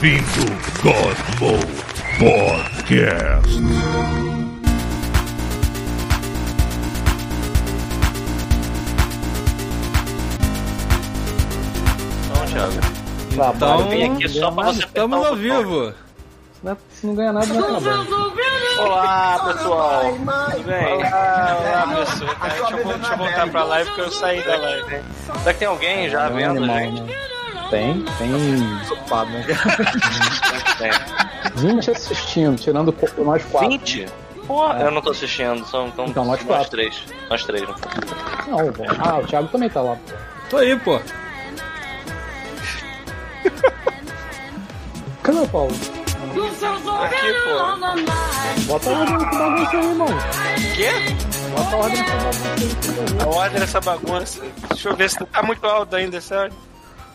Ouvindo God Mode Podcast. Então, Thiago. Vim aqui só pra você Estamos ao vivo. Se não, se não ganha nada, não é trabalho. Olá, pessoal. Tudo bem? Olá, olá, pessoal. Deixa, eu, eu voltar pra live porque eu saí da live. Será que tem alguém já É vendo, gente? Tem, tem ocupado, né? Tem. 20 assistindo, tirando nós quatro. 20? Porra, eu não tô assistindo, são então, Então, nós nós quatro. três. Nós três, né? Não, pô. Ah, o Thiago também tá lá. pô. Tô aí, pô. Cadê o Paulo? Aqui, pô. Bota a ordem nessa bagunça aí, irmão. Quê? Bota a ordem nessa bagunça aí. A ordem dessa bagunça. Deixa eu ver se tá muito alto ainda, sério.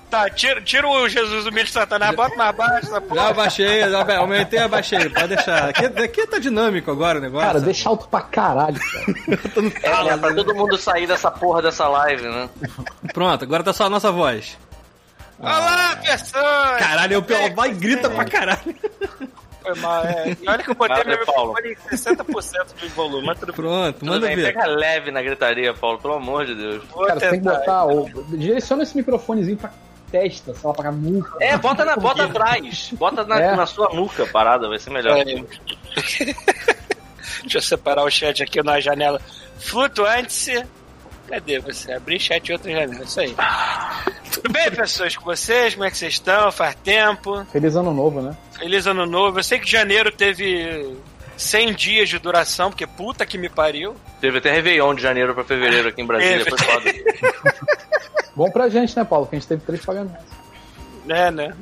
Tá, tira, tira o Jesus humilde de Satanás, bota mais baixo essa Já porra. abaixei, já aumentei, abaixei. Pode deixar. Aqui, aqui tá dinâmico agora o negócio. Cara, deixa alto pra caralho, cara. É, né? Pra todo mundo sair dessa porra dessa live, né? Pronto, agora tá só a nossa voz. Olá, pessoas! Caralho, eu pelo vai e grita pra caralho. Foi mal, é. E olha que eu botei meu Paulo. microfone em 60% de volume, mas tudo bem. Pronto, Tudo manda bem, ver. pega leve na gritaria, Paulo, pelo amor de Deus. Vou Cara, você tem que tentar. botar. O... Direciona esse microfonezinho pra testa, sei lá, pra nuca. É, bota, na, bota atrás. Bota na, É. na sua nuca a parada, vai ser melhor. É. Deixa eu separar o chat aqui na janela flutuante. Cadê você? Abrir chat em outra janela, isso aí. Tudo bem, pessoas, com vocês? Como é que vocês estão? Faz tempo. Feliz ano novo, né? Feliz ano novo. Eu sei que janeiro teve 100 dias de duração, porque puta que me pariu. Teve até Réveillon de janeiro pra fevereiro aqui em Brasília, foi foda. Bom pra gente, né, Paulo? Que a gente teve três pagamentos. É, né?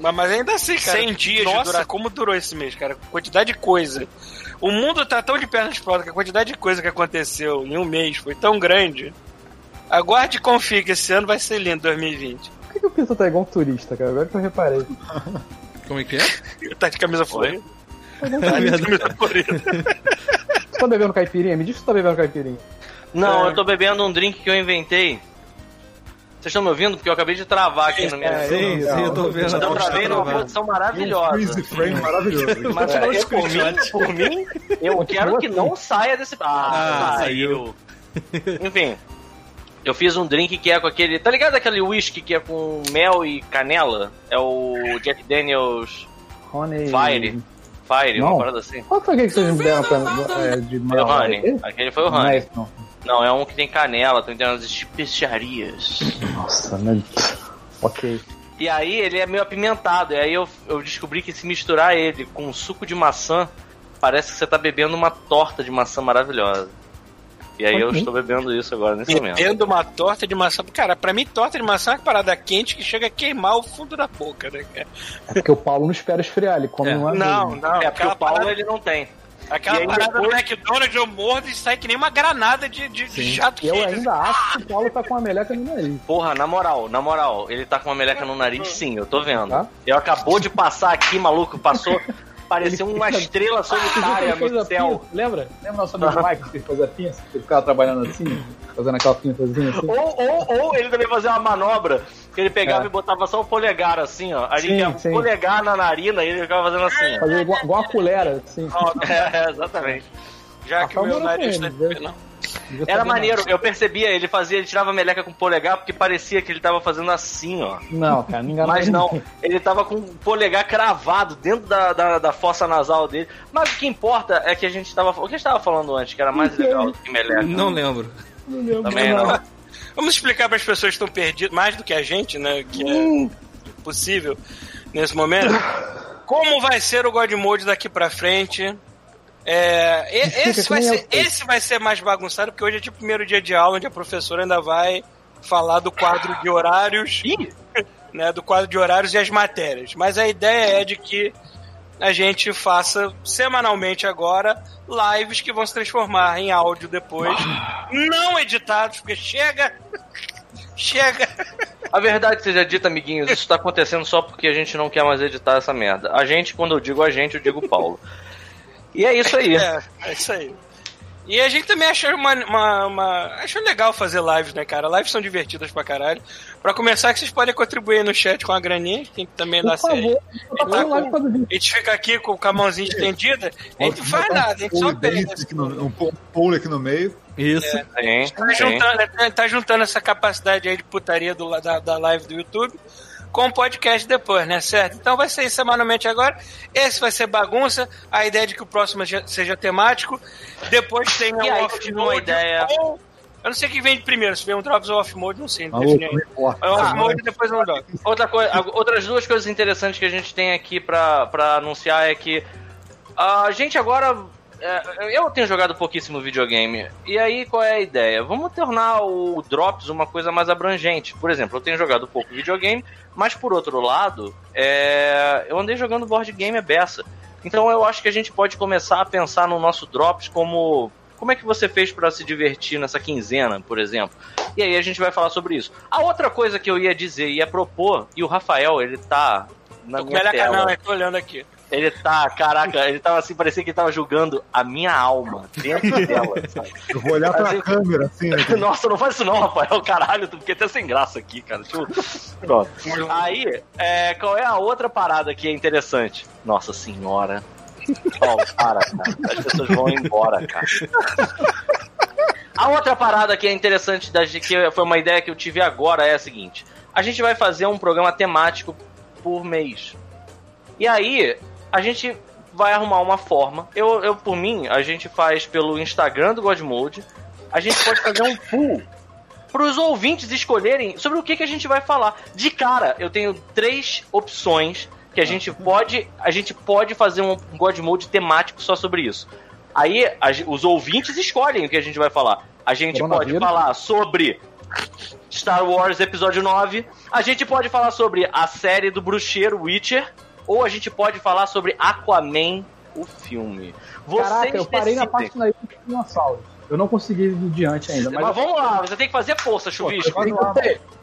Mas, mas ainda assim, cara. 100 dias de duração. Como durou esse mês, cara? Quantidade de coisa. O mundo tá tão de pernas pro alto que a quantidade de coisa que aconteceu em um mês foi tão grande. Aguarde e confie que esse ano vai ser lindo, 2020. Por que, que o Pito tá igual um turista, cara? Agora que eu reparei. Como é que é? Tá de camisa florida. É de verdade. camisa florida. Você tá bebendo caipirinha? Me diz que você tá bebendo caipirinha. Não, É. eu tô bebendo um drink que eu inventei. Vocês estão me ouvindo? Porque eu acabei de travar aqui no meu. É, Sim, sim, eu tô vendo. Então travei numa travado. posição maravilhosa. frame maravilhoso. Mas Tirou eu, por, mim, por mim, eu quero que não saia desse. Ah, Ah, saiu. Enfim, eu fiz um drink que é com aquele. Tá ligado aquele whisky que é com mel e canela? É o Jack Daniels Honey. Fire. Fire, Não. uma parada assim. Qual foi aquele que vocês me deram pra, é, de Foi o Honey. Aquele foi o Não é Honey. esse, não. Não, é um que tem canela, tem umas especiarias. Nossa, né? Ok. E aí ele é meio apimentado. E aí eu, eu descobri que se misturar ele com suco de maçã, parece que você tá bebendo uma torta de maçã maravilhosa. E aí eu Ok. estou bebendo isso agora nesse momento. Bebendo uma torta de maçã. Cara, pra mim, torta de maçã é uma parada quente que chega a queimar o fundo da boca, né, cara? É porque o Paulo não espera esfriar, ele come É. uma Não, vez. não. É porque o Paulo parada, ele não tem. aquela aí parada depois- do McDonald's eu mordo e sai que nem uma granada de, de, de jato E eu quente. ainda acho que o Paulo tá com a meleca no nariz. Porra, na moral, na moral, ele tá com uma meleca no nariz, sim, eu tô vendo. Tá. Eu acabou de passar aqui, maluco, passou, pareceu uma estrela solitária Ele fez no a céu. pinça, lembra? Lembra nosso amigo Mike que fez a pinça? Que ele ficava trabalhando assim, fazendo aquela pinçazinha assim? Ou, ou, ou ele também fazia uma manobra que ele pegava É. e botava só o polegar assim, ó. Sim, ele ia sim. polegar na narina e ele ficava fazendo assim, ó. Fazer igual, igual uma colher, assim. É, exatamente. Já Ah, que o meu tá nariz tá né? não. Era maneiro, eu percebia, ele fazia, ele tirava a meleca com o polegar porque parecia que ele tava fazendo assim, ó. Não, cara, não engana Mas não, ele tava com o polegar cravado dentro da, da, da fossa nasal dele. Mas o que importa é que a gente tava. O que a gente tava falando antes, que era mais legal do que meleca. Não lembro. Não lembro. Também não. Vamos explicar para as pessoas que estão perdidas, mais do que a gente, né? Que Hum. é possível nesse momento. Como vai ser o God Mode daqui pra frente? É, esse, vai eu ser, esse vai ser mais bagunçado, porque hoje é tipo o primeiro dia de aula, onde a professora ainda vai falar do quadro de horários, né? Do quadro de horários e as matérias. Mas a ideia é de que a gente faça semanalmente agora lives que vão se transformar em áudio depois, não editados, porque chega, chega. A verdade seja dita, amiguinhos, isso tá acontecendo só porque a gente não quer mais editar essa merda. A gente, quando eu digo a gente, eu digo Paulo. E é isso aí. É, é isso aí. E a gente também achou uma, uma, uma- achou legal fazer lives, né, cara? Lives são divertidas pra caralho. Pra começar, que vocês podem contribuir no chat com a graninha, tem que também Por dar certo. favor, Tá com-. A gente fica aqui com, com a mãozinha estendida, a gente não faz nada, a gente só Um aqui no- um pu- pulo aqui no meio. Isso. Sim, Tá sim. juntando, tá- tá juntando essa capacidade aí de putaria do, da, da live do YouTube com o podcast depois, né? Certo? Então vai sair semanalmente agora. Esse vai ser bagunça. A ideia é de que o próximo seja, temático. Depois tem E aí, o eu tive uma off-mode. ideia. ou- Eu não sei o que vem de primeiro, se vem um Drops ou off-mode, não sei. Não Maluco, defini não ainda. importa. É o off-mode e depois um Drops. Outra coisa, outras duas coisas interessantes que a gente tem aqui pra, pra anunciar é que a gente agora. É, eu tenho jogado pouquíssimo videogame. E aí, qual é a ideia? Vamos tornar o Drops uma coisa mais abrangente. Por exemplo, eu tenho jogado pouco videogame, mas por outro lado, é, eu andei jogando board game a beça. Então eu acho que a gente pode começar a pensar no nosso Drops como. Como é que você fez pra se divertir nessa quinzena, por exemplo? E aí a gente vai falar sobre isso. A outra coisa que eu ia dizer, ia propor, e o Rafael, ele tá na minha tela. canal, né? Tô olhando aqui. Ele tá, caraca, ele tava assim, parecia que ele tava julgando a minha alma dentro dela, sabe? Eu vou olhar pra eu- câmera assim, né? Nossa, não faz isso não, Rafael, caralho, tu fiquei até sem graça aqui, cara. Eu... Pronto. Aí, é, qual é a outra parada que é interessante? Nossa senhora. Ó, para, cara. As pessoas vão embora, cara. A outra parada que é interessante, da, que foi uma ideia que eu tive agora, é a seguinte: a gente vai fazer um programa temático por mês. E aí, a gente vai arrumar uma forma. Eu, eu por mim, a gente faz pelo Instagram do Godmode. A gente pode fazer um pool para os ouvintes escolherem sobre o que, que a gente vai falar. De cara, eu tenho três opções que a gente pode, a gente pode fazer um God Mode temático só sobre isso. Aí a os ouvintes escolhem o que a gente vai falar. A gente pode falar sobre Star Wars Episódio 9. A gente pode falar sobre a série do bruxeiro Witcher. Ou a gente pode falar sobre Aquaman, o filme. Vocês Caraca, eu parei na decidem. parte da dinossauros. Eu não consegui ir diante ainda, mas, Mas, vamos lá, você tem que fazer força, chuvisco. quase lá,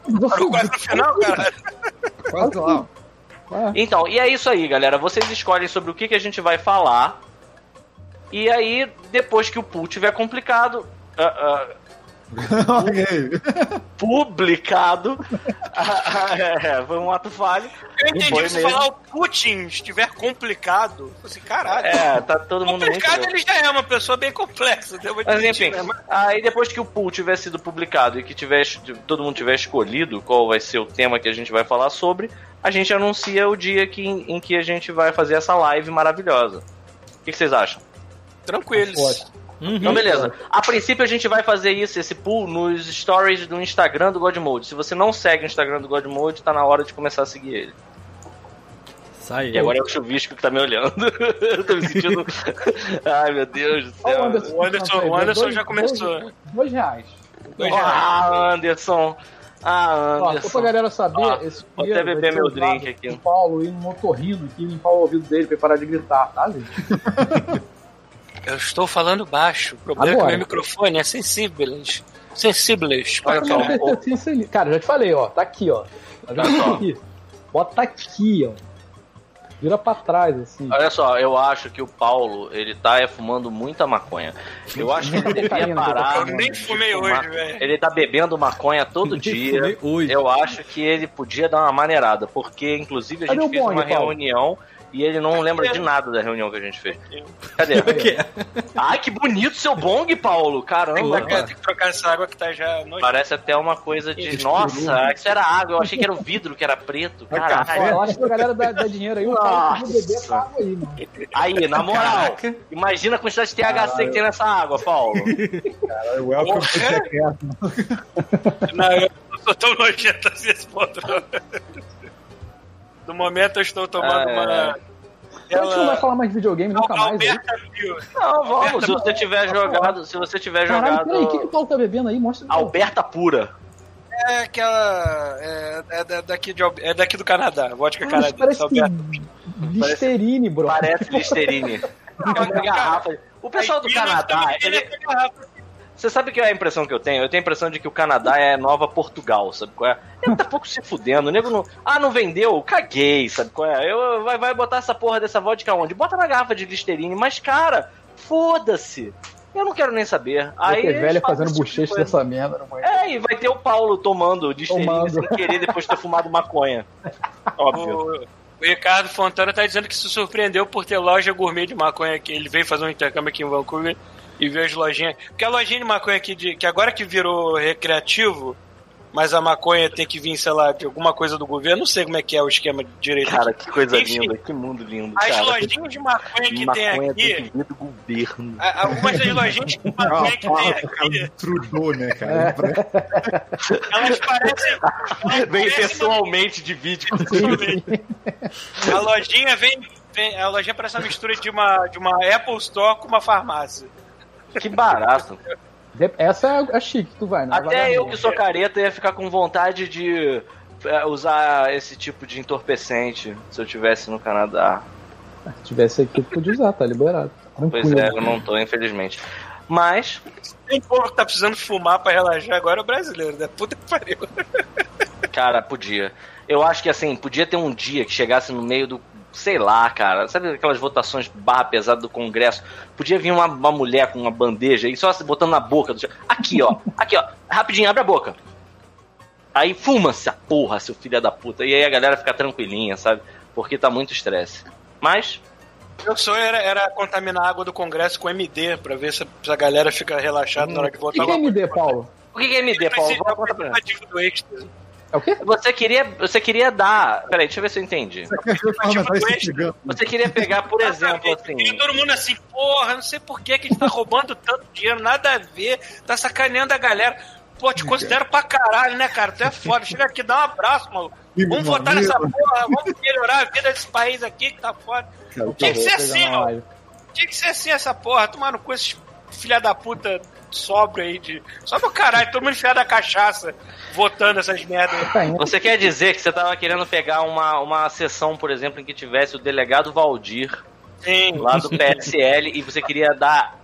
Vou Parou quase no final, cara. quase lá. Então, e é isso aí, galera. Vocês escolhem sobre o que, que a gente vai falar. E aí, depois que o pool tiver complicado, ah, Ok. publicado, ah, é, foi um ato falho. Eu entendi se mesmo. falar o Putin estiver complicado. Assim, caralho. É, tá todo mundo complicado ele já é uma pessoa bem complexa. Devo Mas enfim, né? Mas- aí depois que o pool tiver sido publicado e que tiver, todo mundo tiver escolhido qual vai ser o tema que a gente vai falar sobre, a gente anuncia o dia que, em que a gente vai fazer essa live maravilhosa. O que, que vocês acham? Tranquilos. Ótimo. Uhum. Então, beleza. A princípio, a gente vai fazer isso, esse pool, nos stories do Instagram do Godmode. Se você não segue o Instagram do Godmode, tá na hora de começar a seguir ele. Sai E agora é o chuvisco que tá me olhando. Eu tô me sentindo. Ai, meu Deus do céu. o Anderson. O Anderson, o Anderson já começou. Dois, dois reais. Dois reais. Ah, Anderson. Ah, Ó, só Anderson. pra galera saber, Ó, esse vou até beber meu drink aqui. pro Paulo ir no motorrino aqui, limpar o ouvido dele pra ele parar de gritar, tá, gente? Eu estou falando baixo. O problema é que Agora. meu microfone é sensível. Sensíveis. Olha só, ali. Cara, já te falei, ó. Tá aqui, ó. Tá aqui? Bota aqui, ó. Vira pra trás, assim. Olha só, eu acho que o Paulo, ele tá é, fumando muita maconha. Eu acho que ele devia parar. Eu nem fumei hoje, velho. Ele tá bebendo maconha todo dia. fumei hoje. Eu acho que ele podia dar uma maneirada, porque inclusive a gente fez uma Paulo? reunião e ele não lembra de nada da reunião que a gente fez. Cadê? Ai, que bonito seu bong, Paulo! Caramba, Tem que trocar essa água que tá já nojenta. Parece até uma coisa de. Nossa, isso era água, eu achei que era o vidro que era preto. Caralho. eu acho que a galera dá, dá dinheiro aí, o cara beber Nossa. essa água aí, mano. Aí, na moral, Caraca. imagina a quantidade de THC que tem nessa água, Paulo. Welcome to. Não, eu não sou tão nojento assim esse ponto. No momento eu estou tomando Ah, é. uma. Então a gente não vai Ela... falar mais de videogame nunca mais. aí. Alberta viu. Não, vamos, se você tiver jogado, se você tiver Caralho, peraí, o que, que o jogado Paulo tá bebendo aí? Mostra Alberta pura. É aquela. É, é da- daqui de, é daqui do Canadá, vodka isso canadense. parece Alberta. Listerine, bro. Parece Listerine. É uma garrafa. O pessoal do Canadá, ele, é garrafa. Você sabe que é a impressão que eu tenho? Eu tenho a impressão de que o Canadá é nova Portugal, sabe qual é? Ele tá pouco se fudendo. O nego não. Ah, não vendeu? Caguei, sabe qual é? Eu, vai, vai botar essa porra dessa vodka onde? Bota na garrafa de Listerine, mas cara, foda-se. Eu não quero nem saber. Vai Aí velha fazem fazendo tipo bochecha dessa merda. Não vai. É, e vai ter o Paulo tomando Listerine Tomando. sem querer depois de ter fumado maconha. Óbvio. O, o Ricardo Fontana tá dizendo que se surpreendeu por ter loja gourmet de maconha aqui. Ele veio fazer um intercâmbio aqui em Vancouver e viu as lojinhas. Porque a lojinha de maconha aqui, de, que agora que virou recreativo, mas a maconha tem que vir, sei lá, de alguma coisa do governo. Não sei como é que é o esquema direito. Cara, que coisa Enfim, linda, que mundo lindo. As cara. lojinhas de maconha que tem maconha aqui. tem que vir do governo. a- Algumas das lojinhas de maconha que tem aqui, Trudeau, né, cara? elas parecem. Vem pessoalmente de vídeo. A lojinha vem, vem- A lojinha parece uma mistura de uma, de uma Apple Store com uma farmácia. Que barato. Essa é a chique que tu vai, né? Até eu que sou careta ia ficar com vontade de é, usar esse tipo de entorpecente se eu tivesse no Canadá. Se tivesse aqui, tu podia usar, tá liberado. Pois é, eu não tô, infelizmente. Mas, Tem povo que tá precisando fumar pra relaxar agora é o brasileiro, né? Puta que pariu. cara, podia. Eu acho que assim, podia ter um dia que chegasse no meio do. Sei lá, cara. Sabe aquelas votações barra pesada do Congresso? Podia vir uma, uma mulher com uma bandeja e só se botando na boca do. Aqui, ó. Aqui, ó. Rapidinho, abre a boca. Aí fuma-se a porra, seu filho da puta. E aí a galera fica tranquilinha, sabe? Porque tá muito estresse. Mas, Meu sonho era, era contaminar a água do Congresso com MD, pra ver se a galera fica relaxada na hora que O que, votar. que é MD, Paulo? o que, que é MD, Paulo? Vou contar pra mim. É o quê? Você queria, você queria dar. Peraí, deixa eu ver se eu entendi. Se pegando. Você queria pegar, por exemplo, assim. E todo mundo assim, porra, não sei por que que a gente tá roubando tanto dinheiro, nada a ver, tá sacaneando a galera. Pô, te considero pra caralho, né, cara? Tu é foda. Chega aqui, dá um abraço, maluco. Vamos Meu votar nessa porra, vamos melhorar a vida desse país aqui que tá foda. Tinha que ser assim, ó. live. Tinha que ser assim essa porra, tomando com esses filha da puta sobra aí de. Só pro caralho, todo mundo enfiado da cachaça, votando essas merdas. Você quer dizer que você tava querendo pegar uma, uma sessão, por exemplo, em que tivesse o delegado Valdir Sim. lá do PSL e você queria dar.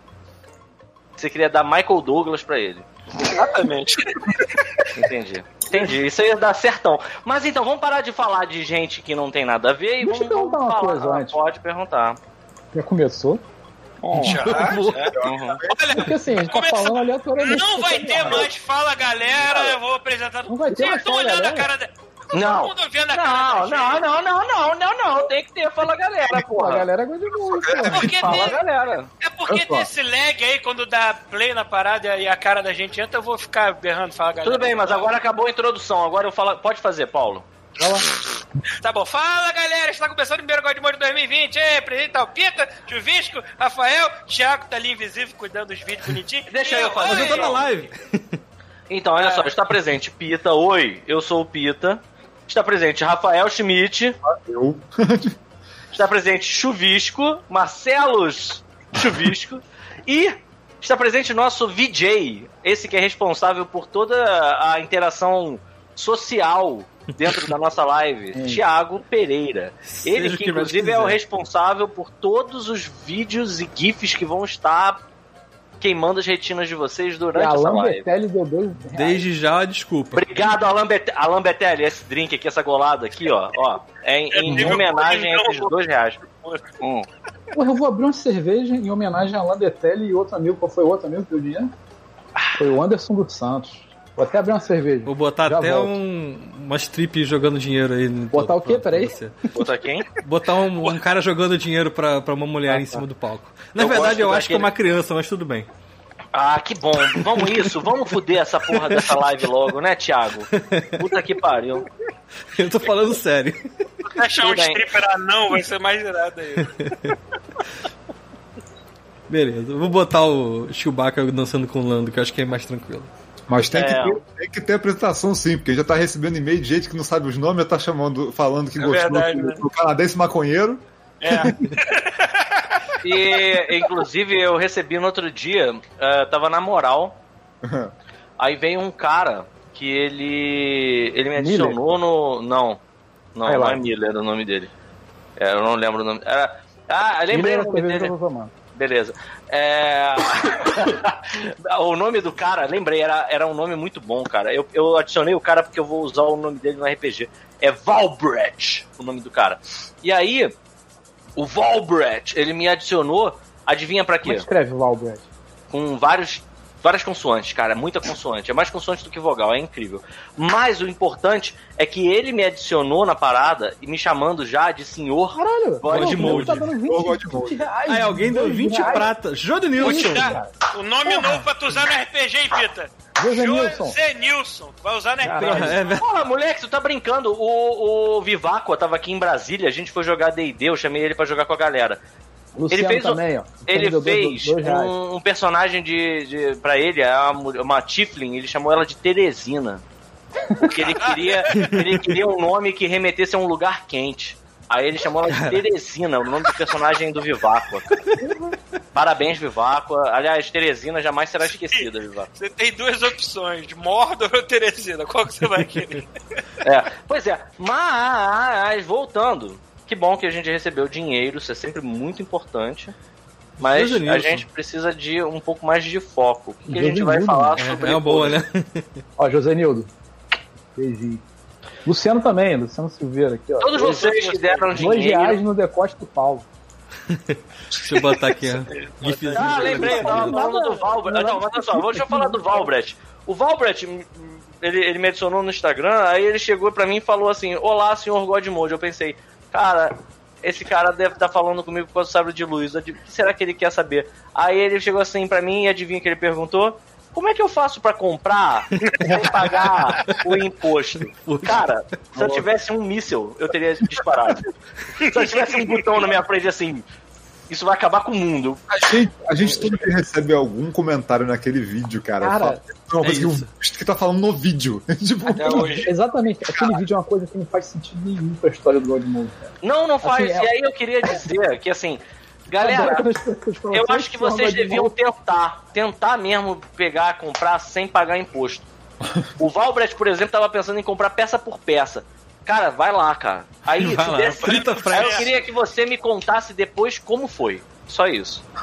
Você queria dar Michael Douglas pra ele. Exatamente. Entendi. Entendi. Isso ia dar certão. Mas então, vamos parar de falar de gente que não tem nada a ver e Deixa eu vamos, perguntar vamos uma falar. coisa antes. Pode perguntar. Já começou? Já, já. Uhum. Olha, Porque assim, a gente tá falando aleatoriamente. não vai ter mais Fala Galera, eu vou apresentar. Não vai ter mais olhando Galera? a cara da. Não. Todo mundo vendo a cara Não, não, gente. não, não, não, não, não. Tem que ter Fala Galera, Pô, a porra. galera gosta de música. É porque, Fala tem, Galera. é porque tem esse lag aí, quando dá play na parada e a cara da gente entra, eu vou ficar berrando Fala Galera. Tudo bem, mas agora acabou a introdução. Agora eu falo. Pode fazer, Paulo. Tá bom, fala galera, está começando o primeiro God de 2020. Ei, presente tá o Pita, Chuvisco, Rafael, Thiago tá ali invisível cuidando dos vídeos bonitinhos. Deixa eu fazer. Mas eu tô na live. Então, olha só, está presente Pita. Oi, eu sou o Pita. Está presente Rafael Schmidt. Eu. Está presente Chuvisco, Marcelos Chuvisco. e está presente nosso VJ, esse que é responsável por toda a interação social dentro da nossa live, Thiago Pereira. Seja Ele que inclusive é o responsável por todos os vídeos e GIFs que vão estar queimando as retinas de vocês durante a essa live. Betelli deu dois reais. Desde já, desculpa. Obrigado, Alan, Bet Alan Betelli. Esse drink aqui, essa golada aqui, ó. ó é em, em nível homenagem a esses dois reais. Hum. Porra, eu vou abrir uma cerveja em homenagem a Alan Betelli e outro amigo. Qual foi o outro amigo que deu dinheiro? Foi o Anderson dos Santos. Vou até abrir uma cerveja. Vou botar Já até volto. um, uma strip jogando dinheiro aí. no- Botar o quê? Peraí. Botar quem? Botar um, um cara jogando dinheiro pra, pra uma mulher Ah, em tá. cima do palco. Na Eu verdade, eu acho que é daquele- uma criança, mas tudo bem. Ah, que bom. Vamos isso. Vamos fuder essa porra dessa live logo, né, Thiago? Puta que pariu. Eu tô falando sério. Se achar um stripper anão, vai ser mais irado aí. Beleza, vou botar o Chewbacca dançando com o Lando, que eu acho que é mais tranquilo. Mas tem, É. que ter, tem que ter apresentação sim, porque já tá recebendo e-mail de gente que não sabe os nomes, já tá chamando, falando que É gostou verdade, do, né? do canadense maconheiro. É. E, inclusive, eu recebi no outro dia, eh, tava na moral, aí veio um cara que ele. Ele me Miller? adicionou no. Não. Não, não é Miller o nome dele. É, eu não lembro o nome. Era, ah, lembrei Miller o é nome dele. Beleza. É... o nome do cara, lembrei, era, era um nome muito bom, cara. Eu, eu adicionei o cara porque eu vou usar o nome dele no RPG. É Valbrecht, o nome do cara. E aí, o Valbrecht, ele me adicionou, adivinha pra Como é quê? escreve Valbrecht? com vários várias consoantes, cara, muita consoante. É mais consoante do que vogal, é incrível. Mas o importante é que ele me adicionou na parada e me chamando já de senhor Caralho, Godmode. tá dando 20, Ô, Godmode. 20 reais. Aí alguém deu 20 reais. prata. Jô Nilson. O nome novo pra tu usar no RPG, hein, Pita? José Nilson. Vai usar no Caralho. RPG. Porra, é. Porra, moleque, tu tá brincando. O, o Viváqua tava aqui em Brasília, a gente foi jogar D&D, eu chamei ele pra jogar com a galera. Luciano Ele fez, um- também, ó. ele dois- fez dois reais. um, um personagem de, de para ele, é uma, uma Tiflin, ele chamou ela de Teresina. Porque ele queria, ele queria um nome que remetesse a um lugar quente. Aí ele chamou ela de Teresina, o nome do personagem do Viváqua. Parabéns, Viváqua. Aliás, Teresina jamais será esquecida, Viváqua. Você tem duas opções, Mordor ou Teresina. Qual que você vai querer? É, pois é, mas voltando, que bom que a gente recebeu dinheiro, isso é sempre muito importante. Mas Deus a gente precisa de um pouco mais de foco. O que, que a gente vai Nilson. falar É, sobre. é uma boa, né? Ó, José Nildo. Beijinho. Luciano também, Luciano Silveira aqui, ó. Todos Dois- vocês que deram Dois reais dinheiro. no decote do Paulo. Deixa eu botar aqui, ó. Ah, lembrei, eu tava falando do Valbrecht. Não, mas olha só, deixa eu falar do Valbrecht. O Valbrecht, hum, ele, ele me adicionou no Instagram, aí ele chegou pra mim e falou assim: Olá, senhor Godmode. Eu pensei, cara, esse cara deve estar falando comigo causa do sabre de luz. O que será que ele quer saber? Aí ele chegou assim pra mim e adivinha o que ele perguntou? Como é que eu faço pra comprar sem pagar o imposto? Cara, se eu tivesse um míssil, eu teria disparado. Se eu tivesse um botão na minha frente assim, isso vai acabar com o mundo. A gente, a gente todo dia recebe algum comentário naquele vídeo, cara. Cara, Fala- é uma é coisa que, isso. o, que tá falando no vídeo. tipo, Até hoje. Exatamente, aquele vídeo é uma coisa que não faz sentido nenhum pra história do cara. Não, não faz. Assim, é- E aí eu queria dizer que assim, galera, eu "Você acho que vocês Godmode". deviam tentar, tentar mesmo pegar, comprar sem pagar imposto. O Valbrecht, por exemplo, tava pensando em comprar peça por peça. Cara, vai lá, cara. Aí, Vai se lá, der frita aí eu queria que você me contasse depois como foi. Só isso.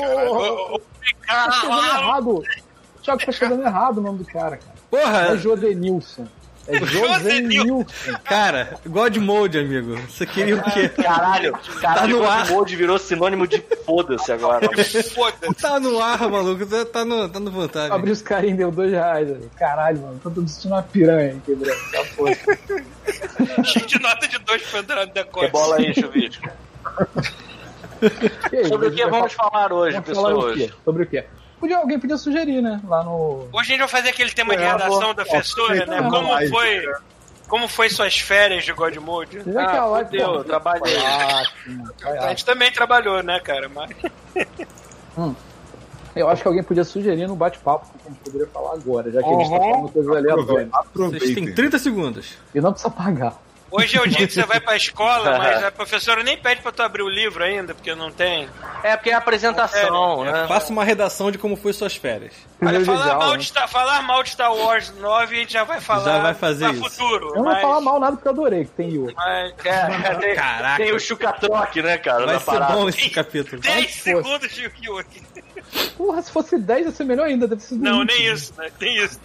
Ô, Tá escrevendo errado. O Thiago tá escrevendo errado o nome do cara, cara. Porra, é Jodenilson. É Josenilson. cara, God Mode, amigo. Você queria o quê? Caralho, caralho, no o ar. Godmode virou sinônimo de foda-se agora. Foda-se. Tá no ar, maluco. Tá- Tá no, tá no vantagem. Abriu os carinhos, deu dois reais. velho. Caralho, mano. Tô sentindo uma piranha hein, quebrando. Tá foda. Cheio de nota de dois pra entrar no decote. Rebola aí, Chuvisco. E aí, Sobre o que vamos falar hoje, Vamos falar o pessoas? quê? Sobre o quê? Podia, alguém podia sugerir, né? Lá no. Hoje a gente vai fazer aquele tema de É, redação vou- da professora, né? ó, Como foi, como foi suas férias de Godmode? Já que a Ah, live, fudeu, pô, eu trabalhei. Ah, A gente também trabalhou, né, cara? Mas Eu acho que alguém podia sugerir no bate-papo que a gente poderia falar agora, já que a gente tá falando coisas aleatórias. Aproveitem. Vocês têm 30 segundos. E não precisa pagar. Hoje é o dia que você vai pra escola, mas a professora nem pede pra tu abrir o livro ainda, porque não tem. É porque é apresentação, né? Faça uma redação de como foi suas férias. Olha, falar mal, né? de Star, falar mal de Star Wars 9 a gente já vai falar Já vai fazer pra isso. futuro. Eu não mas, vou falar mal nada porque eu adorei que tem Yoda. mas É, tem, Caraca. tem o chucatroque, né, cara? Vai na ser parada. bom esse capítulo. 10 Mas, pô. segundos de Yugi. Porra, se fosse 10 ia ser melhor ainda, deve ser Não, 20. nem isso, né? Tem isso.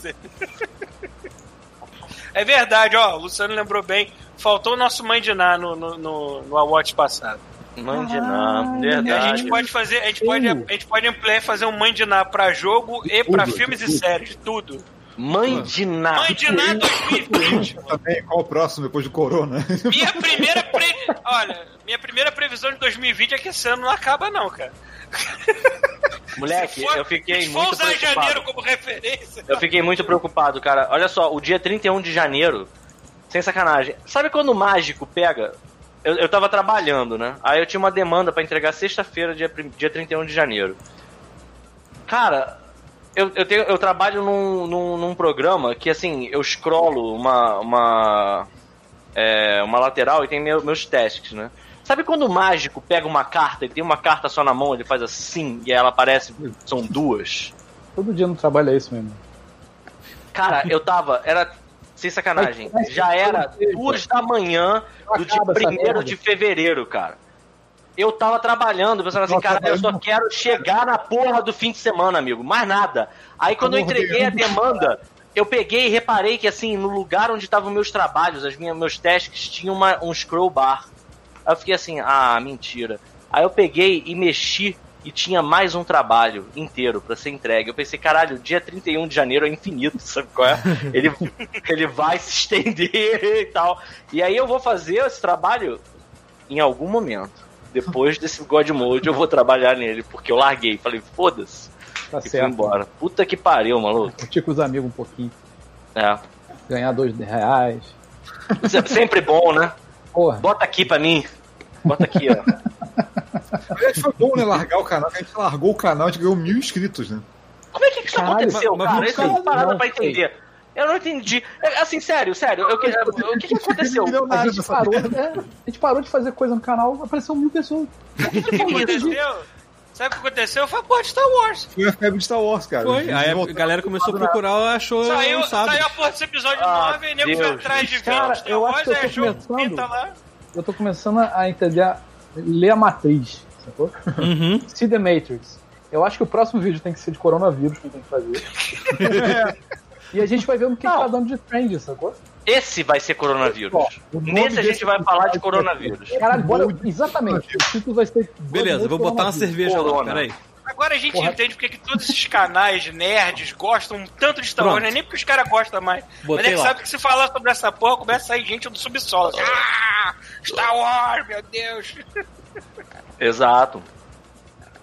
É verdade, ó, o Luciano lembrou bem. Faltou o nosso Mãe de Ná no, no, no, no Award passado. Mande não, Ah, E a verdade. gente pode fazer, a gente pode, a gente pode ampliar e fazer um Mãe de Ná pra jogo e pra filmes e séries, tudo. Mãe de nada. Mãe de Ná 2020. Também, qual o próximo depois de Corona? Minha primeira pre... Olha, minha primeira previsão de 2020 é que esse ano não acaba não, cara. Moleque, for- eu fiquei muito usar preocupado. janeiro como referência. Eu fiquei muito preocupado, cara. Olha só, o dia 31 de janeiro, sem sacanagem. Sabe quando o mágico pega? Eu, eu tava trabalhando, né? Aí eu tinha uma demanda pra entregar sexta-feira, dia, dia 31 de janeiro. Cara, eu, eu, tenho, eu trabalho num, num, num programa que, assim, eu scrollo uma, uma, é, uma lateral e tem meu- meus tasks, né? Sabe quando o mágico pega uma carta, ele tem uma carta só na mão, ele faz assim, e aí ela aparece, são duas? Todo dia no trabalho é isso mesmo. Cara, eu tava. Era. Sem sacanagem. Já era duas da manhã do dia Acaba essa 1 merda. de fevereiro, cara. Eu tava trabalhando, pensando assim, cara, eu só quero chegar na porra do fim de semana, amigo. Mais nada. Aí quando eu entreguei a demanda, eu peguei e reparei que assim, no lugar onde estavam meus trabalhos, as minhas, meus tasks, tinha uma, um scroll bar. Aí eu fiquei assim, ah, mentira. Aí eu peguei e mexi e tinha mais um trabalho inteiro pra ser entregue. Eu pensei, caralho, dia 31 de janeiro é infinito, sabe qual é? Ele, ele vai se estender e tal. E aí eu vou fazer esse trabalho em algum momento. Depois desse God Mode eu vou trabalhar nele, porque eu larguei. Falei, foda-se. Tá E fui certo. embora. Puta que pariu, maluco. Curtir com os amigos um pouquinho. É. Ganhar dois reais. Se- Sempre bom, né? Porra. Bota aqui pra mim. Bota aqui, ó. Aliás, foi bom, né? Largar o canal, que a gente largou o canal, a gente ganhou mil inscritos, né? Como é que isso Caralho, aconteceu, mas- cara? não Isso é uma parada não pra sei. entender. Eu não entendi. É, Assim, sério, sério. Eu, que- o que, que aconteceu? A gente, parou, é, a gente parou de fazer coisa no canal, apareceu mil pessoas. O que aconteceu? Sabe o que aconteceu? Foi a porra de Star Wars. Foi a febre de Star Wars, cara. Foi. Aí a galera começou a procurar, achou Saiu, lançado. saiu a porra desse episódio Ah, 9 e nego foi atrás de ver Cara, o Star eu acho Wars que eu e tô achou começando- lá. Eu tô começando a entender, a ler a matriz, sacou? Uhum. See the Matrix. Eu acho que o próximo vídeo tem que ser de coronavírus que tem que fazer. e a gente vai ver o que, que tá dando de trend, sacou? Esse vai ser coronavírus. Ó, Nesse a gente vai falar de coronavírus. Caralho, bora. Exatamente. O título vai ser. Beleza, vou botar uma cerveja lá, peraí. Agora a gente Porra. entende porque que todos esses canais nerds gostam tanto de Star. Wars, não é nem porque os caras gostam mais. Botei Mas é que lá. sabe que se falar sobre essa porra, começa a sair gente do subsolo. Ah! Star Wars, meu Deus! Exato.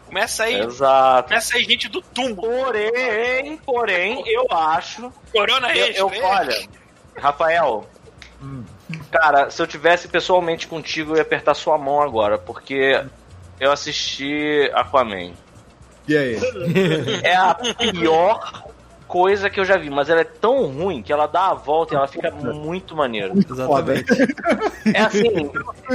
Começa aí, Exato. começa aí gente do túmulo. Porém, porém, eu acho. Corona Eu, esse, eu- olha, Rafael. Cara, se eu tivesse pessoalmente contigo, eu ia apertar sua mão agora, porque eu assisti Aquaman. E aí? É a pior coisa que eu já vi, mas ela é tão ruim que ela dá a volta e ela fica muito maneira. Exatamente. É assim,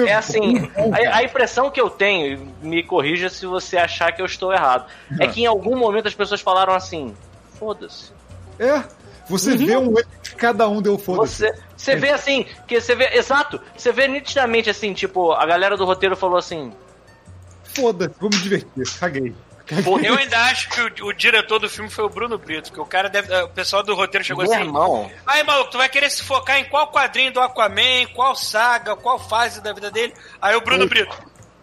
é assim, a, a impressão que eu tenho, e me corrija se você achar que eu estou errado, é que em algum momento as pessoas falaram assim, foda-se. É, você vê um erro que cada um deu foda-se. Você, você vê assim, que você vê, exato, você vê nitidamente assim, tipo, a galera do roteiro falou assim, Foda-se, vou me divertir, caguei. Eu ainda acho que o, o diretor do filme foi o Bruno Brito, que o cara deve. O pessoal do roteiro chegou meu assim. irmão. Aí, maluco, tu vai querer se focar em qual quadrinho do Aquaman, qual saga, qual fase da vida dele? Aí o Bruno Brito,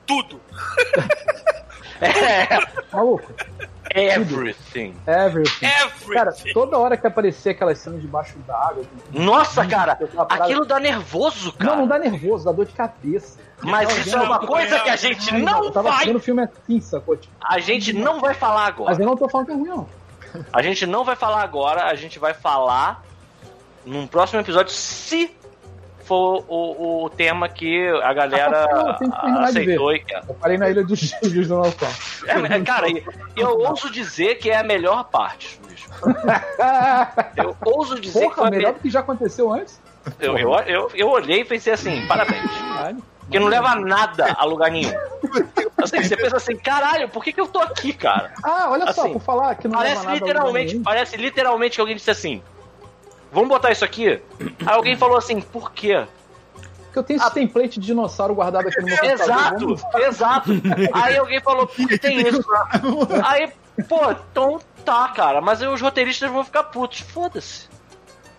tudo. É, Maluco. Everything. Everything. Everything. Cara, toda hora que aparecer aquelas cenas debaixo d'água. Nossa, cara, aquilo dá nervoso, Não, não cara. dá nervoso, dá dor de cabeça. Mas Eu isso é uma coisa que a gente Eu não tava vai. vendo o filme assim, sacou? Tipo, A gente não vai falar agora. Mas eu não tô falando que é ruim, não. A gente não vai falar agora, a gente vai falar num próximo episódio, se for o, o tema que a galera Ah, que aceitou e quer. Eu parei na Ilha dos Gêmeos do Natal. É, cara, eu ouso dizer que é a melhor parte, bicho. Eu ouso dizer que foi Porra, a melhor me... do que já aconteceu antes. eu, eu, eu, eu olhei e pensei assim, parabéns. Caralho. Porque não leva nada a lugar nenhum. Assim, você pensa assim, caralho, por que, que eu tô aqui, cara? Ah, olha só, Assim, por falar que não Parece leva nada literalmente, parece literalmente que alguém disse assim: Vamos botar isso aqui? Aí alguém falou assim, por quê? Porque eu tenho esse template de dinossauro guardado aqui no meu computador. Exato, exato. Aí alguém falou, por que tem isso? Aí, pô, então tá, cara, mas aí os roteiristas vão ficar putos. Foda-se.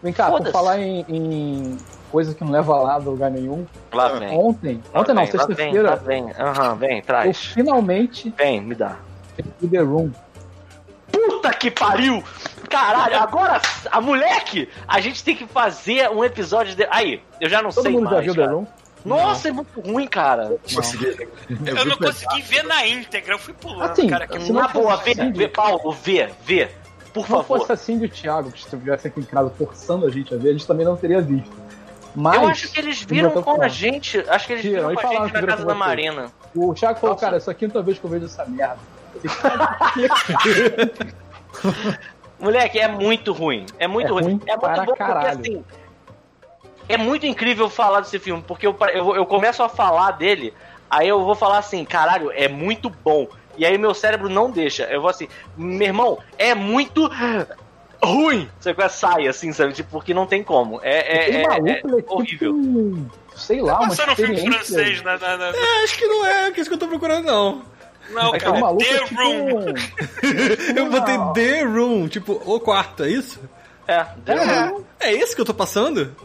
Vem cá, por Foda-se. falar em, em coisa que não leva lá a lugar nenhum. Lá vem. Ontem, Lá ontem não, vem, lá vem, lá sexta-feira, vem. Aham, vem, eu traz. finalmente Vem, me dá. The Room. Puta que pariu! Caralho, agora, a moleque, a gente tem que fazer um episódio de. Aí, eu já não Todo sei mundo já mais. viu The cara. Nossa, é muito ruim, cara. Consegui. Eu não consegui ver na íntegra, eu fui pulando, Assim, cara. Que se não Na boa, vê, assim, vê, Paulo, vê, vê. Por Se não favor. fosse assim de Thiago, que estivesse aqui em casa forçando a gente a ver, a gente também não teria visto. Mas, Eu acho que eles viram eu com a falando. gente. Acho que eles Viram, viram com a gente na casa da. Marina. O Thiago falou, Nossa. cara, essa é a quinta vez que eu vejo essa merda. Moleque, é muito ruim. É muito É ruim. ruim É muito para bom caralho. porque assim. É muito incrível falar desse filme, porque eu, eu, eu começo a falar dele, aí eu vou falar assim, caralho, é muito bom. E aí meu cérebro não deixa. Eu vou assim, meu irmão, é muito ruim. Você quase sai assim, sabe? Tipo, porque não tem como. É, é, Aquele é- maluco, é é tipo horrível. sei lá, uma Passando um filme francês na. na, na- É, acho que não é isso que eu tô procurando, não. Não, Aquele cara, maluco The é tipo Room. Eu botei Não. The Room, tipo, o quarto, é isso? É, É, É esse que eu tô passando?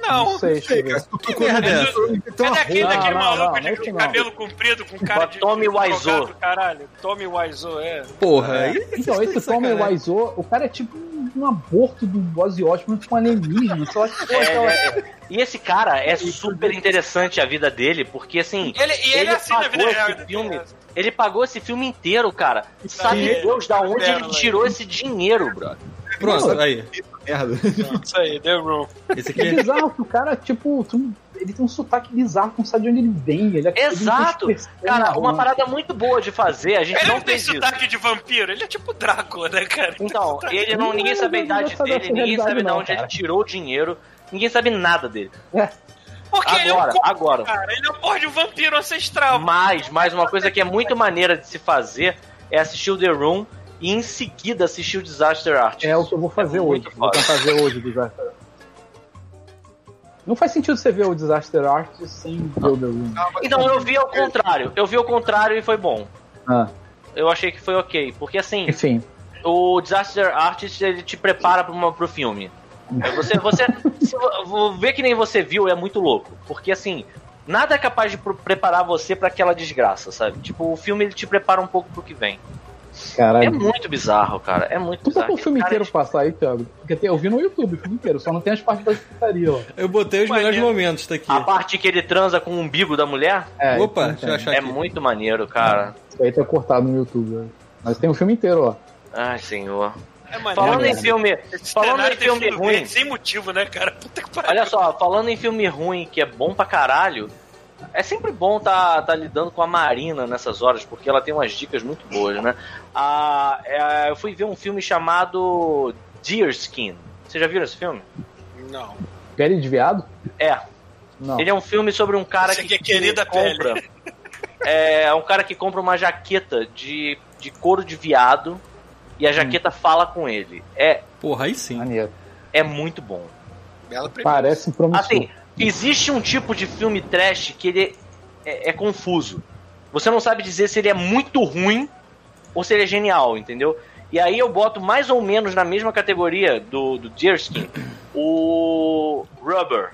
Não. Não sei, deixa eu ver. Que merda é essa? Então, Cadê aquele Não, daquele não, maluco não, de não. cabelo comprido, com cara de. Tommy Wiseau. Caralho, Tommy Wiseau, é. Porra, aí. Então, esse Tommy sacanagem. Wiseau, o cara é tipo um aborto do Ozzy Osbourne com um alienígena. Sei lá que É, é aquela- é, é. E esse cara é super interessante a vida dele, porque assim. Ele, e ele, é assim na vida pagou real. esse filme. Ele pagou esse filme inteiro, cara. Sabe. Deus da onde ele tirou esse dinheiro, brother. Pronto, aí. merda. Isso aí, Room. Esse É aqui é. bizarro que o cara, tipo, tu- ele tem um sotaque bizarro, não sabe de onde ele vem. Ele é Exato. ele Cara, uma parada muito boa de fazer, a gente Ele não não tem fez isso. sotaque de vampiro, ele é tipo Drácula, né, cara? Então, ele não, ninguém sabe a idade dele, ninguém sabe de onde não, ele tirou o dinheiro, ninguém sabe nada dele. Porque ele é um Agora, agora. cara, ele é um porra de um vampiro ancestral. Mas, mais uma coisa que é muito maneira de se fazer é assistir o The Room e em seguida assistir o Disaster Artist. É o que eu vou fazer É hoje. Vou tentar fazer hoje o Disaster Artist. Não faz sentido você ver o Disaster Artist sem ver o The Room. Então eu vi ao contrário, eu vi ao contrário e foi bom. Ah, Eu achei que foi ok, porque assim, enfim. o Disaster Artist ele te prepara para uma pro filme. Você, você, se vo- vou ver que nem você viu é muito louco, porque assim nada é capaz de preparar você para aquela desgraça, sabe? Tipo o filme ele te prepara um pouco pro que vem. É Caralho. muito bizarro, cara. É muito Tu botou bizarro. o filme Cara, inteiro passar aí, Thiago? Porque tem- eu vi no YouTube o filme inteiro, só não tem as partes da putaria, ó. Eu botei os melhores Maneiro. momentos, tá aqui. A parte que ele transa com o umbigo da mulher É, Opa, deixa eu achar é aqui. muito maneiro, cara. Isso aí tá cortado no YouTube, ó. Mas tem o filme inteiro, ó. Ai, senhor. É maneiro. Falando em merda. filme, Esse falando em filme ruim, Sem motivo, né, cara? Puta que pariu. olha só, falando em filme ruim que é bom pra caralho, é sempre bom tá, tá lidando com a Marina nessas horas, porque ela tem umas dicas muito boas, né? Ah, é, eu fui ver um filme chamado Deerskin. Vocês já viram esse filme? Não. Pele de viado? É. Não. Ele é um filme sobre um cara Esse que, é querida compra. É um cara que compra uma jaqueta de, de couro de viado e a jaqueta fala com ele. É, Porra, aí sim. Maneiro. é muito bom. Parece promissor. Assim, existe um tipo de filme trash que ele é, é confuso. Você não sabe dizer se ele é muito ruim ou se ele é genial, entendeu? E aí eu boto mais ou menos na mesma categoria do, do Deerskin o Rubber,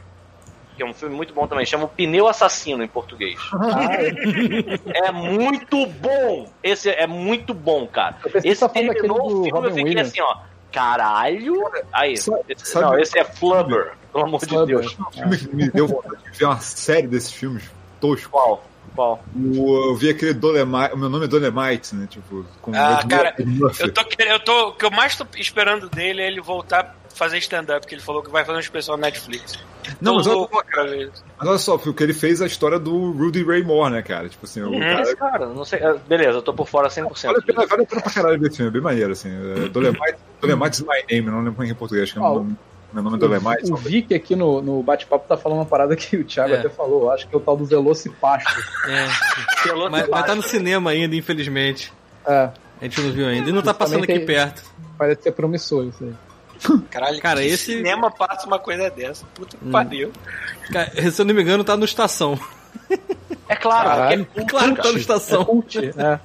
que é um filme muito bom também, chama o Pneu Assassino em português. Ah, é. É muito bom! Esse é muito bom, cara. Eu Esse tá terminou do o filme, eu Robin fiquei Williams. assim, ó. Caralho! Aí, Sabe- esse, sabe- não, esse é Flubber, pelo amor de. Deus. Um filme que me deu vontade de ver uma série desses filmes toscos. Qual? Qual? O- eu vi aquele Dolemite, o meu nome é Dolemite, né? Tipo, com Ah, cara. Eu tô querendo, eu tô, o que eu mais tô esperando dele é ele voltar a fazer stand-up, que ele falou que vai fazer um especial na Netflix. Não, mas Tô olha, louco ver. mas olha só, porque ele fez a história do Rudy Ray Moore, né, cara? Tipo assim, o Uhum. cara. Esse cara, não sei. ah, Beleza, eu tô por fora 100%. Vale a pena, vale a pena pra caralho ver esse filme, é bem maneiro, assim. É, Dolemite, Dolemite is my name, não lembro como é é em português, acho que é meu nome- meu nome é Dolemite. O Vic aqui no, no bate-papo tá falando uma parada que o Thiago É. até falou. Acho que é o tal do Velocipasto. É. Pelou Mas, mas tá no cinema ainda, infelizmente. É, A gente não viu ainda. E não tá passando aqui perto. parece ser promissor isso aí. Caralho, Cara, que esse- cinema passa uma coisa dessa. Puta que Hum. pariu. Cara, se eu não me engano, tá no estação. É claro, Caralho. porque Claro que tá no É estação. cult, é.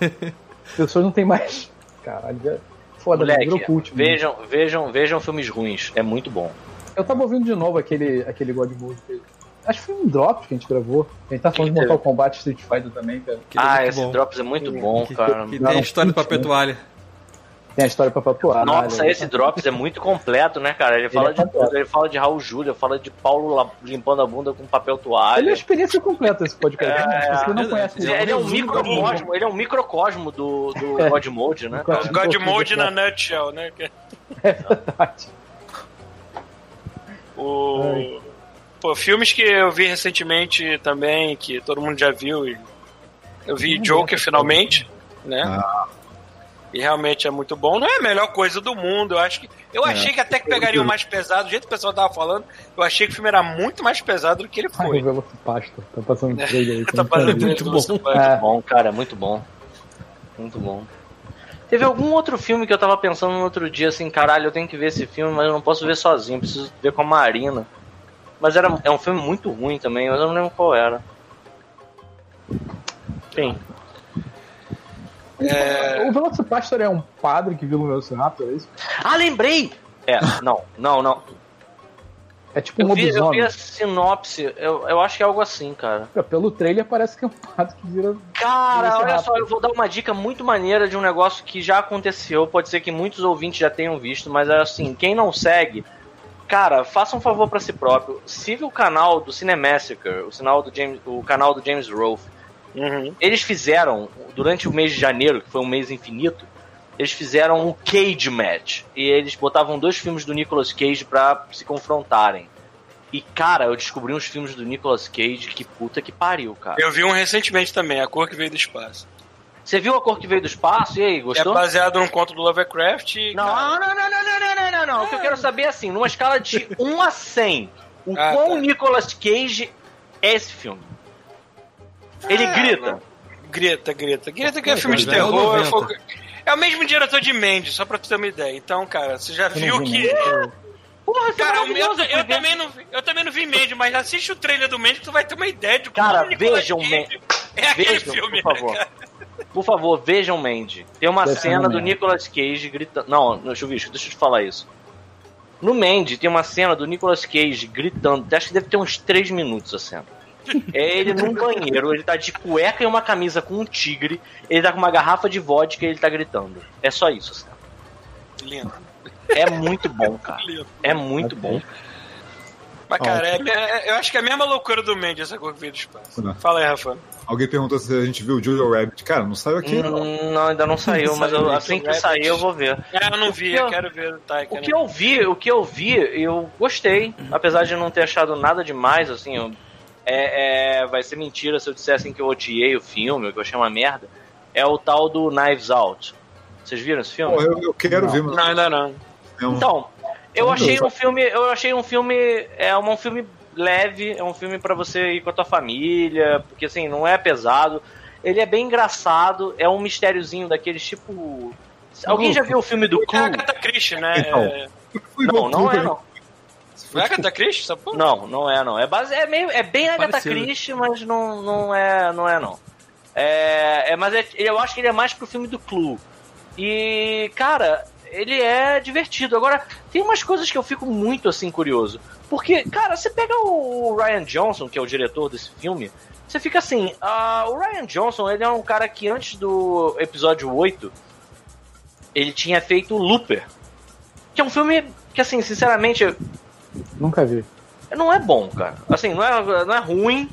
As pessoas não tem mais. Caralho, é foda, né? virou Moleque, cult. né? vejam, vejam, vejam filmes ruins. É muito bom. Eu tava ouvindo de novo aquele, aquele God Mode dele. Acho que foi um drop que a gente gravou. A gente tá falando de teve? Mortal Kombat Street Fighter também, cara. Que é ah, esse bom. Drops é muito Que- bom, Que, cara. que Não, tem história do cult, papel né? toalha. Tem a história pra patuar. Nossa, esse Drops é muito completo, né, cara? Ele fala é de tudo. Ele fala de Raul Júlia, fala de Paulo limpando a bunda com papel Ele é toalha. uma experiência completa esse podcast. É, né? Você não é, conhece Ele, ele é um do microcosmo, ele é um microcosmo do, do É. God Mode, né? God? God Mode na nutshell, né? É verdade. O... Pô, filmes que eu vi recentemente também, que todo mundo já viu. e Eu vi Joker finalmente, né? E realmente é muito bom. Não é a melhor coisa do mundo. Eu acho que. Eu achei que até que pegaria o mais pesado, do jeito que o pessoal tava falando, eu achei que o filme era muito mais pesado do que ele Ai, foi. o Velocipasto. Tá passando trailer aí. Tá fazendo Muito tudo bom. Muito É. bom, cara, muito bom. Muito bom. Teve algum outro filme que eu tava pensando no outro dia, assim, caralho, eu tenho que ver esse filme, mas eu não posso ver sozinho, preciso ver com a Marina. Mas era, é um filme muito ruim também, mas eu não lembro qual era. Enfim. O Velocipastor é um padre que viu o Velociraptor, é isso? Ah, lembrei! É, não, não, não. É tipo um Eu vi, eu vi a sinopse, eu, eu acho que é algo assim, cara. Pelo trailer parece que é um pato que vira. Cara, olha só, eu vou dar uma dica muito maneira de um negócio que já aconteceu. Pode ser que muitos ouvintes já tenham visto, mas é assim, quem não segue, cara, faça um favor pra si próprio. Siga o canal do Cinemassacre, o, sinal do James, o canal do James Rolfe. Eles fizeram, durante o mês de janeiro, que foi um mês infinito, eles fizeram um Cage Match. E eles botavam dois filmes do Nicolas Cage pra se confrontarem. E, cara, eu descobri uns filmes do Nicolas Cage que puta que pariu, cara. Eu vi um recentemente também, A Cor que Veio do Espaço. Você viu a cor que veio do espaço? E aí, gostou? É baseado num conto do Lovecraft. e, Não, cara, não, não, não, não, não, não, não, não, não. O que eu quero saber é assim, numa escala de 1 a 100, o Ah, quão tá. Nicolas Cage é esse filme? Ele Ah, grita. não. Grita, grita. Grita que é filme de é o terror. 90. é foco- É o mesmo diretor de Mandy, só pra tu ter uma ideia. Então, cara, você já Eu viu que. Porra, isso é Cara, eu, eu, também não, vi- eu também não vi Mandy, mas assiste o trailer do Mandy que tu vai ter uma ideia de como Cara, vejam Mandy. É aquele Vejam, filme, por né, favor. cara? Por favor, vejam Mandy. Tem uma Deve cena do. Nicolas Cage gritando. Não, no Chuvisco, deixa eu te falar isso. No Mandy tem uma cena do Nicolas Cage gritando. Acho que deve ter uns 3 minutos a cena. É ele num banheiro, ele tá de cueca e uma camisa com um tigre, ele tá com uma garrafa de vodka e ele tá gritando. É só isso, a cena. Lindo, É muito bom, cara. lindo. É muito bom. Mas, cara, é, é- eu acho que é a mesma loucura do Mandy, essa cor que veio do espaço. Não. Fala aí, Rafa. Alguém perguntou se a gente viu o Jojo Rabbit. Cara, não saiu aqui, não. Hum, Não, ainda não saiu, mas eu- assim que sair eu vou ver. É, eu não vi, eu- eu quero ver o Taika. O né? que eu vi, o que eu vi, eu gostei. Apesar de não ter achado nada demais, assim, eu- é, é- vai ser mentira se eu dissessem que eu odiei o filme, que eu achei uma merda. É o tal do Knives Out. Vocês viram esse filme? Pô, eu, eu quero ver, mas Não, ainda não. não. Então, eu Meu achei Deus. um filme, eu achei um filme, é um filme leve, é um filme pra você ir com a tua família, porque assim, não é pesado. Ele é bem engraçado, é um mistériozinho daqueles tipo Alguém já viu o filme do É a Clue? Agatha Christie, né? Então. É... Não, não é né? não. Foi a Agatha Christie, essa porra? Não, não é não. É base, é meio, é bem Agatha Parecido. Christie, mas não, não é, não é não. É, é mas é- eu acho que ele é mais pro filme do Clue. E cara, ele é divertido. Agora tem umas coisas que eu fico muito assim curioso, porque cara, você pega o Ryan Johnson, que é o diretor desse filme, você fica assim, ah, o Ryan Johnson, ele é um cara que antes do episódio 8, ele tinha feito Looper, que é um filme que assim, sinceramente, Nunca vi. não é bom, cara. Assim, não é, não é ruim,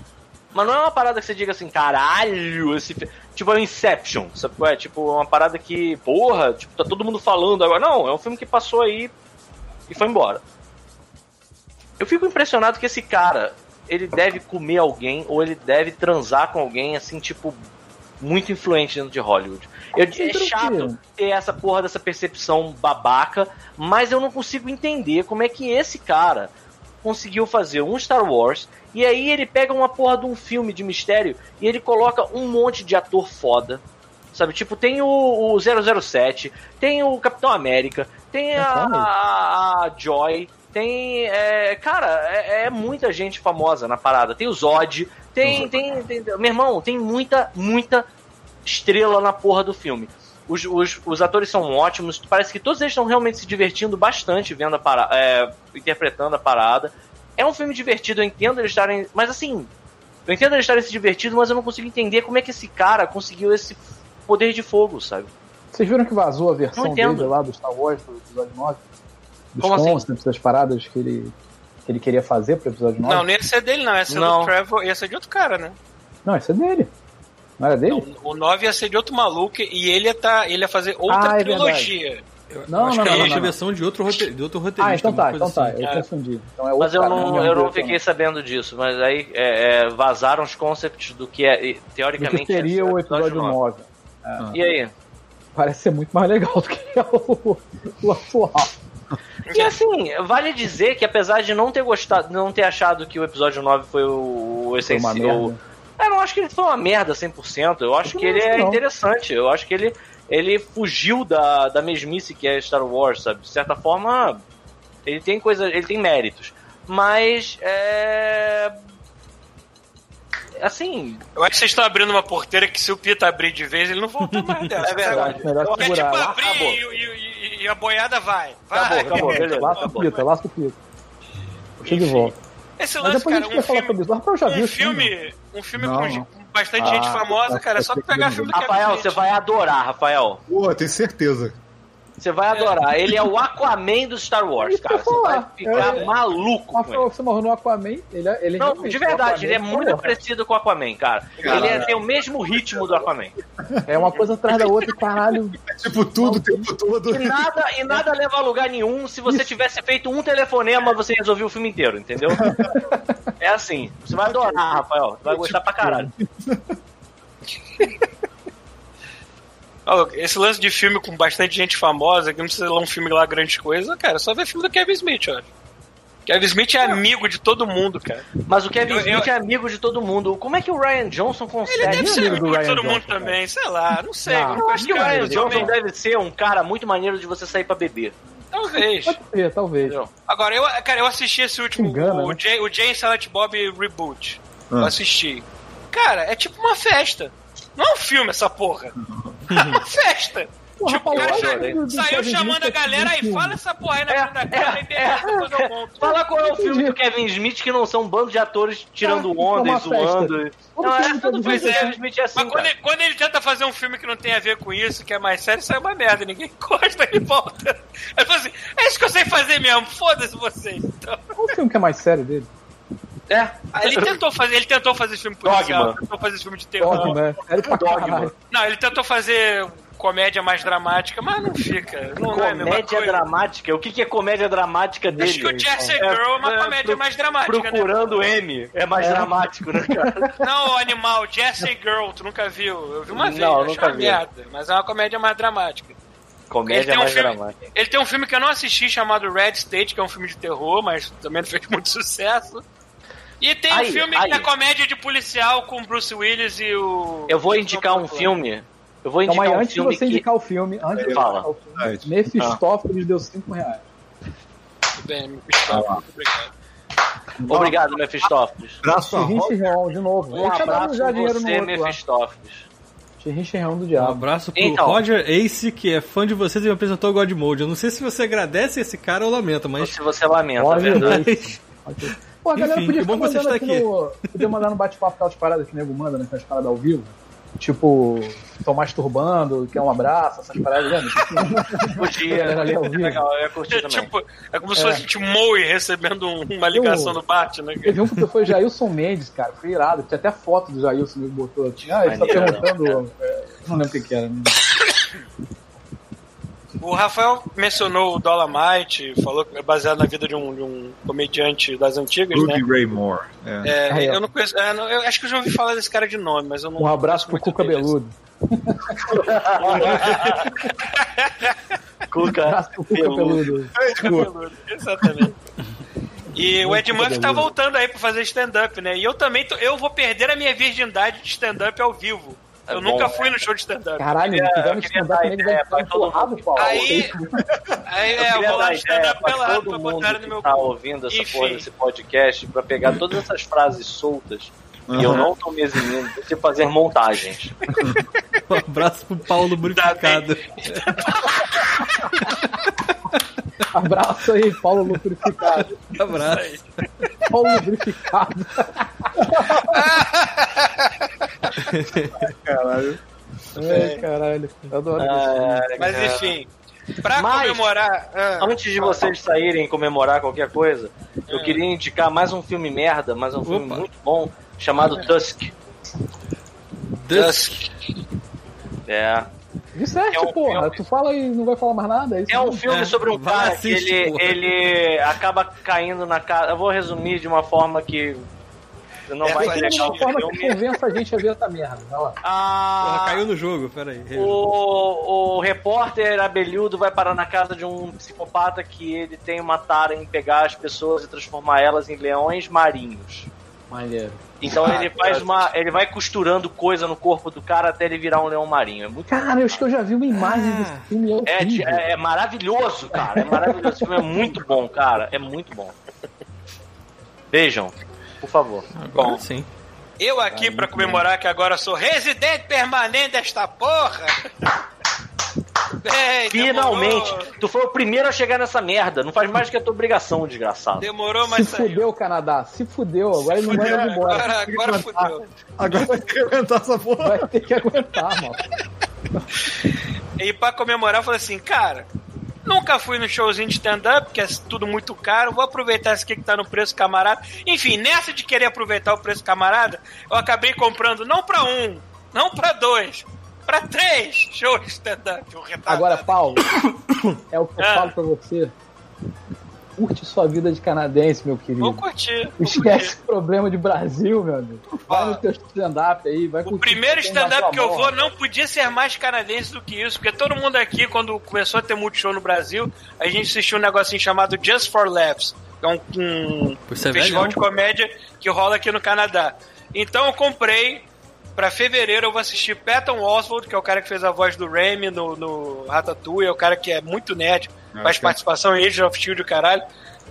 mas não é uma parada que você diga assim, caralho, esse fi-" Tipo, é o Inception, sabe é? Tipo, uma parada que, porra, tipo, tá todo mundo falando agora. Não, é um filme que passou aí e foi embora. Eu fico impressionado que esse cara, ele deve comer alguém ou ele deve transar com alguém, assim, tipo, muito influente dentro de Hollywood. Eu, é chato ter essa porra dessa percepção babaca, mas eu não consigo entender como é que esse cara conseguiu fazer um Star Wars e aí ele pega uma porra de um filme de mistério e ele coloca um monte de ator foda. Sabe, tipo, tem o, o 007, tem o Capitão América, tem a, a- a Joy, tem. é, cara, é, é muita gente famosa na parada. Tem o Zod, tem, tem, tem. Meu irmão, tem muita, muita estrela na porra do filme. Os, os, os atores são ótimos, parece que todos eles estão realmente se divertindo bastante vendo a parada, é, interpretando a parada. É um filme divertido, eu entendo eles estarem. Mas assim, eu entendo eles estarem se divertindo, mas eu não consigo entender como é que esse cara conseguiu esse poder de fogo, sabe? Vocês viram que vazou a versão dele lá do Star Wars pro episódio 9? Dos Como assim? concepts, das paradas que ele, que ele queria fazer pro episódio 9? Não, não ia ser dele, não. Ia ser Não. do Trevor, ia ser de outro cara, né? Não, isso é dele. Não era dele? Não, o 9 ia ser de outro maluco e ele ia, tá, ele ia fazer outra Ah, é trilogia. Não, Acho não, que não, é não, versão de outro, rote... de outro Ah, roteirista. então tá, então tá. assim. Eu É. confundi. Então é outro Mas eu cara, não, é eu mesmo não fiquei sabendo disso, mas aí é, é, vazaram os concepts do que é, e, Do teoricamente que seria é o episódio 9. E aí? Parece ser muito mais legal do que o, o atual. E assim, vale dizer que apesar de não ter gostado, não ter achado que o episódio 9 foi o, essencial. Eu não acho que ele foi uma merda 100%. Eu acho Eu que ele é não. interessante. Eu acho que ele, ele fugiu da, da mesmice que é Star Wars, sabe? De certa forma, ele tem coisa, ele tem méritos. Mas é. Assim, Eu acho que vocês estão abrindo uma porteira que se o Pita abrir de vez, ele não volta mais dessa. É verdade. Melhor É tipo segurar. Lá, abrir e, e- e- a boiada vai. Vai. Acabou, acabou, beleza. Lasca o pita, lasca o pita. Curti de volta. Esse Mas lance, depois a cara, gente um vai falar filme, sobre isso. Rafael já um filme? filme, um filme Não, com, bastante gente Ah, famosa, cara, é só pegar filme do Kevin Rafael, você vai adorar, Rafael. Pô, tenho certeza. Você vai adorar. Ele é o Aquaman do Star Wars, cara. Você vai ficar É. maluco com Rafael, ele. você morreu no Aquaman, ele, é- ele Não, de é o verdade, ele é Aquaman, muito parecido com o Aquaman, cara. Ele é- tem o mesmo ritmo do Aquaman. É uma coisa atrás da outra, caralho. É tipo tudo o tempo todo. E nada, e nada leva a lugar nenhum. Se você tivesse feito um telefonema, você resolvia o filme inteiro, entendeu? É assim. Você vai adorar, Rafael. Você vai gostar pra caralho. Esse lance de filme com bastante gente famosa, que não precisa lá um filme lá grande coisa, cara, só ver filme do Kevin Smith, ó. Kevin Smith é amigo de todo mundo, cara. Mas o Kevin Eu- Smith eu- é amigo de todo mundo. Como é que o Ryan Johnson consegue? Ele deve ser amigo do de Ryan todo mundo Johnson, também, sei lá, não sei. Não, eu Eu acho acho que o Ryan Johnson Johnson deve ser um cara muito maneiro de você sair pra beber. Talvez. Pode ser, talvez. Agora, eu, cara, eu assisti esse último, Engana, o, né? Jay, o Silent Bob Reboot. Eu Ah. assisti. Cara, é tipo uma festa. Não é um filme essa porra. É uma festa. Porra, tipo, o Rafael, cara do saiu chamando a galera aí, fala essa porra aí na É, frente da cara é, e beleza, depois eu monto. Fala qual é o filme do Kevin Smith que não são um bando de atores tirando Ah, onda é e zoando. Não, é, do todo Kevin filme do Smith é- Kevin Smith é assim, Mas quando ele, quando ele tenta fazer um filme que não tem a ver com isso, que é mais sério, sai uma merda, ninguém gosta, ele volta. Ele fala assim, é isso que eu sei fazer mesmo, foda-se vocês. Então, Qual o filme que é mais sério dele? É. ele tentou fazer, ele tentou fazer filme policial, Dogma. tentou fazer filme de terror. Dogma, né? Sério pra Dogma. Não, ele tentou fazer comédia mais dramática, mas não fica. Não, é Comédia coisa. dramática? O que, que é comédia dramática dele? Acho que o Jesse É, Girl é uma é, comédia pro- mais dramática, Procurando M é mais É. dramático, né, cara? né? Não, o animal, Jesse Girl, tu nunca viu? Eu vi uma vez, Não, achei nunca uma vi. merda, mas é uma comédia mais dramática. Ele Comédia tem, um mais filme, dramática. ele tem um filme que eu não assisti chamado Red State, que é um filme de terror, mas também não fez muito sucesso. E tem Aí, um filme aí. que é comédia de policial com Bruce Willis e o. Eu vou indicar um filme. Eu vou indicar aí, um antes de filme você que... indicar o filme, antes de Fala. indicar o filme. Mephistófeles deu 5 reais. Tudo bem, obrigado. Obrigado, Mephistófeles. Braço a. Chirrão, de novo. Um abraço já dinheiro no você, outro lá. Mephistófeles. Chirrin Chirrão do Um diabo. abraço pro Então. Roger Ace, que é fã de vocês e me apresentou o God Mode. Eu não sei se você agradece esse cara ou lamenta, Ou mas. se você lamenta, Olha verdade? isso. Pô, a galera Enfim, podia você mandando estar aqui no... Podia mandar no bate-papo aquelas paradas que o nego manda, né? Aquelas paradas ao vivo. Tipo, tô masturbando, quer um abraço, essas paradas, lembra? Podia. Galera ali ao vivo. Legal, eu ia curtir É, tipo, é como se fosse tipo Moe recebendo um- uma ligação do Bart, né? Teve um que foi Jailson Mendes, cara, foi irado. Tinha até foto do Jailson que botou. Tinha, ah, ele tá Maneiro, perguntando. é, não lembro o que, que era. né? O Rafael mencionou o Dolomite, falou que é baseado na vida de um, de um comediante das antigas, né? Ruby Ray Moore. É. É, eu não conheço. é, não- eu acho que eu já ouvi falar desse cara de nome, mas eu não. Um abraço pro Cuca. abraço pro Cu Cabeludo. Cabeludo, Exatamente. E o Ed Murphy tá voltando aí pra fazer stand-up, né? E eu também tô- eu vou perder a minha virgindade de stand-up ao vivo. É eu bom, nunca fui no show de stand-up. Caralho, se no queria stand-up, ele vai ficar pra todo empurrado. Paulo. Aí, aí Eu é, eu vou lá dar no stand-up pelado pra botar no meu tá cu. ouvindo essa Enfim. porra desse podcast pra pegar todas essas frases soltas e eu não tô me eximindo de fazer montagens. Um abraço pro Paulo Burificado. Abraço aí, Paulo Lubrificado. Abraço. Paulo Lubrificado. Caralho. Ai, caralho. Eu adoro isso. Ah, Mas enfim, pra Mas- comemorar. ah, Antes de vocês saírem comemorar qualquer coisa, eu queria indicar mais um filme merda, mas um filme Opa. muito bom, chamado Tusk. Dusk. É. De certo, É um porra. filme. Tu fala e não vai falar mais nada? É, isso É um filme É, sobre um cara assiste, que ele, porra. ele acaba caindo na casa. Eu vou resumir de uma forma que não É, vai Tem entregar uma forma que convença a gente a ver essa merda. Vai lá. Ah, Porra, caiu no jogo, peraí. O, o repórter abelhudo vai parar na casa de um psicopata que ele tem uma tara em pegar as pessoas e transformar elas em leões marinhos. Maneiro. Então Ah, ele faz cara. uma. Ele vai costurando coisa no corpo do cara até ele virar um leão marinho. É muito. Cara, eu acho que eu já vi uma imagem Ah. desse filme. É, É, é, é maravilhoso, cara. É maravilhoso. Esse filme é muito bom, cara. É muito bom. Vejam, por favor. Agora Bom. sim. Eu aqui pra comemorar que agora sou residente permanente desta porra. bem. Finalmente! Demorou, Tu foi o primeiro a chegar nessa merda. Não faz mais do que a tua obrigação, desgraçado. demorou Se mas saiu. fudeu, Canadá. Se fudeu. Agora ele não manda ele embora. Agora, agora fudeu. Agora vai ter que aguentar essa porra. Vai ter que aguentar, mano. E pra comemorar, eu falei assim, cara, nunca fui no showzinho de stand-up, que é tudo muito caro, vou aproveitar esse aqui que tá no preço camarada. Enfim, nessa de querer aproveitar o preço camarada, eu acabei comprando não pra um, não pra dois, pra três shows de stand-up. um. Agora, Paulo, é o que eu Ah. falo pra você. Curte sua vida de canadense, meu Vou querido. curtir. vou Esquece curtir. o problema de Brasil, meu amigo. Vai no teu stand-up aí, vai O curtir primeiro stand-up que eu vou não podia ser mais canadense do que isso, porque todo mundo aqui, quando começou a ter multishow no Brasil, a gente assistiu um negocinho chamado Just for Laughs, que é um, um festival velhão. de comédia que rola aqui no Canadá. Então eu comprei, pra fevereiro eu vou assistir Patton Oswald, que é o cara que fez a voz do Remy no, no Ratatouille, é o cara que é muito nerd, Ah, faz que- participação em Age of Shield, caralho.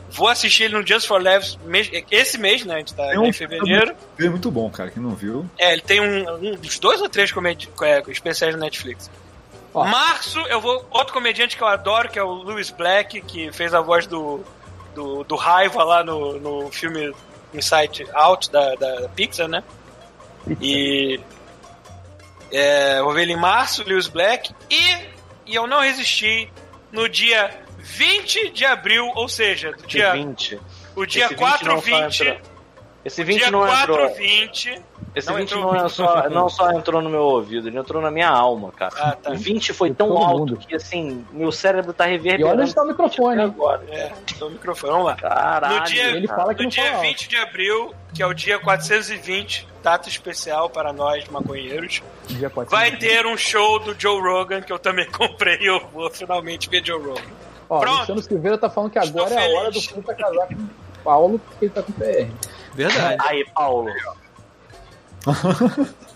Vou assistir ele no Just for Laughs esse mês, né? A gente tá em um fevereiro. É muito bom, cara. Quem não viu? É, ele tem um, um dos dois ou três comedi é, especiais na Netflix. Ó. Março, eu vou. Outro comediante que eu adoro, que é o Louis Black, que fez a voz do, do, do Raiva lá no, no filme Inside Out da, da Pixar, né? E. É, vou ver ele em março, Lewis Black. E, e eu não resisti no dia 20 de abril, ou seja, do dia, 20. o dia Esse 20 não 4 só 20 entrou. Esse 20 dia não 4 entrou. 20 Esse Não 20 entrou não, é 20. só, não só entrou no meu ouvido, ele entrou na minha alma, cara. Ah, tá. O 20 foi tão todo alto mundo. que, assim, meu cérebro tá E reverberando. olha onde tá o microfone, agora. É, do microfone, vamos lá. Caralho. No dia- Ele fala que No dia fala alto. 20 de abril, que é o dia 420, data especial para nós maconheiros, Dia 400. vai ter um show do Joe Rogan, que eu também comprei e eu vou finalmente ver Joe Rogan. Ó, Pronto. Luciano Silveira tá falando que agora Estou é a hora do. Puta casar com o Paulo, porque ele tá com PR. Verdade. Aí, Paulo.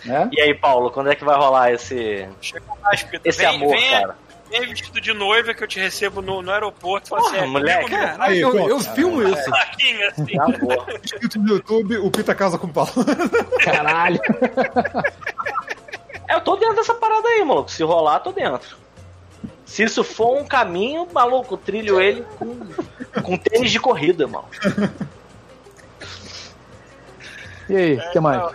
Né? E aí, Paulo, quando é que vai rolar esse, Pita. esse vem, amor, vem, cara? vem vestido de noiva que eu te recebo no, no aeroporto. Assim, Porra, é, moleque. Aí, eu, eu filmo isso. plaquinha, assim. No YouTube, o Pita casa com o Paulo. Caralho. É, eu tô dentro dessa parada aí, maluco. Se rolar, tô dentro. Se isso for um caminho, maluco, trilho ele com, com tênis de corrida, mano. E aí, o que mais?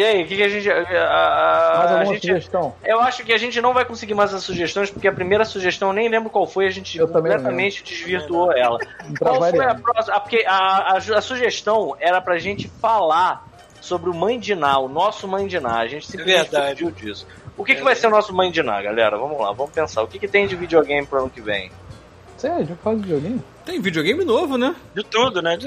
E aí, o que, que a gente. A, a- Mais a alguma gente sugestão? eu acho que a gente não vai conseguir mais as sugestões, porque a primeira sugestão, eu nem lembro qual foi, a gente Eu completamente desvirtuou ela. Pra Qual foi a próxima? Ah, porque a, a, a sugestão era pra gente falar sobre o Mãe Diná, o nosso Mãe Diná. A gente simplesmente Verdade. fugiu disso. O que, que vai ser o nosso Mãe Diná, galera? Vamos lá, vamos pensar. O que, que tem de videogame pro ano que vem? Sério, já faz videogame? Tem videogame novo, né? De tudo, né?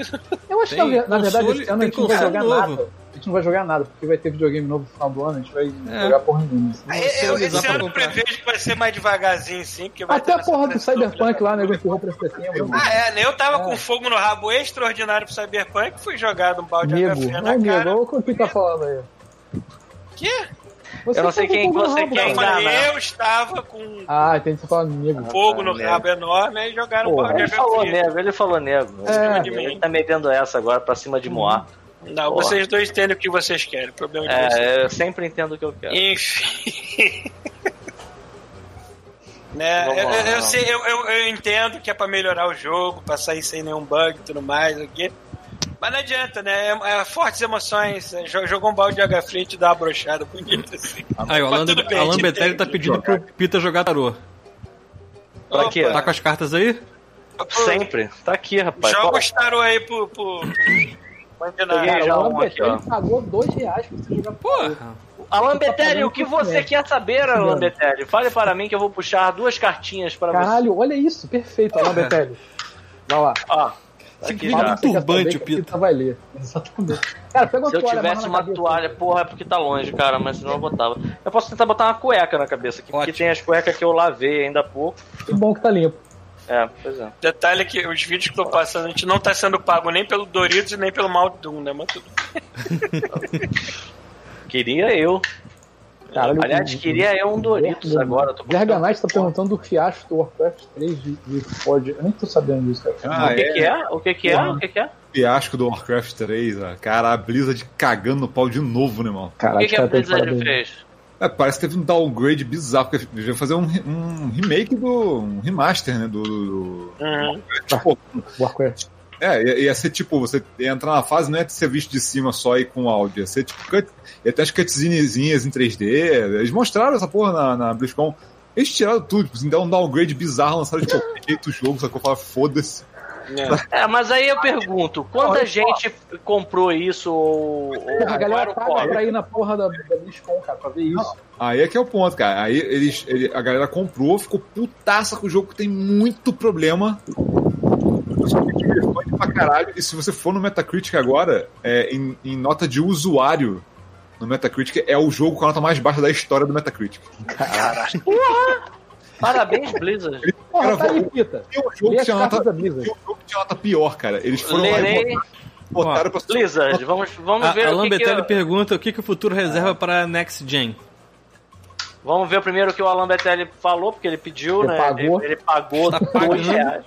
Eu acho Tem que, na verdade, console- esse ano a gente não vai jogar novo. nada. A gente não vai jogar nada, porque vai ter videogame novo no final do ano, a gente vai É. jogar porra nenhuma. Eu, eu, usar esse ano eu prevejo que vai ser mais devagarzinho, sim. Porque vai Até ter a porra do Cyberpunk lá, nego empurrou pra setembro. Ah, é, né? Eu tava É. com fogo no rabo extraordinário pro Cyberpunk, fui jogado um balde de água Nego, fria é na nego, cara. olha o que tá falando aí. Que? Você Eu não sei tá com quem você rabo, quer enganar. eu estava com Ah, entendi você falando nego. fogo no né? rabo enorme e jogaram um Porra, balde de Ele água falou nego, ele falou nego. É. Ele tá metendo essa agora pra cima de Moá. Não, Porra. vocês dois entendem o que vocês querem, problema de vocês. É, eu sempre entendo o que eu quero. Enfim. né? Vamos Eu, lá, eu- eu sei, eu, eu, eu entendo que é pra melhorar o jogo, pra sair sem nenhum bug e tudo mais aqui. Mas não adianta, né? É, é fortes emoções. é, jo- Jogou um balde de água fria e te dá uma brochada bonita assim. Aí, o Alan, bem, Alan te Betelli tá pedindo pro Pita jogar tarô. Pra quê? Tá com as cartas aí? Sempre. Tá aqui, rapaz. Joga os tarô aí pro. pro, pro... Já o um Alan aqui, ó. Betelli pagou dois reais pra você jogar Porra. Alan tá Betelli, o que isso você quer saber, Alan Mano. Betelli? Fale para mim que eu vou puxar duas cartinhas para você. Caralho, olha isso, perfeito, Alan Betelli. Vai lá. Ó, tá Que aqui do turbante, o Pita. Vai ler. Exatamente. Cara, pega uma Se eu toalha, tivesse uma cabeça. toalha, porra, é porque tá longe, cara, mas senão eu botava. Eu posso tentar botar uma cueca na cabeça aqui, porque tem as cuecas que eu lavei ainda há pouco. Que bom que tá limpo. É, pois é. Detalhe é que os vídeos que eu tô passando, a gente não tá sendo pago nem pelo Doritos e nem pelo Maldum, né? Mas tudo. Queria eu. Caralho, Aliás, o- queria eu um Doritos o- agora. Eu Garganite tá perguntando do fiasco do Warcraft 3 de, de COD. Eu nem tô sabendo disso, cara. Ah, O que, é? que é? O que, que é? O que, que é? Fiasco do Warcraft 3, ó. cara, a Blizzard cagando no pau de novo, né, irmão? O Caralho, que, que a Blizzard fez? É, parece que teve um downgrade bizarro, porque eles iam fazer um, um remake do. um remaster, né? Do. do- Uhum. tipo, Warcraft. é, ia, ia ser tipo, você entrar na fase, não é ser visto de cima só e com áudio, ia ser tipo cut, ia ter as cutscenezinhas em 3D. Eles mostraram essa porra na, na BlizzCon. Eles tiraram tudo, tipo, assim, deram um downgrade bizarro, lançaram de qualquer jeito o jogo, só que eu falo, foda-se. É. É, mas aí eu pergunto, quanta gente comprou isso ou, ou Porra, a galera paga core? pra ir na porra da, da BlizzCon, cara, pra ver isso. Aí é que é o ponto, cara. Aí eles, ele- a galera comprou, ficou putaça com o jogo que tem muito problema. Foi pra caralho. E se você for no Metacritic agora, é, em, em nota de usuário no Metacritic, é o jogo com a nota mais baixa da história do Metacritic. Parabéns, Blizzard. Porra, tá aí, Pita. Tem um jogo que tinha nota, um que pior, cara. Eles foram lá Lerei. e botaram pra Blizzard, vamos, vamos A, ver Alan o que que Betelli eu- pergunta o que, que o futuro reserva para Next Gen. Vamos ver primeiro o que o Alan Betelli falou, porque ele pediu, Ele né? pagou. Ele, ele pagou Tá dois reais.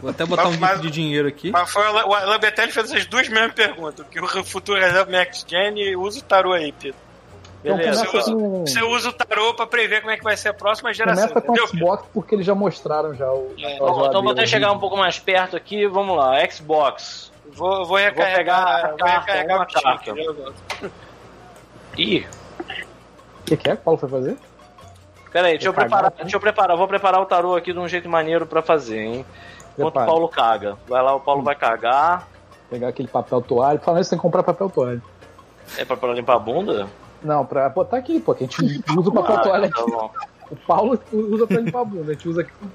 Vou até botar Mas- um mas- GIF de dinheiro aqui. Mas foi o Alan- o Betelli fez as duas mesmas perguntas. Que o futuro reserva Next Gen e usa o tarô aí, Pedro. Então Beleza. começa Você usa, com, você usa o tarô pra prever como é que vai ser a próxima geração, começa com o Xbox, porque eles já mostraram já o... É. Bom, então vou geladeira. até chegar um pouco mais perto aqui, vamos lá, Xbox. Vou, vou recarregar, pegar a vou carta, recarregar uma carta. Ih, O que, que é que o Paulo foi fazer? pera aí, deixa eu Vou cagar preparar, aqui. deixa eu preparar, vou preparar o tarô aqui de um jeito maneiro pra fazer, hein? Enquanto o. Paulo caga. Vai lá, o Paulo vai cagar. Pegar aquele papel toalha. Falando isso, tem que comprar papel toalha. É pra, pra limpar a bunda? Não, pra botar aqui, pô, que a gente usa o papel toalha tá aqui. bom. O Paulo usa pra limpar a bunda, a gente usa aqui pra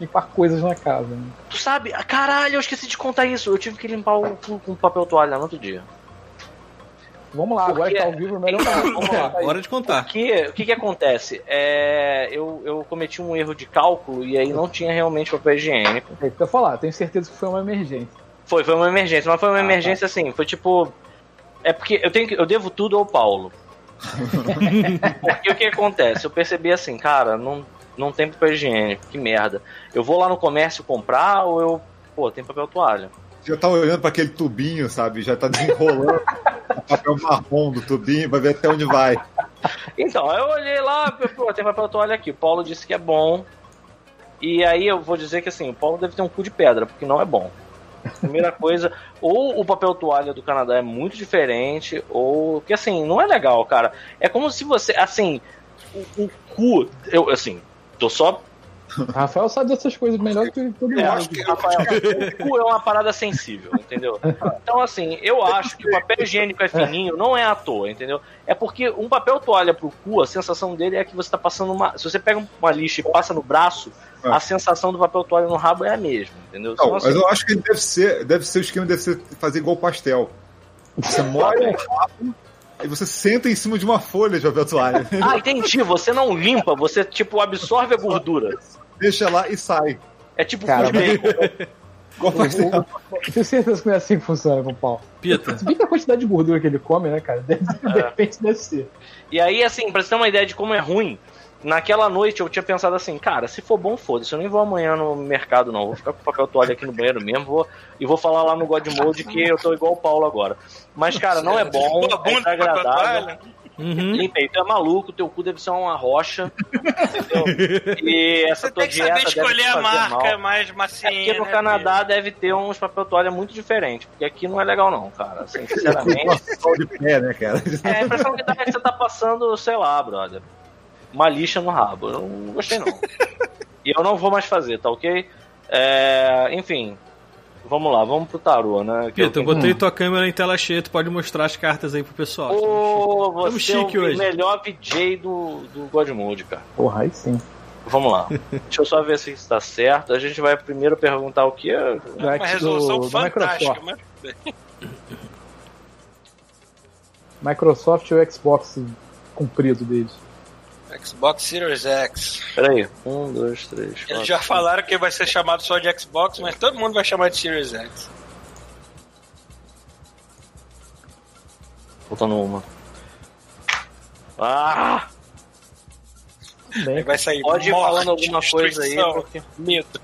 limpar coisas na casa. Né? Tu sabe, ah, caralho, eu esqueci de contar isso. Eu tive que limpar o cu com papel toalha no outro dia. Vamos lá, agora Porque- que tá ao vivo, melhor Então, não. vamos lá. Tá. Hora de contar. Porque, o que que acontece? É, eu, eu cometi um erro de cálculo e aí não tinha realmente papel higiênico. É isso que eu ia falar, tenho certeza que foi uma emergência. Foi, foi uma emergência, mas foi uma Ah, emergência assim, foi tipo. É porque eu tenho que, eu devo tudo ao Paulo. Porque o que acontece? Eu percebi assim, cara, não, não tem papel higiênico, que merda. Eu vou lá no comércio comprar ou eu. Pô, tem papel toalha. Já tá olhando pra aquele tubinho, sabe? Já tá desenrolando o papel marrom do tubinho pra ver até onde vai. Então, eu olhei lá, pô, tem papel toalha aqui. O Paulo disse que é bom. E aí eu vou dizer que assim, o Paulo deve ter um cu de pedra, porque não é bom. Primeira coisa, ou o papel toalha do Canadá é muito diferente, ou que assim, não é legal, cara. É como se você, assim, o, o cu, eu assim, tô só Rafael sabe dessas coisas melhor do que todo mundo. é, acho que, Rafael, o cu é uma parada sensível, entendeu? Então, assim, eu acho que o papel higiênico é fininho, não é à toa, entendeu? É porque um papel toalha pro cu, a sensação dele é que você tá passando uma. Se você pega uma lixa e passa no braço, É. a sensação do papel toalha no rabo é a mesma, entendeu? Não, mas assim, eu acho que ele deve ser, deve ser o esquema deve ser fazer igual pastel. Você molha o rabo e você senta em cima de uma folha de papel toalha. Ah, entendi. Você não limpa, você, tipo, absorve a gordura. Deixa lá e sai. É tipo Cara, pastel. Eu tenho certeza que não é assim que funciona com o pau. Pita. Se bem que a quantidade de gordura que ele come, né, cara? Deve, De repente deve ser. E aí, assim, pra você ter uma ideia de como é ruim, naquela noite eu tinha pensado assim, cara, se for bom, foda-se, eu nem vou amanhã no mercado, não. Vou ficar com papel toalha aqui no banheiro mesmo, vou, e vou falar lá no God Mode que eu tô igual o Paulo agora. Mas, cara, não é bom, é desagradável. Uhum. Limpei, tu é maluco, teu cu deve ser uma rocha. entendeu? E essa Você tua tem que dieta saber escolher a fazer marca mal. mais É macia. porque no né, Canadá deve ter uns papel toalha muito diferentes, porque aqui não é legal não, cara. Assim, sinceramente. Sol de pé, né, cara? É, a impressão que dá é que você tá passando, sei lá, brother. Uma lixa no rabo. Eu não gostei, não. e eu não vou mais fazer, tá ok? É, enfim. Vamos lá, vamos pro tarô, né? Que eu Pita, eu tenho- botei tua câmera em tela cheia, tu pode mostrar as cartas aí pro pessoal. Ô, Tamo você é chique o hoje. melhor VJ do, do God Mode, cara. Porra, aí sim. Vamos lá. Deixa eu só ver se está certo. A gente vai primeiro perguntar o que é. Uma resolução do- do fantástica, Microsoft. mas... Microsoft e o Xbox comprido deles. Xbox Series X. Peraí. Um, dois, três. Eles quatro, já falaram que vai ser chamado só de Xbox, mas todo mundo vai chamar de Series X. Faltando uma. Ah! Bem, Vai sair Pode ir falando alguma coisa aí, porque. Medo.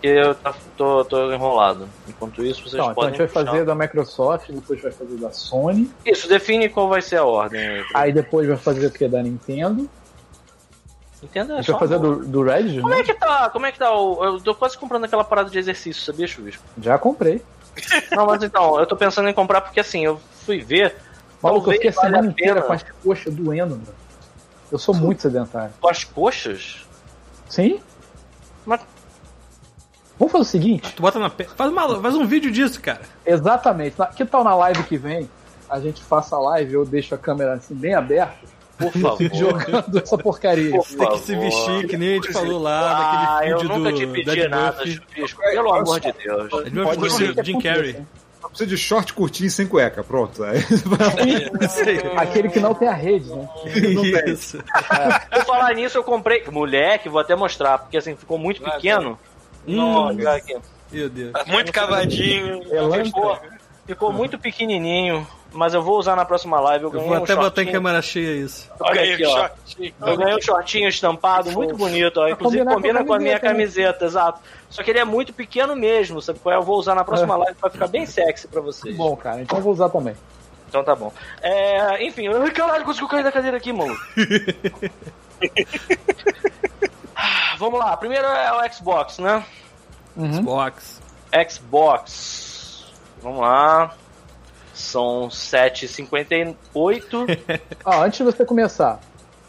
Porque eu tá- tô, tô enrolado. Enquanto isso, vocês Então, então a podem. gente vai puxar. fazer da Microsoft, depois vai fazer da Sony, Isso, define qual vai ser a ordem. aí depois vai fazer o que? Da Nintendo. Entenda? A É gente só vai fazer um- do, do Red, Como né? é que tá? Como é que tá. Eu tô quase comprando aquela parada de exercício, sabia, Chuvisco? Já comprei. Não, mas então, eu tô pensando em comprar porque assim, eu fui ver. Maluco, eu fiquei a semana a inteira com as coxas doendo, mano. Eu sou muito sedentário. Com as coxas? Sim? Mas- Vamos fazer o seguinte? Tu bota na pe... faz, uma... faz um vídeo disso, cara. Exatamente. Na- Que tal na live que vem? A gente faça a live, eu deixo a câmera assim bem aberta, Por favor. jogando essa porcaria. Por Tem que se favor. vestir, que nem a gente falou lá Ah, naquele eu vídeo nunca do te pedi nada, Murphy. Chuvisco. Pelo amor de Deus. Pode ser. Jim Carrey. Só precisa de short curtinho sem cueca, pronto. Aí. Aquele que não tem a rede, né? não tem. Isso. Por falar nisso, eu comprei. Moleque, vou até mostrar, porque assim, ficou muito pequeno. Hum. Nossa, aqui. Meu Deus. Muito cavadinho. Ficou, ficou muito pequenininho, mas eu vou usar na próxima live. Eu Eu vou um até botar em câmera cheia isso. Olha Aí, aqui, ó. shortinho. Eu ganhei um shortinho estampado, muito bonito, ó. Inclusive combina com a minha camiseta, né? camiseta, exato. Só que ele é muito pequeno mesmo, sabe? qual é? Eu vou usar na próxima live pra ficar bem sexy pra vocês. Bom, cara, então eu vou usar também. Então tá bom. É, enfim, eu- caralho, conseguiu cair da cadeira aqui, mano. Ah, Vamos lá, primeiro é o Xbox, né? Uhum. Xbox. Xbox. Vamos lá. São 7h58. Ah, antes de você começar,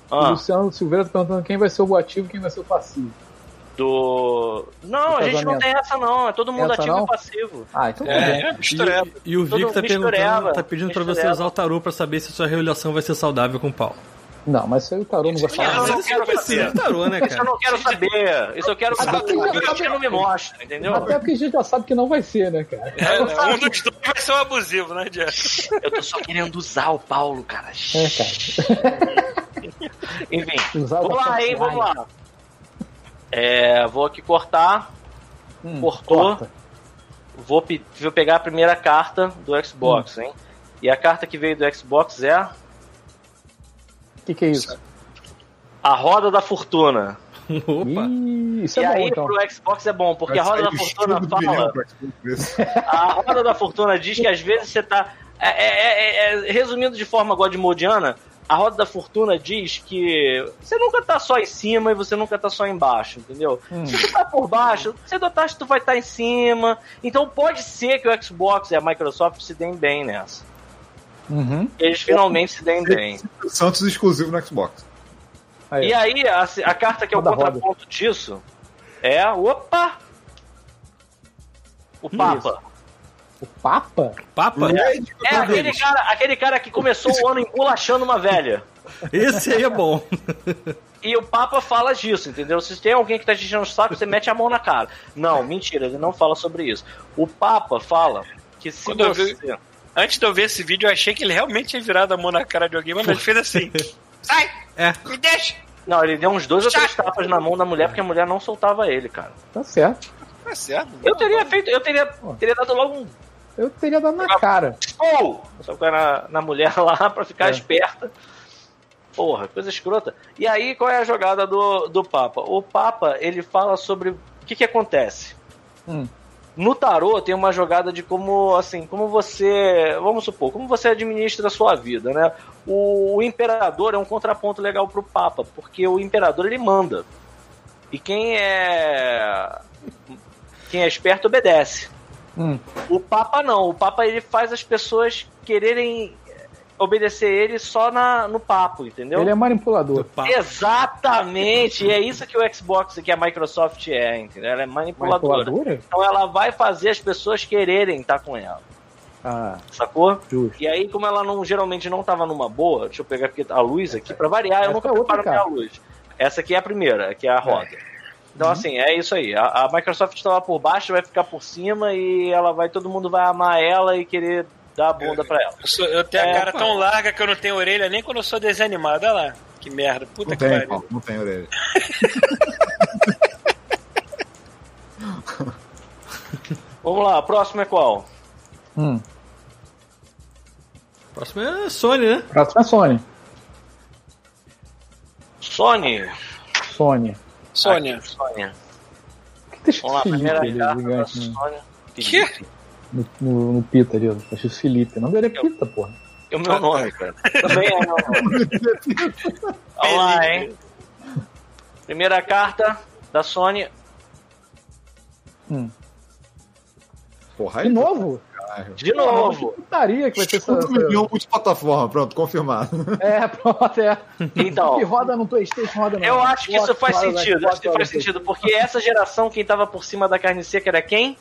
o Ah, Luciano Silveira tá perguntando quem vai ser o ativo e quem vai ser o passivo. do. Não, Do a gente não tem essa, não. É todo mundo Essa ativo não? e passivo. Ah, então tá. É, mistureba. E, e o Todo Vic tá mistureba, perguntando, tá pedindo pra você usar o tarô pra saber se sua relação vai ser saudável com o pau. Não, mas isso aí o Tarô não vai falar. eu não Isso quero precisa saber. tarô, né, Isso eu cara? não quero saber. Isso eu quero saber. Até porque O já que o sabe- destino me mostra, entendeu? Até porque a gente já sabe que não vai ser, né, cara? É, né? um dos dois vai ser um abusivo, né, Jeff? Eu tô só querendo usar o Paulo, cara. É, cara. Enfim, Usar vamos lá, hein, vamos lá. É, vou aqui cortar. Hum, Cortou. corta. Vou, pe- vou pegar a primeira carta do Xbox, hein? E a carta que veio do Xbox é que, que é isso? a Roda da Fortuna. Opa. Ih, isso e é bom, aí então. pro Xbox é bom, porque a Roda da Fortuna do fala. A Roda da Fortuna diz que às vezes você tá. É, é- é- é- resumindo de forma godmodiana, a Roda da Fortuna diz que você nunca tá só em cima e você nunca tá só embaixo, entendeu? Hum. Se tu tá por baixo, cedo ou tarde tu vai estar em cima. Então pode ser que o Xbox e a Microsoft se deem bem nessa. Uhum. Eles finalmente se deem bem. Santos exclusivo no Xbox. Aí, E aí, a, a carta que é o Roda, roda. contraponto disso é. Opa! O Papa. O Papa? Papa? É aquele cara, aquele cara que começou o ano embolachando uma velha. Esse aí é bom. E o Papa fala disso, entendeu? Se tem alguém que tá te enchendo o saco, você mete a mão na cara. Não, mentira, ele não fala sobre isso. O Papa fala que se Quando eu você. vi- Antes de eu ver esse vídeo, eu achei que ele realmente tinha virado a mão na cara de alguém, mas ele fez assim. Sai! É. Me deixa! Não, ele deu uns dois ou três tapas na mão da mulher porque a mulher não soltava ele, cara. Tá certo. Tá certo. Eu teria feito, eu teria, teria dado logo um Eu teria dado na cara. Ou! Só que na, na mulher lá pra ficar É. esperta. Porra, coisa escrota. E aí, qual é a jogada do, do Papa? O Papa, ele fala sobre o que que acontece. Hum. No tarô tem uma jogada de como, assim, como você, vamos supor, como você administra a sua vida, né? O, o imperador é um contraponto legal pro Papa, porque o imperador ele manda. E quem é quem é esperto obedece. Hum. O Papa não. O Papa ele faz as pessoas quererem obedecer ele só na, no papo, entendeu? Ele é Do manipulador. Exatamente! E é isso que o Xbox e que a Microsoft é, entendeu? Ela é manipuladora. Manipuladora? Então ela vai fazer as pessoas quererem estar com ela. Ah, Sacou? justo. E aí, como ela não, geralmente não tava numa boa, deixa eu pegar aqui a luz aqui pra variar, eu Essa nunca é outra, preparo minha cara. luz. Essa aqui é a primeira, que é a roda. Então, Uhum. assim, é isso aí. A, a Microsoft estava por baixo, vai ficar por cima e ela vai, todo mundo vai amar ela e querer dar a bunda pra ela. Eu, sou- eu tenho É, a cara pô. tão larga que eu não tenho orelha nem quando eu sou desanimado. Olha lá. Que merda. Puta Não que tem, pariu. Paulo, não tem orelha. Vamos lá, a próxima é qual? Hum. Próximo é Sony, né? Próximo é Sony. Sony. Sony. Sônia. Sony. O Deixa Vamos lá, primeira carta da né? Sônia. Que? No, no, no Pita ali, ó. Acho Felipe. O nome dele é Pita, porra. É o meu nome, cara. Também é meu nome. Vamos lá, hein? Primeira carta da Sony. Porra, De aí. novo? Caralho. De novo. Putaria que vai ser essa. Um milhão multiplataforma, pronto, confirmado. É, pronto, é. Então, Que roda no Playstation, roda no eu acho que isso faz sentido. Acho que faz sentido. Porque essa geração, quem tava por cima da carne seca era quem?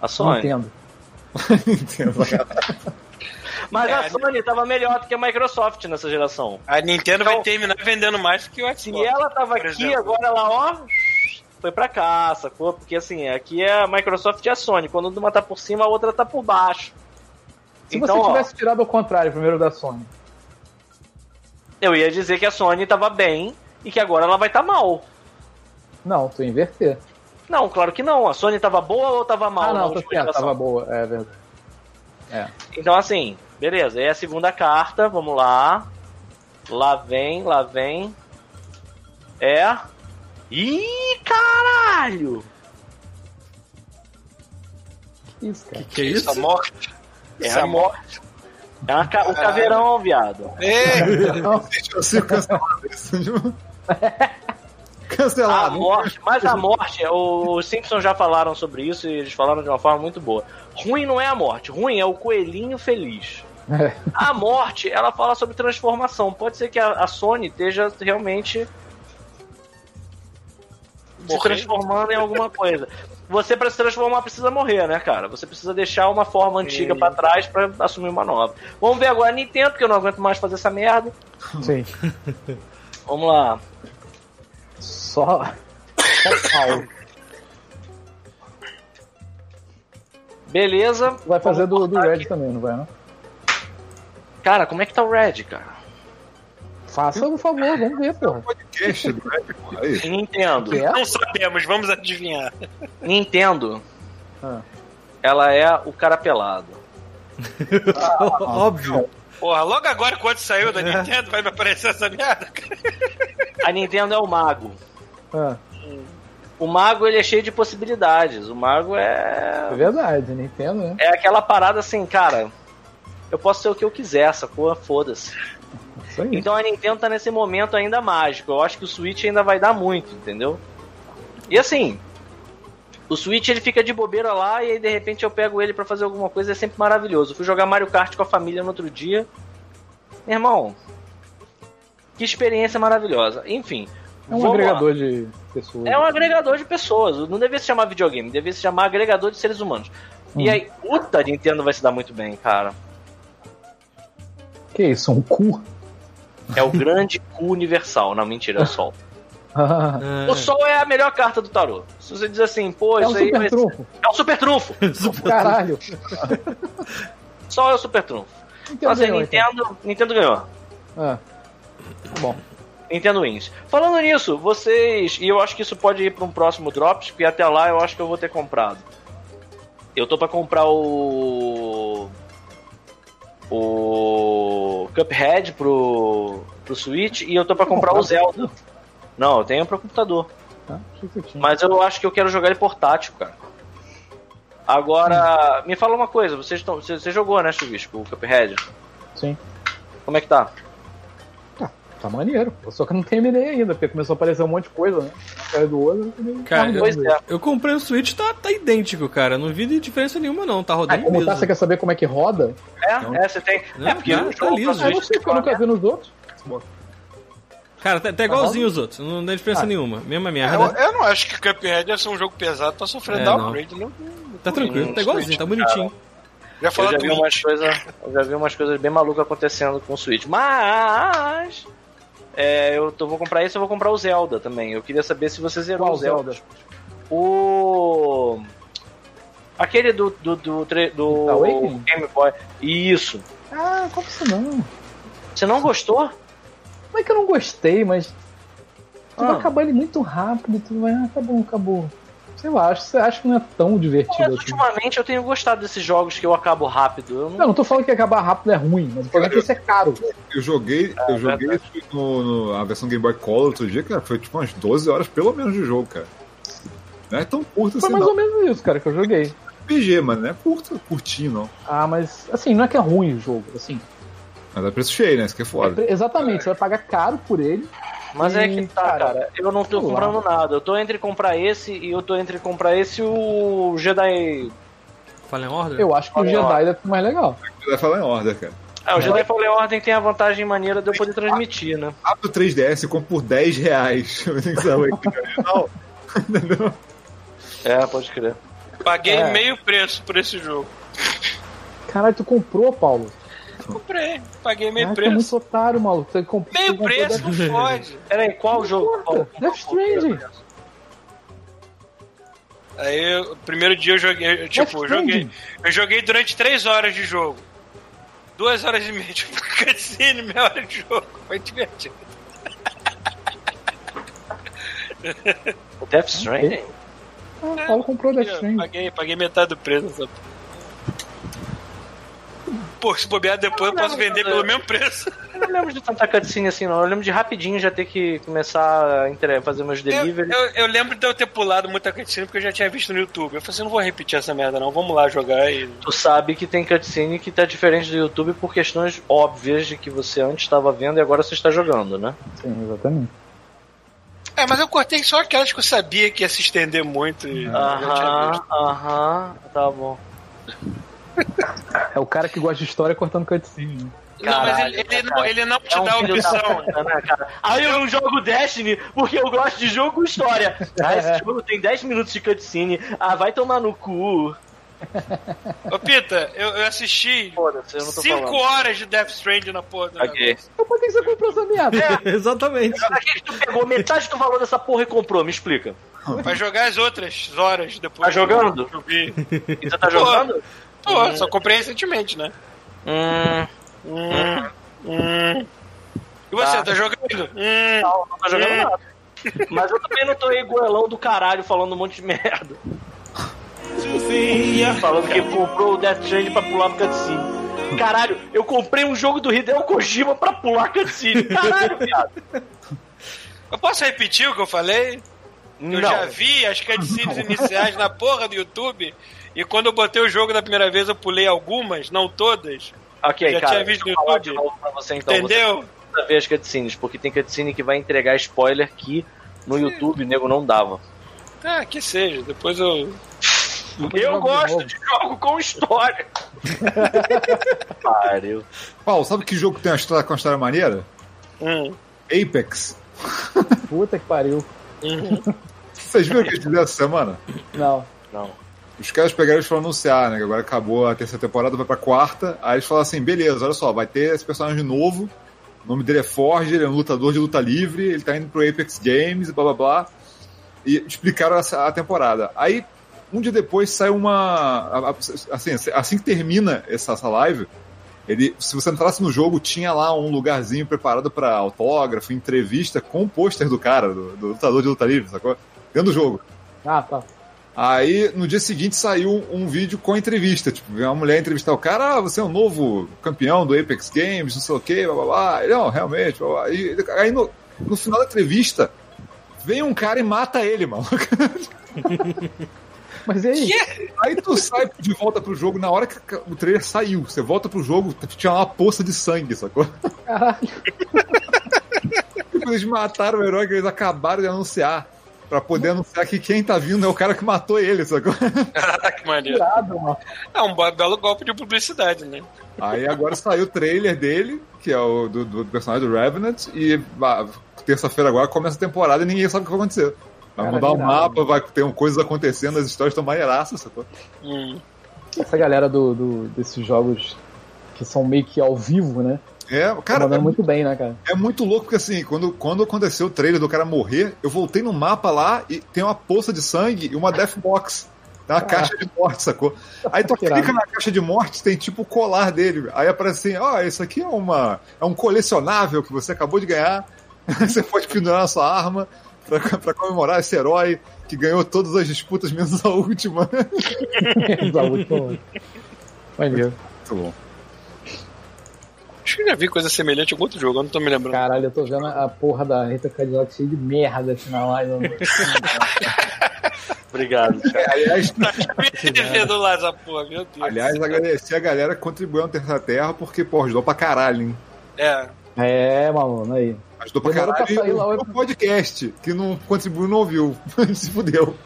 A Sony. Nintendo. Entendo. Mas É, a Sony tava melhor do que a Microsoft nessa geração. A Nintendo Então- vai terminar vendendo mais que o Xbox. Se ela tava por aqui, exemplo. agora ela, ó, foi pra cá, sacou? Porque assim, aqui é a Microsoft e a Sony. Quando uma tá por cima, a outra tá por baixo. Se então, você ó, tivesse tirado ao contrário, primeiro da Sony. eu ia dizer que a Sony tava bem e que agora ela vai estar tá mal. Não, tu ia inverter. Não, claro que não. A Sony tava boa ou tava mal? ah, na não, última certo, tava boa, é verdade. É. Então, assim, beleza. É a segunda carta, vamos lá. Lá vem, lá vem. É. Ih, caralho! Que isso, cara. Que isso? A morte. É a morte. É uma ca- um caveirão, viado. É, Não, Eu sei cancelado isso. A Cancelado. morte, mas a morte, os Simpsons já falaram sobre isso e eles falaram de uma forma muito boa. Ruim não é a morte, ruim é o coelhinho feliz. É. A morte, ela fala sobre transformação. Pode ser que a, a Sony esteja realmente se transformando em alguma coisa. Você, pra se transformar, precisa morrer, né, cara? Você precisa deixar uma forma antiga pra trás pra assumir uma nova. Vamos ver agora a Nintendo, porque eu não aguento mais fazer essa merda. Sim. Vamos lá. Só. Só pau. Beleza. Vai fazer do, do Red aqui. também, não vai, não? Cara, como é que tá o Red, cara? Faça um favor, vamos ver, porra. Podcast do Red, porra. Aí. Nintendo. É? não sabemos, vamos adivinhar. Nintendo. Ah. Ela é o cara pelado. Óbvio. Porra, logo agora, quando saiu da Nintendo, vai me aparecer essa merda, cara. A Nintendo é o mago. Ah, O mago ele é cheio de possibilidades. O mago é é verdade, Nintendo, né? é aquela parada assim, cara. Eu posso ser o que eu quiser, sacou? Foda-se. Isso aí. Então a Nintendo tá nesse momento ainda mágico. Eu acho que o Switch ainda vai dar muito, entendeu? E assim, o Switch ele fica de bobeira lá e aí de repente eu pego ele pra fazer alguma coisa, é sempre maravilhoso. Fui jogar Mario Kart com a família no outro dia. Meu irmão, que experiência maravilhosa. Enfim, É um vamos lá. agregador de pessoas. É um agregador de pessoas. Não devia se chamar videogame, devia se chamar agregador de seres humanos. E Hum. aí, puta, Nintendo vai se dar muito bem, cara. Que isso, um cu? É o grande cu universal. Não, mentira, é o Sol. Ah, O Sol é a melhor carta do tarô. Se você diz assim, pô, é um isso aí super vai ser- trunfo. É o super trunfo. Caralho. Sol é o super trunfo. Então, assim, ganhou, então. Nintendo, Nintendo ganhou. Ah. Tá bom. Nintendo wins. Falando nisso, vocês. E eu acho que isso pode ir para um próximo Drops, porque até lá eu acho que eu vou ter comprado. Eu tô pra comprar o. O. Cuphead pro. pro Switch e eu tô pra comprar o Zelda. Não, eu tenho pro computador. Tá? Tinha. Mas eu acho que eu quero jogar ele portátil, cara. Agora, me fala uma coisa, vocês estão. Você, você jogou, né, Chuvisco, o Cuphead? Sim. Como é que tá? Tá maneiro. Só que eu não terminei ainda, porque começou a aparecer um monte de coisa, né? Atrás do outro. eu Cara, perdido. é. Eu comprei o Switch, tá, tá idêntico, cara. Não vi diferença nenhuma, não. Tá Ah, rodando como mesmo. tá, você quer saber como é que roda? É, é, você tem. Não, é porque tá- o tá liso. pra Ah, eu não sei, porque eu nunca vi nos outros. Cara, tá, tá igualzinho os outros. Não dá diferença Ah. nenhuma. Mesma Eu, merda. eu não acho que Cuphead deve ser um jogo pesado pra sofrer É, downgrade. Não. Tá tranquilo, tá igualzinho, tá bonitinho. Já Eu falou já, vi umas coisas, eu já vi umas coisas bem malucas acontecendo com o Switch. Mas. É, eu tô, vou comprar isso eu vou comprar o Zelda também. Eu queria saber se você zerou Qual o Zelda. Zelda? O. Aquele do. do, do, do Awakening? Game Boy. Isso. Ah, como isso não? Você não gostou? Como é que eu não gostei, mas. Tu Ah. vai acabar ele muito rápido, tu vai. Ah, tá bom, acabou. Sei lá, acho, acho que não é tão divertido Mas assim. ultimamente eu tenho gostado desses jogos que eu acabo rápido. Eu não... Não, não tô falando que acabar rápido é ruim, mas o problema é que isso é caro. Eu joguei, eu joguei isso no, no- a versão Game Boy Color outro dia, cara. Foi tipo umas 12 horas pelo menos de jogo, cara. Não é tão curto Foi assim, mais não. ou menos isso, cara, que eu joguei. RPG, mano, não é curto, curtinho, não. Ah, mas assim, não é que é ruim o jogo, assim. Mas é preço cheio, né? Isso que é É foda. pre- exatamente, você vai pagar caro por ele. Mas é que E, tá, cara. Eu não tô comprando nada. Eu tô entre comprar esse e eu tô entre comprar esse e o Jedi. Fallen Order? Eu acho que o Olha, Jedi ser mais legal. Vai falar em order, cara. Ah, o Jedi Fallen Order tem a vantagem maneira de eu poder transmitir, né? Abre o 3DS e compra por 10 reais. Que que é? É, pode crer. Paguei É. meio preço por esse jogo. Caralho, tu comprou, Paulo? Comprei, paguei meio Ah, tu é muito preço. otário, maluco. Você comp- você Meio comprou preço, não pode. Pera aí, qual jogo? Qual- Death Stranding. Aí, o primeiro dia eu joguei, eu, tipo, eu joguei, eu joguei durante 3 horas de jogo. Duas horas e meia de cutscene, meia hora de jogo. Foi divertido. O Death Stranding? Ah, o Paulo comprou Death Stranding. paguei, paguei metade do preço. Nessa... Pô, se bobear depois eu posso vender pelo mesmo preço. Eu não lembro de tanta cutscene assim, não. Eu lembro de rapidinho já ter que começar a fazer meus Eu, delivery. eu, eu lembro de eu ter pulado muita cutscene porque eu já tinha visto no YouTube. Eu falei assim, não vou repetir essa merda não, vamos lá jogar e... Tu sabe que tem cutscene que tá diferente do YouTube por questões óbvias de que você antes estava vendo e agora você está jogando, né? Sim, exatamente. É, mas eu cortei só aquelas que eu sabia que ia se estender muito e eu Aham, aham, tá bom. É o cara que gosta de história cortando cutscene. né? Não, mas Caralho, ele, ele, não, ele não te É um dá a da opção. puta, né, cara? Aí eu não jogo Destiny porque eu gosto de jogo com história. Ah, esse jogo tem 10 minutos de cutscene. Ah, vai tomar no cu. Ô, Pita, eu, eu assisti Foda-se, eu não tô 5 falando. horas de Death Stranding na porra do Ok. negócio. Então por que você comprou essa merda? Exatamente. Pra que tu pegou metade do valor dessa porra e comprou? Me explica. Vai jogar as outras horas depois. Tá jogando? Eu vi. E você tá jogando? Pô, só comprei recentemente, né? Hum, Hum, hum. E você, Tá. tá, jogando? Hum. não, não tá jogando Hum. nada. Mas eu também não tô iguelão do caralho falando um monte de merda. Falando que comprou o Death Stranding pra pular pro cutscene. Caralho, eu comprei um jogo do Hideo Kojima pra pular cutscene. Caralho, viado. Eu posso repetir o que eu falei? Eu Não. já vi as cutscenes iniciais na porra do YouTube. E quando eu botei o jogo da primeira vez, eu pulei algumas, não todas. Ok, Já cara. tinha visto no YouTube? de novo pra você, então. Entendeu? Você ver as cutscenes, porque tem cutscene que vai entregar spoiler que no YouTube o nego não dava. Ah, que seja. Depois eu. Depois Eu de gosto novo. de jogo com história. Pariu. Paulo, sabe que jogo tem uma história com uma história maneira? Hum. Apex. Puta que pariu. Vocês viram o que eles fizeram essa semana? Não. Não. Os caras pegaram e foram anunciar, né? Que agora acabou a terceira temporada, vai pra quarta. Aí eles falaram assim: beleza, olha só, vai ter esse personagem novo. O nome dele é Forge, ele é um lutador de luta livre, ele tá indo pro Apex Games, blá blá blá. E explicaram essa, a temporada. Aí, um dia depois, saiu uma. a- a- Assim, assim que termina essa, essa live, ele, se você entrasse no jogo, tinha lá um lugarzinho preparado pra autógrafo, entrevista com o pôster do cara, do, do lutador de luta livre, sacou? Dentro do jogo. Ah, tá. Aí, no dia seguinte, saiu um vídeo com entrevista. Tipo, uma mulher entrevistar o cara, ah, você é o novo campeão do Apex Games, não sei o quê, blá blá blá. Ele, não, realmente, blá blá. E, aí, no, no final da entrevista, vem um cara e mata ele, mano. Mas aí? Aí tu sai de volta pro jogo, na hora que o trailer saiu, você volta pro jogo, tinha uma poça de sangue, sacou? Caralho. Eles mataram o herói que eles acabaram de anunciar. Pra poder anunciar que quem tá vindo é o cara que matou ele, sacou? Ah, que maneiro. É um belo golpe de publicidade, né? Aí agora saiu o trailer dele, que é o do, do personagem do Revenant, e terça-feira agora começa a temporada e ninguém sabe o que vai acontecer. Vai Cara, mudar o irado, mapa, vai ter um, coisas acontecendo, as histórias estão maneiraças, sacou? Hum. Essa galera do, do- desses jogos que são meio que ao vivo, né? É, Tá cara, mandando é, muito bem, né, cara? é muito louco porque assim, quando, quando aconteceu o trailer do cara morrer, eu voltei no mapa lá e tem uma poça de sangue e uma death box. Tem uma caixa de morte, sacou? Aí tu clica na caixa de morte, tem tipo o colar dele. Aí aparece assim, ó, isso aqui é uma é um colecionável que você acabou de ganhar. você pode pendurar na sua arma pra, pra comemorar esse herói que ganhou todas as disputas, menos a última. Da última. Maneiro. Muito bom. Acho que eu já vi coisa semelhante em algum outro jogo, eu não tô me lembrando. Caralho, eu tô vendo a porra da Rita Cadillac cheia de merda assim na live. Obrigado, Thiago. Aliás, Me devendo lá essa porra, meu Deus. aliás, agradecer a galera que contribuiu no Terça Terra, porque, pô, ajudou pra caralho, hein? É. É, maluco, aí. Ajudou pra Demorou pra caralho. sair lá, o podcast, que não contribuiu não ouviu. Se fudeu.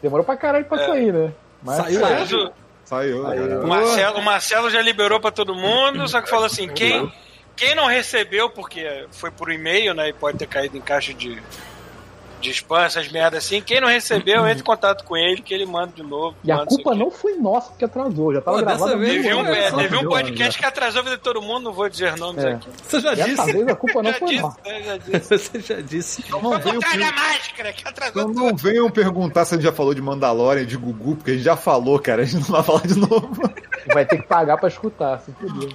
Demorou pra caralho pra É. sair, né? Mas Saiu, Mas o, Saiu, o Marcelo, o Marcelo já liberou pra todo mundo, só que falou assim: quem, quem não recebeu, porque foi por e-mail, né? E pode ter caído em caixa de, de spam, essas merdas assim. Quem não recebeu, entre em contato com ele, que ele manda de novo. E a culpa não foi nossa que atrasou, já tava Pô, dessa gravado. há vez Teve um, é, teve um podcast que atrasou a vida de todo mundo, não vou dizer nomes É. aqui. Você já. Dessa disse. vez a culpa não foi disse, nossa. né, já disse. Você já disse. Então não, per- máscara, que atrasou então tudo. não venham perguntar se a gente já falou de Mandalorian, de Gugu, porque a gente já falou, cara. A gente não vai falar de novo. Vai ter que pagar pra escutar, se fudeu.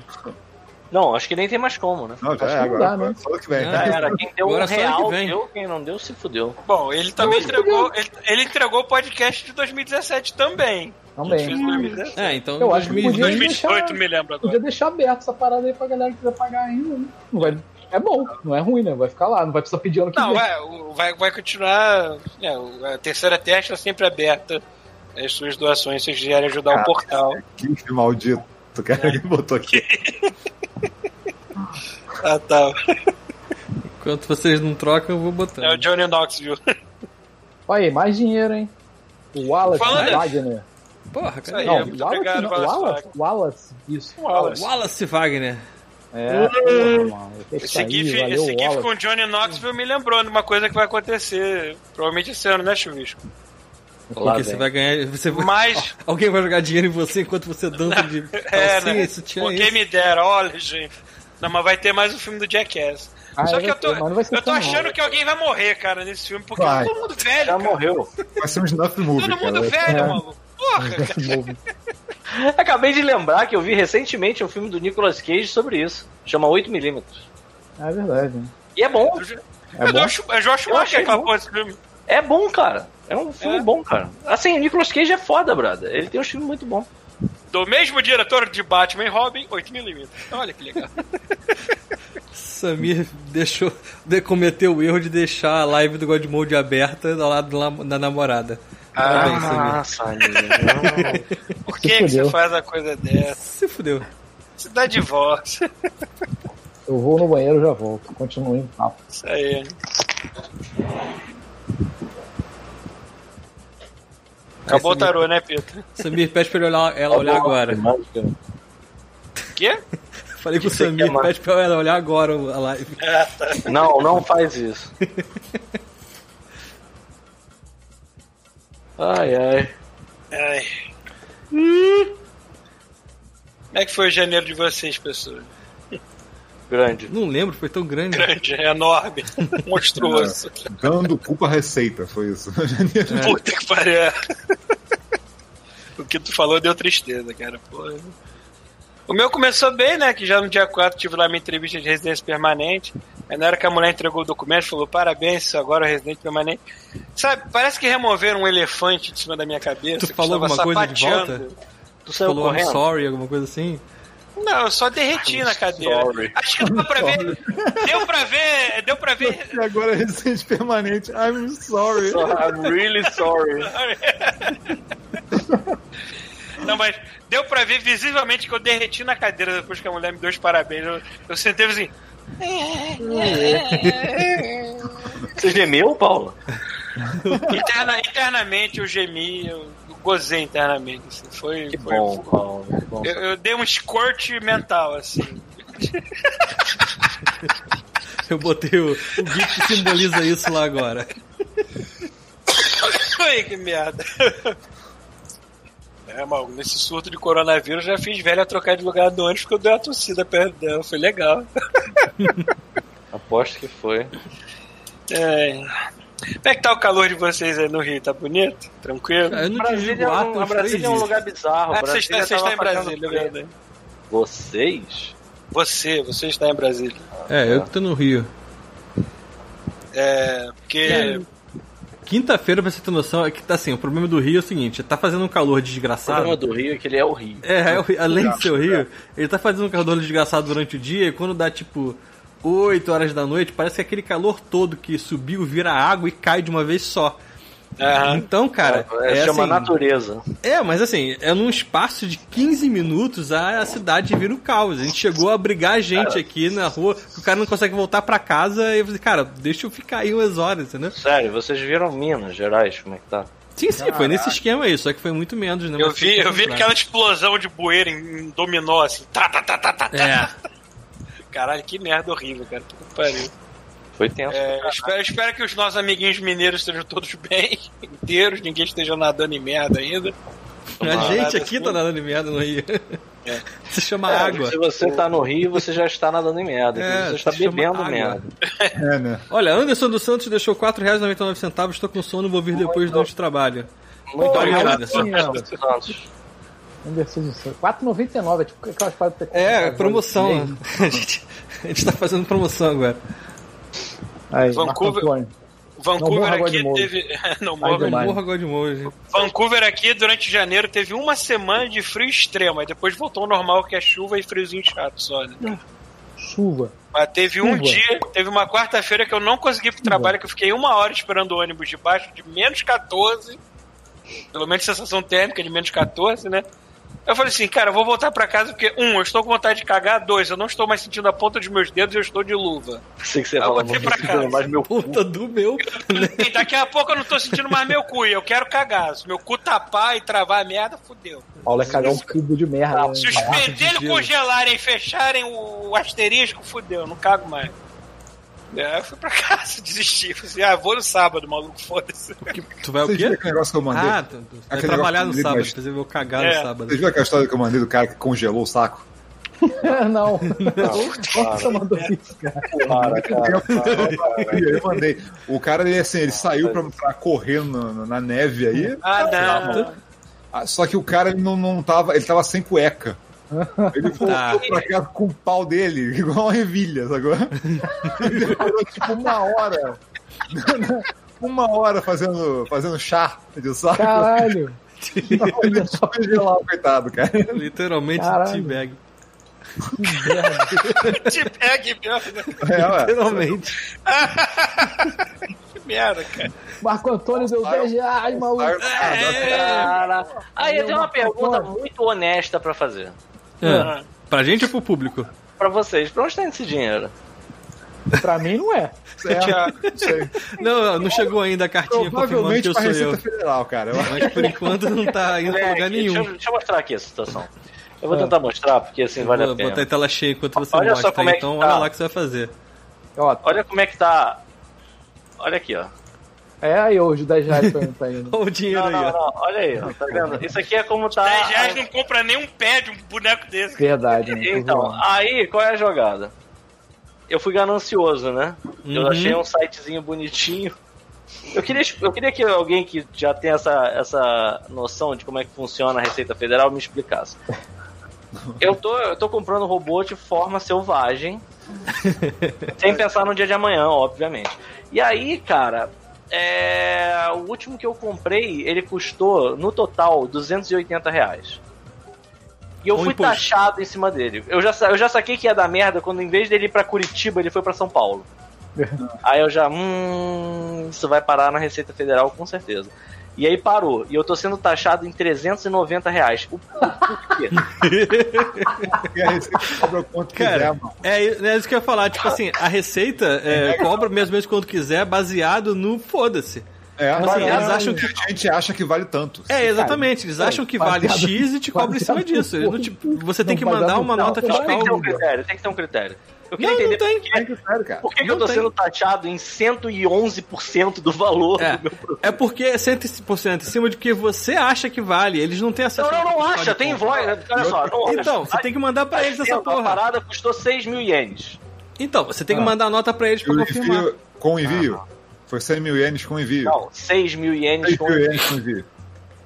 Não, acho que nem tem mais como, né? Não, já Acho é que não agora. dá, né? Só que vem. É. Já era. Quem deu Agora um que real vem. deu, quem não deu se fudeu. Bom, ele também Não, entregou. Ele, ele entregou o podcast de 2017 também. Também. Fez 2017. É, então Eu acho que 2020. podia- 2018, me lembro agora. Podia deixar aberto essa parada aí pra galera que quiser pagar ainda, né? Não vai... É bom, não é ruim, né? Vai ficar lá, não vai precisar pedir ano que Não, vem. é, o- vai, vai continuar. é, a terceira teste é sempre aberta. As suas doações, se quiserem ajudar o portal. Que maldito. Cara que botou aqui. Ah, tá. Enquanto vocês não trocam, eu vou botar. É o Johnny Knoxville. Olha aí, mais dinheiro, hein? O Wallace Falando- Wagner. Porra, cara. aí, Não, Wallace, não, Wallace Wallace, Wagner. Wallace, isso. Wallace. Wallace Wagner. É, porra, mano. Esse aí, GIF, valeu, esse GIF com o Johnny Knoxville me lembrou de uma coisa que vai acontecer. Provavelmente esse ano, né, Chuvisco? Lá Porque você vai ganhar. Você vai- Mas. Alguém vai jogar dinheiro em você enquanto você dança de É, calcinha, né? isso tinha Pô, quem me dera, olha, gente. Não, mas vai ter mais um filme do Jackass. Ah, Só é, que eu tô, eu tô achando mal. que alguém vai morrer, cara, nesse filme, porque Vai. todo mundo velho, Já cara. morreu. Vai ser um snuff movie, Todo mundo cara. velho, É. maluco. Porra. Acabei de lembrar que eu vi recentemente um filme do Nicolas Cage sobre isso. Chama 8mm. É verdade. né? E é bom. É É bom. Josh, é Josh bom. porra desse filme. É bom, cara. É um filme É? bom, cara. Assim, o Nicolas Cage é foda, brother. Ele tem um filme muito bom. Do mesmo diretor de Batman e Robin, 8mm. Olha que legal. Samir deixou, de, cometeu o erro de deixar a live do God Mode aberta do lado da, da namorada. Parabéns, Samir. Ah, Samir. Por que, que você faz a coisa dessa? Se fudeu. Você dá divórcio. Eu vou no banheiro e já volto. Continue indo rápido. Isso aí. Acabou o Esse tarô, né, Pedro? Samir, pede pra ele olhar, ela olhar agora. Quê? Falei pro Samir, pede pra ela olhar agora a live. Tá. Não, não faz isso. Ai, ai. Ai. Como é que foi o janeiro de vocês, pessoas? Grande. Não lembro, foi tão grande. Grande, é enorme, monstruoso. Dando culpa à receita, foi isso. Puta que pariu. o que tu falou deu tristeza, cara. Porra. O meu começou bem, né? Que já no dia 4 tive lá minha entrevista de residência permanente. Aí na hora que a mulher entregou o documento, falou: parabéns, agora é residente permanente. Sabe, parece que removeram um elefante de cima da minha cabeça. Tu que falou estava alguma coisa de sapateando. volta? Tu saiu Falou I'm correndo? sorry, alguma coisa assim? Não, eu só derreti na cadeira. sorry. Acho que deu pra ver. Deu pra ver. Deu pra ver. E agora é recente permanente. I'm sorry. I'm really sorry. Não, mas deu pra ver visivelmente que eu derreti na cadeira depois que a mulher me deu os parabéns. Eu, eu sentei assim. Você gemeu, Paulo? Interna- internamente eu gemi, eu gozei internamente. assim. Foi, Que foi- bom, Paulo. que bom. Eu, eu dei um squirt mental, assim. Eu botei o, o GIF que simboliza isso lá agora. Ai, que merda. É, mal, nesse surto de coronavírus já fiz velha trocar de lugar do ônibus porque eu dei uma tossida perto dela. Foi legal. Aposto que foi. É. Como é que tá o calor de vocês aí no Rio? Tá bonito? Tranquilo? Ah, Eu não te Brasília, digo é um, a Brasília é um lugar bizarro. Ah, você Brasília está, você tava está em Brasília, é verdade. Vocês? Você, você está em Brasília. É, eu que tô no Rio. É. Porque. Quinta-feira, pra você ter noção, é que tá assim, o problema do Rio é o seguinte, tá fazendo um calor O desgraçado. problema do Rio é que ele é o Rio. É, é o Rio- além de ser o Rio, ele tá fazendo um calor desgraçado durante o dia e quando dá tipo 8 horas da noite, parece que aquele calor todo que subiu vira água e cai de uma vez só. Aham. Então, cara, é, é, chama assim, natureza. É, mas assim, é num espaço de 15 minutos a, a cidade vira o caos. A gente chegou a abrigar a gente aqui na rua, que o cara não consegue voltar pra casa e eu falei, cara, deixa eu ficar aí umas horas, entendeu? Sério, vocês viram Minas Gerais, como é que tá? Sim, sim, foi nesse esquema aí, só que foi muito menos, né? Eu vi, eu vi aquela explosão de bueira em, em dominó, assim. Tá, tá, tá, tá, tá. É, Caralho, que merda horrível, cara. Que pariu. Foi tenso. É, eu espero, espero que os nossos amiguinhos mineiros estejam todos bem, inteiros, ninguém esteja nadando em merda ainda. a gente aqui assim. tá nadando em merda no Rio. É. Se chama É, água. Se você tá no Rio, você já está nadando em merda. É, você está bebendo merda. É, né? Olha, Anderson dos Santos deixou R$ 4,99, estou com sono, vou vir depois do trabalho. Muito obrigado, Anderson. Anderson Santos. 4,99, é tipo aquelas paradas É, promoção. A gente, a gente tá fazendo promoção agora. Aí, Vancouver-. Vancouver aqui de teve. não morra. demais. Morra Godmode. Vancouver aqui, durante janeiro, teve uma semana de frio extremo. Aí depois voltou ao normal, que é chuva e friozinho chato só, né? Chuva. Mas teve um Chuva. dia, teve uma quarta-feira que eu não consegui ir pro trabalho, que eu fiquei uma hora esperando o ônibus debaixo de menos 14. Pelo menos sensação térmica de menos 14, né? Eu falei assim, cara, eu vou voltar pra casa porque, um, eu estou com vontade de cagar, dois, eu não estou mais sentindo a ponta dos meus dedos e eu estou de luva. Sei que você fala muito pra casa. mais meu cu. Puta do meu. E daqui a pouco eu não tô sentindo mais meu cu e eu quero cagar. Se meu cu tapar e travar a merda, fudeu. Paulo é cagar um cubo de merda. né? Se os pentelhos congelarem e fecharem o asterisco, fudeu, não cago mais. É, eu fui pra casa, desisti. Falei assim, ah, vou no sábado, maluco, foda-se. Tu vai o quê? aquele negócio que eu mandei? Ah, tu, tu vai trabalhar no sábado, mas- depois eu vou cagar É. no sábado. Vocês viram aquela história que eu mandei do cara que congelou o saco? não. Nossa, você mandou isso, cara. Para, cara. Eu mandei. O cara, ele, assim, ele saiu pra, pra correr no- no- na neve aí. Ah, não. Ah, Só que o cara ele não, não tava. Ele tava sem cueca. Ele voltou Tá. pra casa com o pau dele, igual uma revilha, sacou? Ele demorou tipo uma hora. uma hora fazendo, fazendo chá de saco. Caralho. Ele só o coitado, cara. Literalmente teabag. Que merda. Né? É. Literalmente. Que merda, cara. Marco Antônio deu 10 reais, maluco. Cara. Aí eu tenho uma pergunta muito honesta pra fazer. É. Pra gente ou pro público? Pra vocês. Pra onde tá indo esse dinheiro? Pra mim não é. É, não sei. Não, não chegou ainda a cartinha confirmando que Provavelmente eu pra sou Receita eu. Federal, cara. Eu- Mas por enquanto não tá indo pra É, lugar aqui, deixa, nenhum. eu, deixa eu mostrar aqui a situação. Eu vou É. tentar mostrar, porque assim vale Vou a pena. botar em tela cheia enquanto você Olha só mostra. como é que então tá. olha lá o que você vai fazer. Olha como é que tá. Olha aqui, ó. É aí hoje 10 reais pra mim tá indo. Olha o dinheiro Não, aí, não, ó. não. Olha aí, ó. Tá vendo? Isso aqui é como tá. 10 reais não compra nem um pé de um boneco desse. Verdade, né? Então, zoando. aí qual é a jogada? Eu fui ganancioso, né? Eu Uhum. achei um sitezinho bonitinho. Eu queria, eu queria que alguém que já tem essa, essa noção de como é que funciona a Receita Federal me explicasse. Eu tô, eu tô comprando robô de forma selvagem, sem pensar no dia de amanhã, obviamente. E aí, cara, é, o último que eu comprei, ele custou, no total, 280 reais. E eu Com fui imposto. taxado em cima dele. Eu já, eu já saquei que ia dar merda quando, em vez dele ir pra Curitiba, ele foi pra São Paulo. Aí eu já, hum, isso vai parar na Receita Federal com certeza. E aí parou. E eu tô sendo taxado em 390 reais. O, o porquê? Porque a Receita cobra quanto quiser, Cara, mano. é, é isso que eu ia falar. Tipo assim, a receita é, cobra mesmo mesmo quando quiser, baseado no foda-se. É, Assim, mas eles acham que- A gente acha que vale tanto. É, exatamente. Eles acham que vale X e te cobram em cima disso. Não te- você tem não, que mandar uma no- nota não, Tem que ter um fiscal. critério, tem que ter um critério. Eu queria Não, não entender tem. por que, É sério, cara. por que, que Não eu tô tem. sendo taxado em 111% do valor É, do meu produto. é porque é 100% em cima de que você acha que vale. Eles não têm acesso Não, não, não ao acha, tem voz. Olha só, não acha. Então, você tem que mandar pra eles essa A porra. parada custou 6 mil ienes. Então, você tem que Ah. mandar a nota pra eles pra o confirmar. envio, com o envio, foi 100 mil ienes com envio. Não, 6 mil ienes 6 com mil ienes com envio.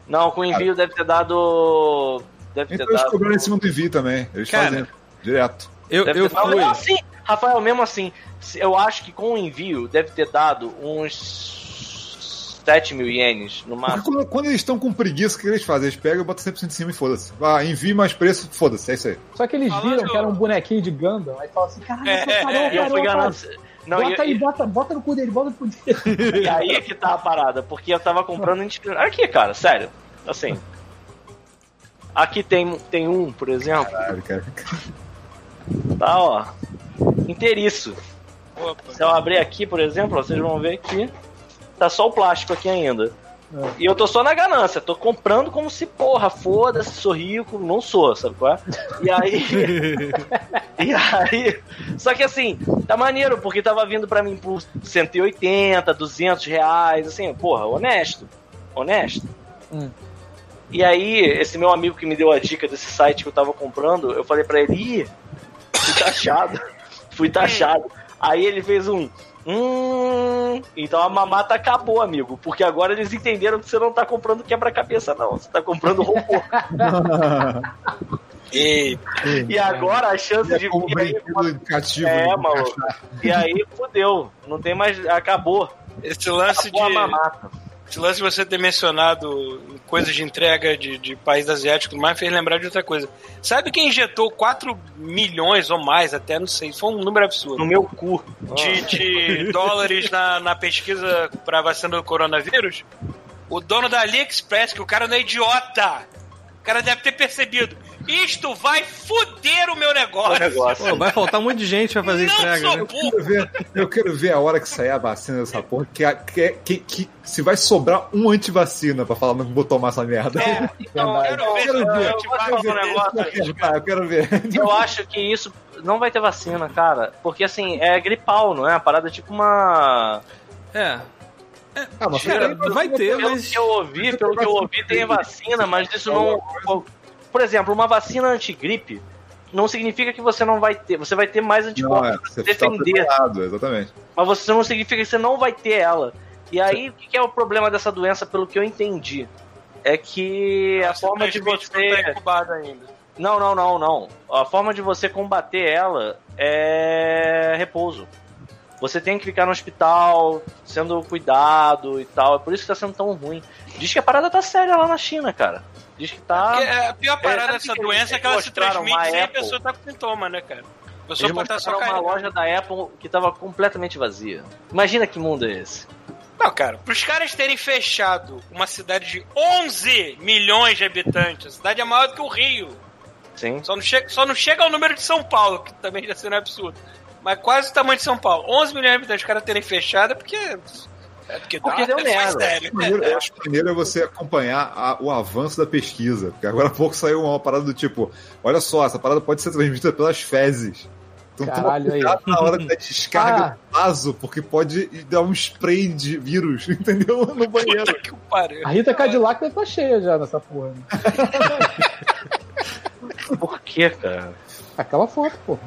Não, com envio deve ter dado. Deve Então ter eles dado. cobraram em cima do envio também. Eles Cara, fazem direto. Eu, Deve eu ter fui. Mesmo assim, Rafael, mesmo assim, eu acho que com o envio deve ter dado uns 7 mil ienes no máximo. quando, quando eles estão com preguiça, o que eles fazem? Eles pegam e botam 100% em cima e foda-se. Ah, envie mais preço, foda-se, é isso aí. Só que eles Falando- viram que era um bonequinho de Gundam, aí falam assim, caralho, É, é, E eu fui parou. Não, bota e, aí, bota, bota no cu dele, bota no cu dele. e aí é que tá a parada, porque eu tava comprando indiscriminado. Aqui, cara, sério. Assim. Aqui tem, tem um, por exemplo, Caralho, cara. tá, ó. Inteiriço. Opa. Se eu abrir aqui, por exemplo, ó, vocês vão ver que tá só o plástico aqui ainda. E eu tô só na ganância, tô comprando como se, porra, foda-se, sou rico, não sou, sabe qual é? E aí. e aí. Só que assim, tá maneiro, porque tava vindo pra mim por 180, 200 reais, assim, porra, honesto. Honesto. Hum. E aí, esse meu amigo que me deu a dica desse site que eu tava comprando, eu falei pra ele, ih, fui taxado. fui taxado. Aí ele fez um. Hum. Então a mamata acabou, amigo. Porque agora eles entenderam que você não tá comprando quebra-cabeça, não. Você tá comprando robô. E e agora a chance de É como vir aí. É, né? maluco. E aí fudeu. Não tem mais. Acabou. esse lance de. Acabou a mamata. Esse lance de você ter mencionado coisas de entrega de, de país asiático mais fez lembrar de outra coisa. Sabe quem injetou 4 milhões ou mais, até não sei, foi um número absurdo, No meu cu. de, de dólares na, na pesquisa pra vacina do coronavírus? O dono da AliExpress, que o cara não é idiota. O cara deve ter percebido. Isto vai foder o meu O negócio. negócio. Pô, vai faltar um monte de gente pra fazer não entrega, sou né? burro. Eu quero, ver, eu quero ver a hora que sair a vacina dessa porra, que, que, que, que se vai sobrar um antivacina pra falar, não vou tomar essa merda. É, então, eu, Quero ver se eu, negócio quero ver. Eu acho que isso não vai ter vacina, cara. Porque assim, é gripal, não é? A parada é tipo uma. É. Ah, mas Cara, vai ter, Pelo mas. que eu ouvi, pelo que eu ouvi, tem vacina, mas isso não. Por exemplo, uma vacina antigripe não significa que você não vai ter. Você vai ter mais Não, anticorpos é, pra você defender. tá preparado, exatamente. Mas você não significa que você não vai ter ela. E aí, o que que é o problema dessa doença, pelo que eu entendi? É que a forma de Simplesmente não tá você. incubado ainda. Não, não, não, não. A forma de você combater ela é repouso. Você tem que ficar no hospital, sendo cuidado e tal. É por isso que tá sendo tão ruim. Diz que a parada tá séria lá na China, cara. Diz que tá. Porque a pior parada sabe dessa doença é que ela se transmite sem a pessoa estar com sintoma, né, cara? A pessoa pode estar só mostraram uma loja da Apple que tava completamente vazia. Imagina que mundo é esse. Não, cara, pros caras terem fechado uma cidade de 11 milhões de habitantes, a cidade é maior do que o Rio. Sim. Só não chega, só não chega ao número de São Paulo, que também já seria um absurdo. Mas quase o tamanho de São Paulo. 11 milhões de habitantes, os caras terem fechado é porque. É porque, Porque deu é merda. sério. Maneiro, eu acho maneiro é você acompanhar a- o avanço da pesquisa. Porque agora há pouco saiu uma parada do tipo: olha só, essa parada pode ser transmitida pelas fezes. Então Caralho, aí. na hora da descarga Ah. do vaso, porque pode dar um spray de vírus, entendeu? No banheiro. Puta que pariu. A Rita Cadillac deve estar cheia já nessa porra. né? Por que, cara? Aquela foto, porra.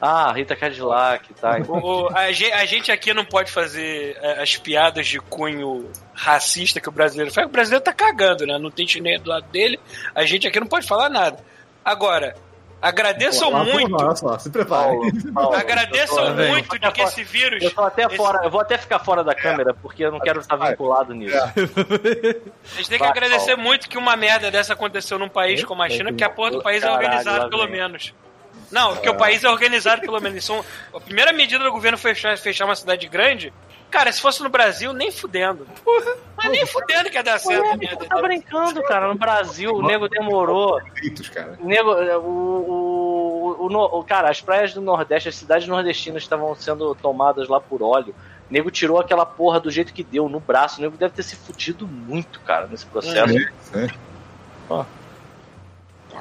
Ah, Rita Cadillac, tá. O- o- a, ge- a gente aqui não pode fazer é, as piadas de cunho racista que o brasileiro faz. O brasileiro tá cagando, né? Não tem chinês do lado dele. A gente aqui não pode falar nada. Agora, agradeçam Olha, muito. Olha só, se prepare. Agradeçam muito de que esse vírus. Eu tô até esse- fora, eu vou até ficar fora da câmera porque eu não quero estar vinculado nisso. A gente tem que Vai, agradecer Paulo. muito que uma merda dessa aconteceu num país como a China, porque a porra do país é lá pelo menos. Não, porque o país é organizado pelo menos. São- a primeira medida do governo foi fechar, fechar uma cidade grande. Cara, se fosse no Brasil, nem fudendo. Mas nem fudendo que ia dar certo a merda. Tá brincando, cara. No Brasil, o nego demorou. Gritos, cara. O nego, o, o, o, o- cara, as praias do Nordeste, as cidades nordestinas estavam sendo tomadas lá por óleo. O nego tirou aquela porra do jeito que deu, no braço. O nego deve ter se fudido muito, cara, nesse processo. É, é.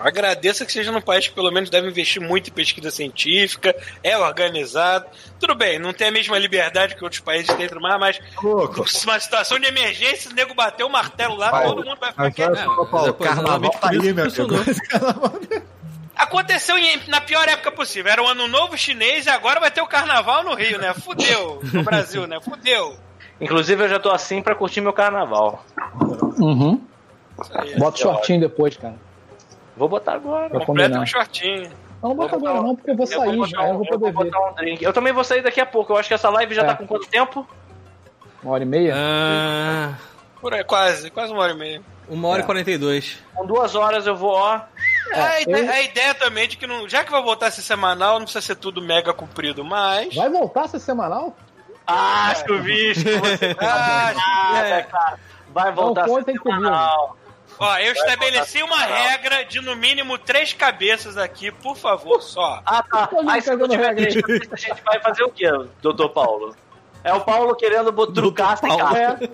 Agradeça que seja num país que pelo menos deve investir muito em pesquisa científica, é organizado. Tudo bem, não tem a mesma liberdade que outros países têm, mas Louco. uma situação de emergência, o nego bateu o martelo lá, Vai. todo mundo vai ficar quieto. é, pois, carnaval tá aí, meu amigo. Aconteceu em- na pior época possível. Era o ano novo chinês e agora vai ter o carnaval no Rio, né? Fudeu. No Brasil, né? Fudeu. Inclusive, eu já tô assim pra curtir meu carnaval. Uhum. Aí. Bota o shortinho depois, cara. Vou botar agora. Pra Completa combinar. um shortinho. Não, não bota Eu vou agora não, porque eu vou Eu vou sair botar já, eu um- vou eu poder vou ver. botar um drink. Eu também vou sair daqui a pouco. Eu acho que essa live já É. tá com quanto tempo? Uma hora e meia? Ah, Por aí, quase, quase uma hora e meia. uma hora É. e 42. Com duas horas eu vou, ó. É, a, ideia, eu- a ideia também de que não, já que vai voltar a ser semanal, não precisa ser tudo mega comprido, mas. Vai voltar a ser semanal? Ah, chuvisco, você Ah, nada, é. cara. Vai voltar Não a ser semanal. Ó, eu estabeleci uma regra de no mínimo três cabeças aqui, por favor, só. Ah, tá. Aí se não tiver regra. três cabeças, a gente vai fazer o quê, doutor Paulo? É o Paulo querendo trucar sem carta.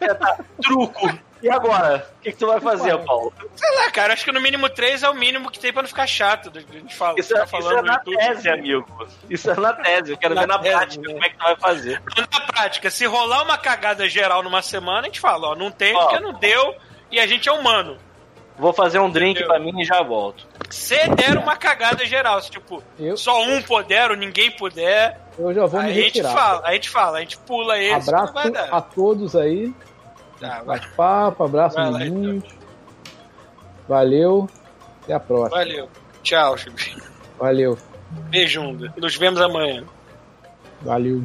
É, tá. Truco. E agora? O que, que tu vai fazer, Paulo? Sei lá, cara, acho que no mínimo três é o mínimo que tem pra não ficar chato. A gente fala, Isso, é- ficar isso falando é na YouTube. tese, amigo. Isso é na tese. Eu quero Na ver na tese, prática né? como é que tu vai fazer. Na prática, se rolar uma cagada geral numa semana, a gente fala, ó, não tem Ó. porque não deu e a gente é humano. Vou fazer um drink Eu- pra mim e já volto. Se der uma cagada geral, se tipo, Eu- só um puder ou ninguém puder, Eu já vou me a gente retirar. fala, a gente fala, a gente pula esse, Abraço vai dar. a todos aí. Tá. Bate-papo, abraço Vai lá, então. Valeu. Até a próxima. Valeu. Tchau, Chico. Valeu. Beijunda. Nos vemos amanhã. Valeu.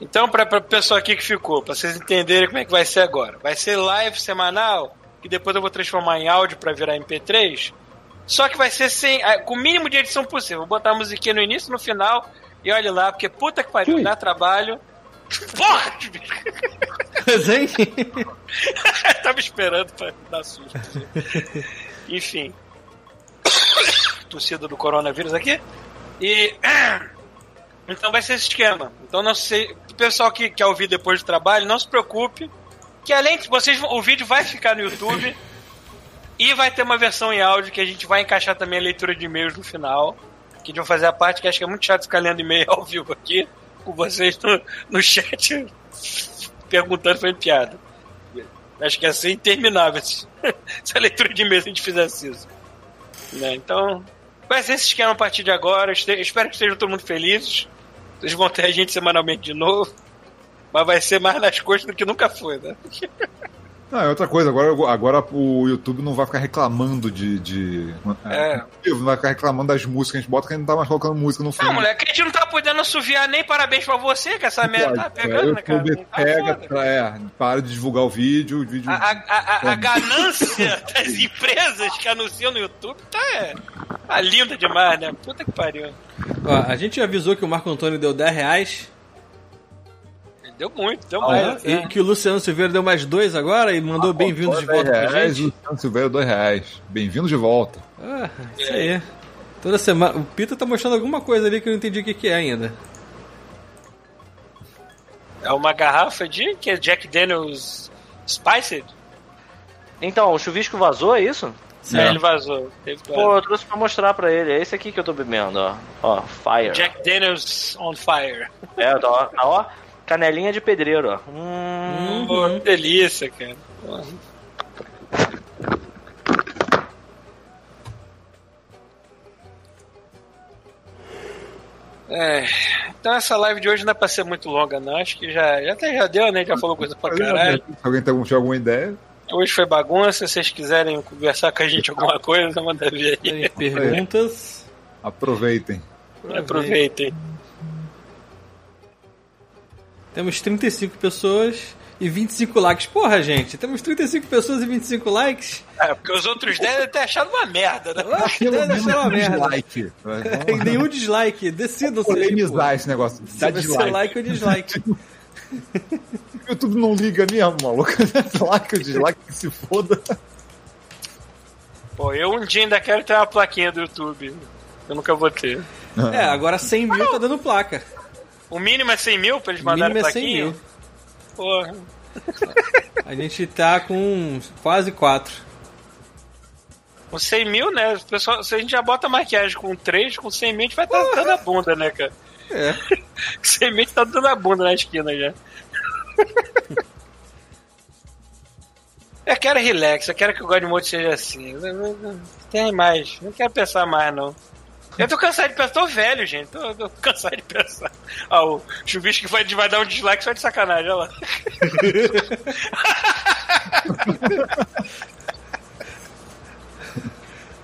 Então, pra, pra pessoa aqui que ficou, pra vocês entenderem como é que vai ser agora. Vai ser live semanal, que depois eu vou transformar em áudio pra virar MP3. Só que vai ser sem, ah, com o mínimo de edição possível. Vou botar a musiquinha no início e no final. E olha lá, porque puta que pariu, Ui. dá trabalho. Porra! Hein? Tava esperando pra dar susto. Enfim. Tossida do coronavírus aqui. E. Então vai ser esse esquema. Então não sei. Pessoal que quer ouvir depois do trabalho, não se preocupe. Que além de vocês. O vídeo vai ficar no YouTube. e vai ter uma versão em áudio que a gente vai encaixar também a leitura de e-mails no final. Que a gente vai fazer a parte que acho que é muito chato ficar lendo e-mail ao vivo aqui. Com vocês no, no chat perguntando fazendo piada. Acho que ia ser interminável se, se a leitura de e-mails a gente fizesse isso. Né? Então, vai ser esse esquema a partir de agora. Espero que estejam todo mundo felizes. Vocês vão ter a gente semanalmente de novo. Mas vai ser mais nas costas do que nunca foi, né? Não, é outra coisa, agora, agora o YouTube não vai ficar reclamando de. de É. Não vai ficar reclamando das músicas, a gente bota que a gente não tá mais colocando música no Não, fundo. moleque, a gente não tá podendo assoviar nem parabéns pra você, que essa merda tá pegando, o né, cara? YouTube Não tá pega, foda. pra- é, para de divulgar o vídeo, o vídeo. A, a, a, a ganância das empresas que anunciam no YouTube tá, é, tá linda demais, né? Puta que pariu. Ó, a gente avisou que o Marco Antônio deu 10 reais. Deu muito, deu né? mais. E que o Luciano Silveira deu mais dois agora e mandou bem-vindos de volta pra reais, gente. Luciano Silveira, dois reais. Bem-vindo de volta. Ah, isso aí. Toda semana. O Pita tá mostrando alguma coisa ali que eu não entendi o que, que é ainda. É uma garrafa de que é Jack Daniels Spiced? Então, o chuvisco vazou, é isso? É, ele vazou. Teve Pô, eu trouxe pra mostrar pra ele. É esse aqui que eu tô bebendo, ó. Ó, Fire. Jack Daniels on Fire. É, ó, tá, ó. Canelinha de pedreiro, ó. Hum, Pô, que delícia, cara. É, então essa live de hoje não é pra ser muito longa, não. Acho que já, já, até já deu, né? Já falou coisa pra caralho. Se alguém tem alguma ideia, Hoje foi bagunça. Se vocês quiserem conversar com a gente alguma coisa, manda ver aí. Tem perguntas. aproveitem. Aproveitem. Temos 35 pessoas e 25 likes. Porra, gente, temos 35 pessoas e 25 likes. É, porque os outros devem ter achado uma merda, né? Ah, deve ser uma merda. Dislike. E nenhum dislike. Decidam-se aí, pô. Polemizar esse negócio. Se Dá ser dislike. like ou dislike. O YouTube não liga mesmo, maluco. like ou dislike, que se foda. Pô, eu um dia ainda quero ter uma plaquinha do YouTube. Eu nunca vou ter. É, agora 100 mil tá dando placa. O mínimo é 100 mil pra eles O mandarem mínimo é 100 plaquinha? mil. Porra. A gente tá com quase 4. Com 100 mil, né? O pessoal, se a gente já bota maquiagem com 3, com 100 mil a gente vai estar dando a bunda, né, cara? É. 100 mil a gente tá dando a bunda na esquina já. Eu quero relax, eu quero que o Godmode seja assim. Tem mais, não quero pensar mais, não. Eu tô cansado de pensar, tô velho, gente. Tô, tô cansado de pensar. Ah, o chuvisco que vai, vai dar um dislike só de sacanagem, olha lá.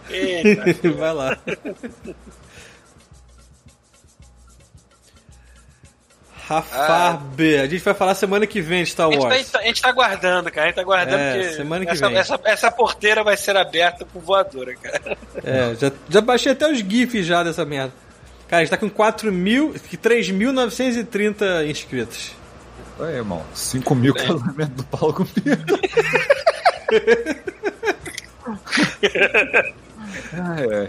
Eita. Vai lá. Rafarb. A gente vai falar semana que vem de Star A gente, Wars. tá, a gente tá aguardando, cara. A gente tá aguardando É, porque semana que essa, vem. Essa, essa porteira vai ser aberta com voadora, cara. É, já, já baixei até os GIFs já dessa merda. Cara, a gente tá com 4 mil, 3.930 inscritos. Aí, irmão. 5 mil casamento do Paulo com Pedro. ah,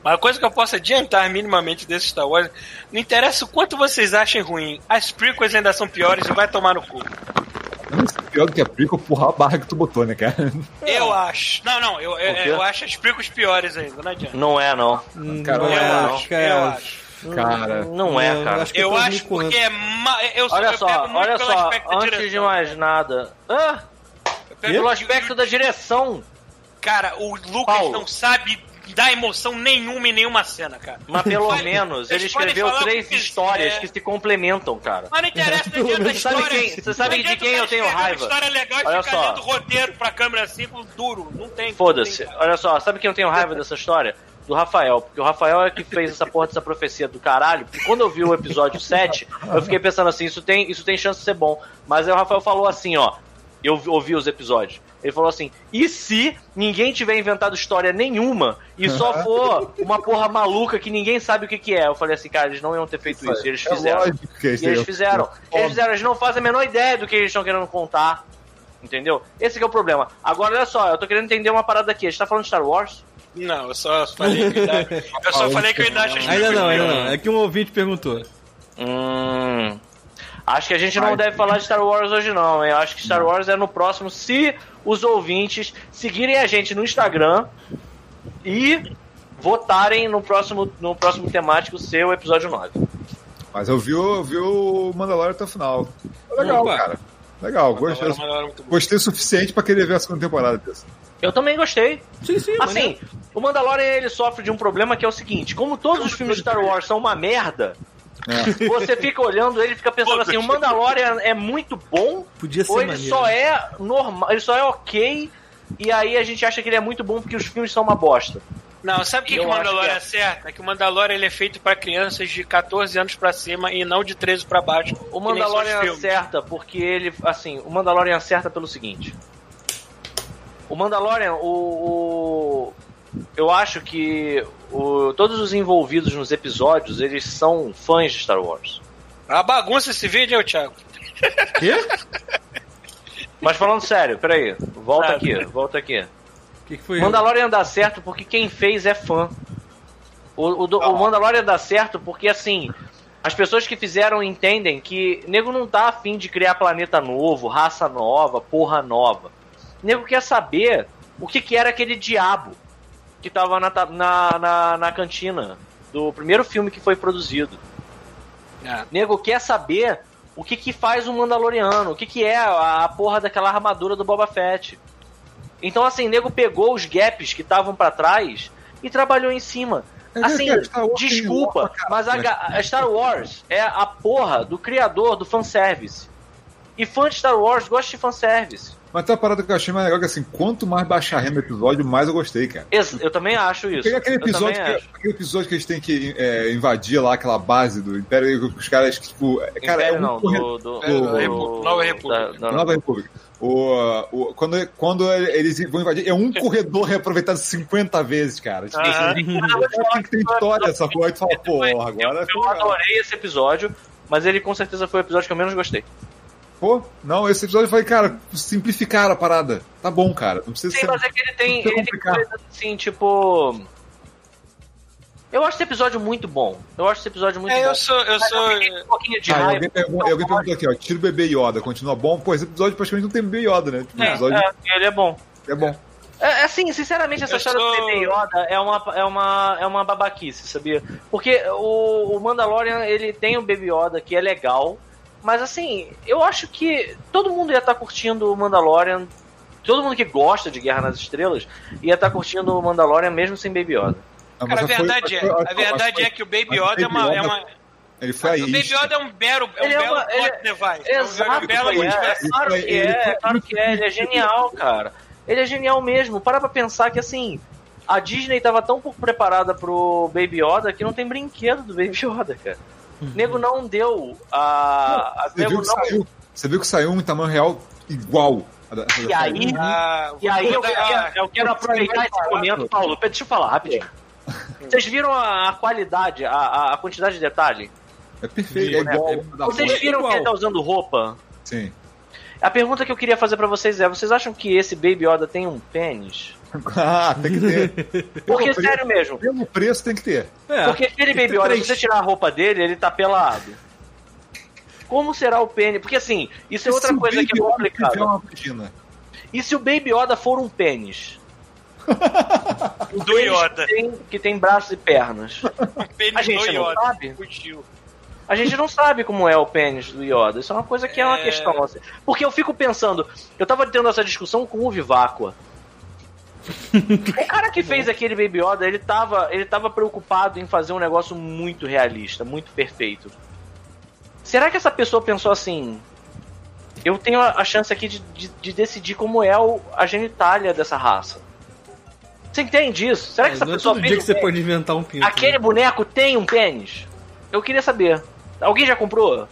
é. Mas a coisa que eu posso adiantar minimamente desse Star Wars, não interessa o quanto vocês achem ruim, as prequels ainda são piores e vai tomar no cu. É pior do que a prequel, porra a barra que tu botou, né, cara? Eu acho. Não, não, eu, eu, eu acho as prequels piores ainda, não adianta. Não é, não. Cara, não eu é, acho, cara. eu acho. Cara, Não é, Não, cara. acho que Eu acho porque é. Ma... Eu, Olha eu só, pego muito olha pelo só, aspecto da antes de direção. mais nada. Ah, Eu pego pelo aspecto da direção. Cara, o Lucas Paulo. não sabe dar emoção nenhuma em nenhuma cena, cara. Mas pelo menos ele escreveu três que histórias quiser. que se complementam, cara. Mas não interessa, não adianta a Você sabe história. quem- você sabe de quem eu tenho raiva? uma história legal e Olha ficar só. roteiro pra câmera assim, com duro. Não tem. Foda-se. Olha só, sabe quem eu tenho raiva dessa história? Do Rafael, porque o Rafael é que fez essa porra dessa profecia do caralho. Porque quando eu vi o episódio 7, eu fiquei pensando assim, isso tem, isso tem chance de ser bom. Mas aí o Rafael falou assim, ó. Eu ouvi os episódios. Ele falou assim: e se ninguém tiver inventado história nenhuma e só for uma porra maluca que ninguém sabe o que, que é? Eu falei assim, cara, eles não iam ter feito isso. E eles é fizeram. que eles E eles fizeram. Eles fizeram, eles não fazem a menor ideia do que eles estão querendo contar. Entendeu? Esse que é o problema. Agora, olha só, eu tô querendo entender uma parada aqui. A gente tá falando de Star Wars? Não, eu só falei que eu só falei que eu ainda acho as Ainda não, ainda não. É que um ouvinte perguntou. Hum. Acho que a gente não deve falar de Star Wars hoje, não, hein? Eu acho que Star Wars é no próximo, se os ouvintes seguirem a gente no Instagram e votarem no próximo, no próximo temático ser o episódio 9. Mas eu vi, o- eu vi o Mandalorian até o final. Legal, Opa. cara. Legal, gostei, Mandalorian, Mandalorian é gostei o suficiente pra querer ver a segunda temporada dessa. Eu também gostei. Sim, sim, Assim, o Mandalorian ele sofre de um problema que é o seguinte: como todos os filmes de Star Wars são uma merda, É. você fica olhando ele e fica pensando assim: o Mandalorian é muito bom Podia ser ou ele maneiro. só é normal, ele só é ok. E aí a gente acha que ele é muito bom porque os filmes são uma bosta. Não, sabe o que, que o Mandalorian que é. acerta? É que o Mandalorian ele é feito pra crianças de 14 anos pra cima e não de 13 pra baixo. O Mandalorian acerta porque ele, assim, o Mandalorian acerta pelo seguinte. O Mandalorian, o, o- eu acho que o- todos os envolvidos nos episódios, eles são fãs de Star Wars. A bagunça esse vídeo, hein, Thiago? Quê? Mas falando sério, peraí, volta aqui, volta aqui. O que, que foi? Mandalorian dá certo porque quem fez é fã. O, o, do- o Mandalorian dá certo porque, assim, as pessoas que fizeram entendem que nego não tá afim de criar planeta novo, raça nova, porra nova. Nego quer saber o que, que era aquele diabo que tava na, na, na, na cantina do primeiro filme que foi produzido. É. Nego quer saber o que que faz um Mandaloriano, o que que é a, a porra daquela armadura do Boba Fett. Então, assim, nego pegou os gaps que estavam pra trás e trabalhou em cima. É, Assim, desculpa, mas a, a Star Wars é a porra do criador do fanservice. E fã de Star Wars gosta de fanservice. Mas tem uma parada que eu achei mais legal que assim, quanto mais baixa renda o episódio, mais eu gostei, cara. Eu também acho isso. Pega aquele Eu episódio, que, aquele episódio que eles têm que é, invadir lá aquela base do Império, e os caras, tipo, cara, Império é um não, do, do, É, do- Repu- Nova República. da-. Nova República. O, o, quando, quando eles vão invadir, é um corredor reaproveitado 50 vezes, cara. Tipo, Ah, assim, tem que ter história essa porra. Aí tu fala, pô, agora Eu foi legal. adorei esse episódio, mas ele com certeza foi o episódio que eu menos gostei. Pô, não, esse episódio foi, cara, simplificaram a parada. Tá bom, cara. Não precisa Sim, ser. mas é que ele tem, ele tem coisas assim, tipo. Eu acho esse episódio muito bom. Eu acho esse episódio muito É, bom. eu sou. Eu Mas sou. eu um pouquinho de Ah, raiva. alguém, pergun- e alguém perguntou aqui, ó, tira o bebê Yoda, continua bom? Pô, esse episódio praticamente não tem bebê Yoda, né? Tipo, o episódio É, ele é bom. é bom. É, assim, sinceramente, essa Eu história sou- do bebê Yoda é uma, é, uma, é uma babaquice, sabia? Porque o, o Mandalorian, ele tem o Baby Yoda que é legal, mas assim, eu acho que todo mundo ia estar curtindo o Mandalorian, todo mundo que gosta de Guerra nas Estrelas ia estar curtindo o Mandalorian mesmo sem Baby Yoda. Cara, a mas foi- verdade é, foi- a verdade foi- é que o Baby Yoda é uma. É uma Ele foi a o Baby. Yoda é um belo, é um Ele é belo uma- ele- plot device. É Exato, uma bela é, é, claro que Ele é, foi- é claro que é, ele é genial, cara. Ele é genial mesmo. Para pra pensar que assim, a Disney tava tão pouco preparada pro Baby Yoda que não tem brinquedo do Baby Yoda, cara. Nego não deu a. a Você viu, que não- saiu, você viu que saiu um em tamanho real igual. E aí, Ah, e aí eu quero, eu quero aproveitar esse momento, Paulo. Deixa eu falar rapidinho. Vocês viram a, a qualidade, a, a- quantidade de detalhe? É perfeito, é igual. a da Vocês viram que igual. ele tá usando roupa? Sim. A pergunta que eu queria fazer pra vocês é: vocês acham que esse Baby Yoda tem um pênis? Ah, tem que ter. Porque, Pelo preço- sério mesmo. Pelo preço tem que ter. É, Porque aquele tem Baby Yoda, se você tirar a roupa dele, ele tá pelado. Como será o pênis? Porque assim, isso é E outra se coisa que é complicada. uma? E se o Baby Yoda for um pênis? do Yoda. Que tem, que tem braços e pernas. O pênis A gente do não Yoda. sabe. Fugiu. A gente não sabe como é o pênis do Yoda. Isso é uma coisa que é uma É. questão. assim. Porque eu fico pensando, eu tava tendo essa discussão com o Viváqua. O cara que fez aquele Baby Yoda, ele tava, ele tava preocupado em fazer um negócio muito realista, muito perfeito. Será que essa pessoa pensou assim? Eu tenho a a chance aqui de, de, de decidir como é o- a genitália dessa raça. Você entende isso? Será que essa não é pessoa todo fez dia que um você pênis? pode inventar um pinto. Aquele né? boneco tem um pênis? Eu queria saber. Alguém já comprou?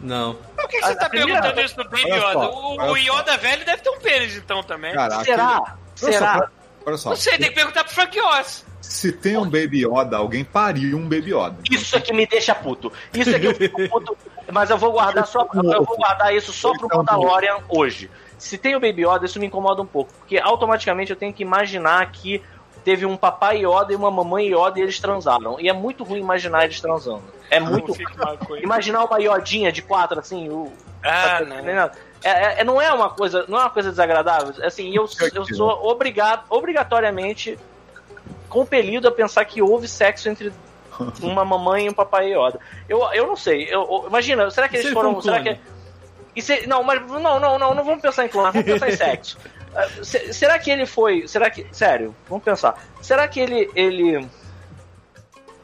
Não. Por que A- você tá a primeira- perguntando isso do Baby Yoda? só, o, o Yoda velho deve ter um pênis então também. Cara, Será? aquele- Será? olha só. Não sei, tem que perguntar pro Frank Oz. Se tem um Baby Yoda, alguém pariu um Baby Yoda. Isso é que me deixa puto. Isso é que eu fico puto. Mas eu vou guardar só. Eu vou guardar isso só pro Mandalorian hoje. Se tem o Baby Yoda, isso me incomoda um pouco. Porque automaticamente eu tenho que imaginar que teve um papai Yoda e uma mamãe Yoda e eles transaram. E é muito ruim imaginar eles transando. É muito. Coisa. Imaginar uma Yodinha de quatro, assim, o. Ah, Tá não. Entendendo? É, é- não é uma coisa, não é uma coisa desagradável. Assim, eu, eu sou obrigado, obrigatoriamente compelido a pensar que houve sexo entre uma mamãe e um papai Yoda. Eu, eu não sei. Eu, eu- imagina, será que eles foram, for será que se- não, mas não, não, não, não vamos pensar em clone, vamos pensar em sexo. Ah, se- será que ele foi, será que, sério, vamos pensar. Será que ele ele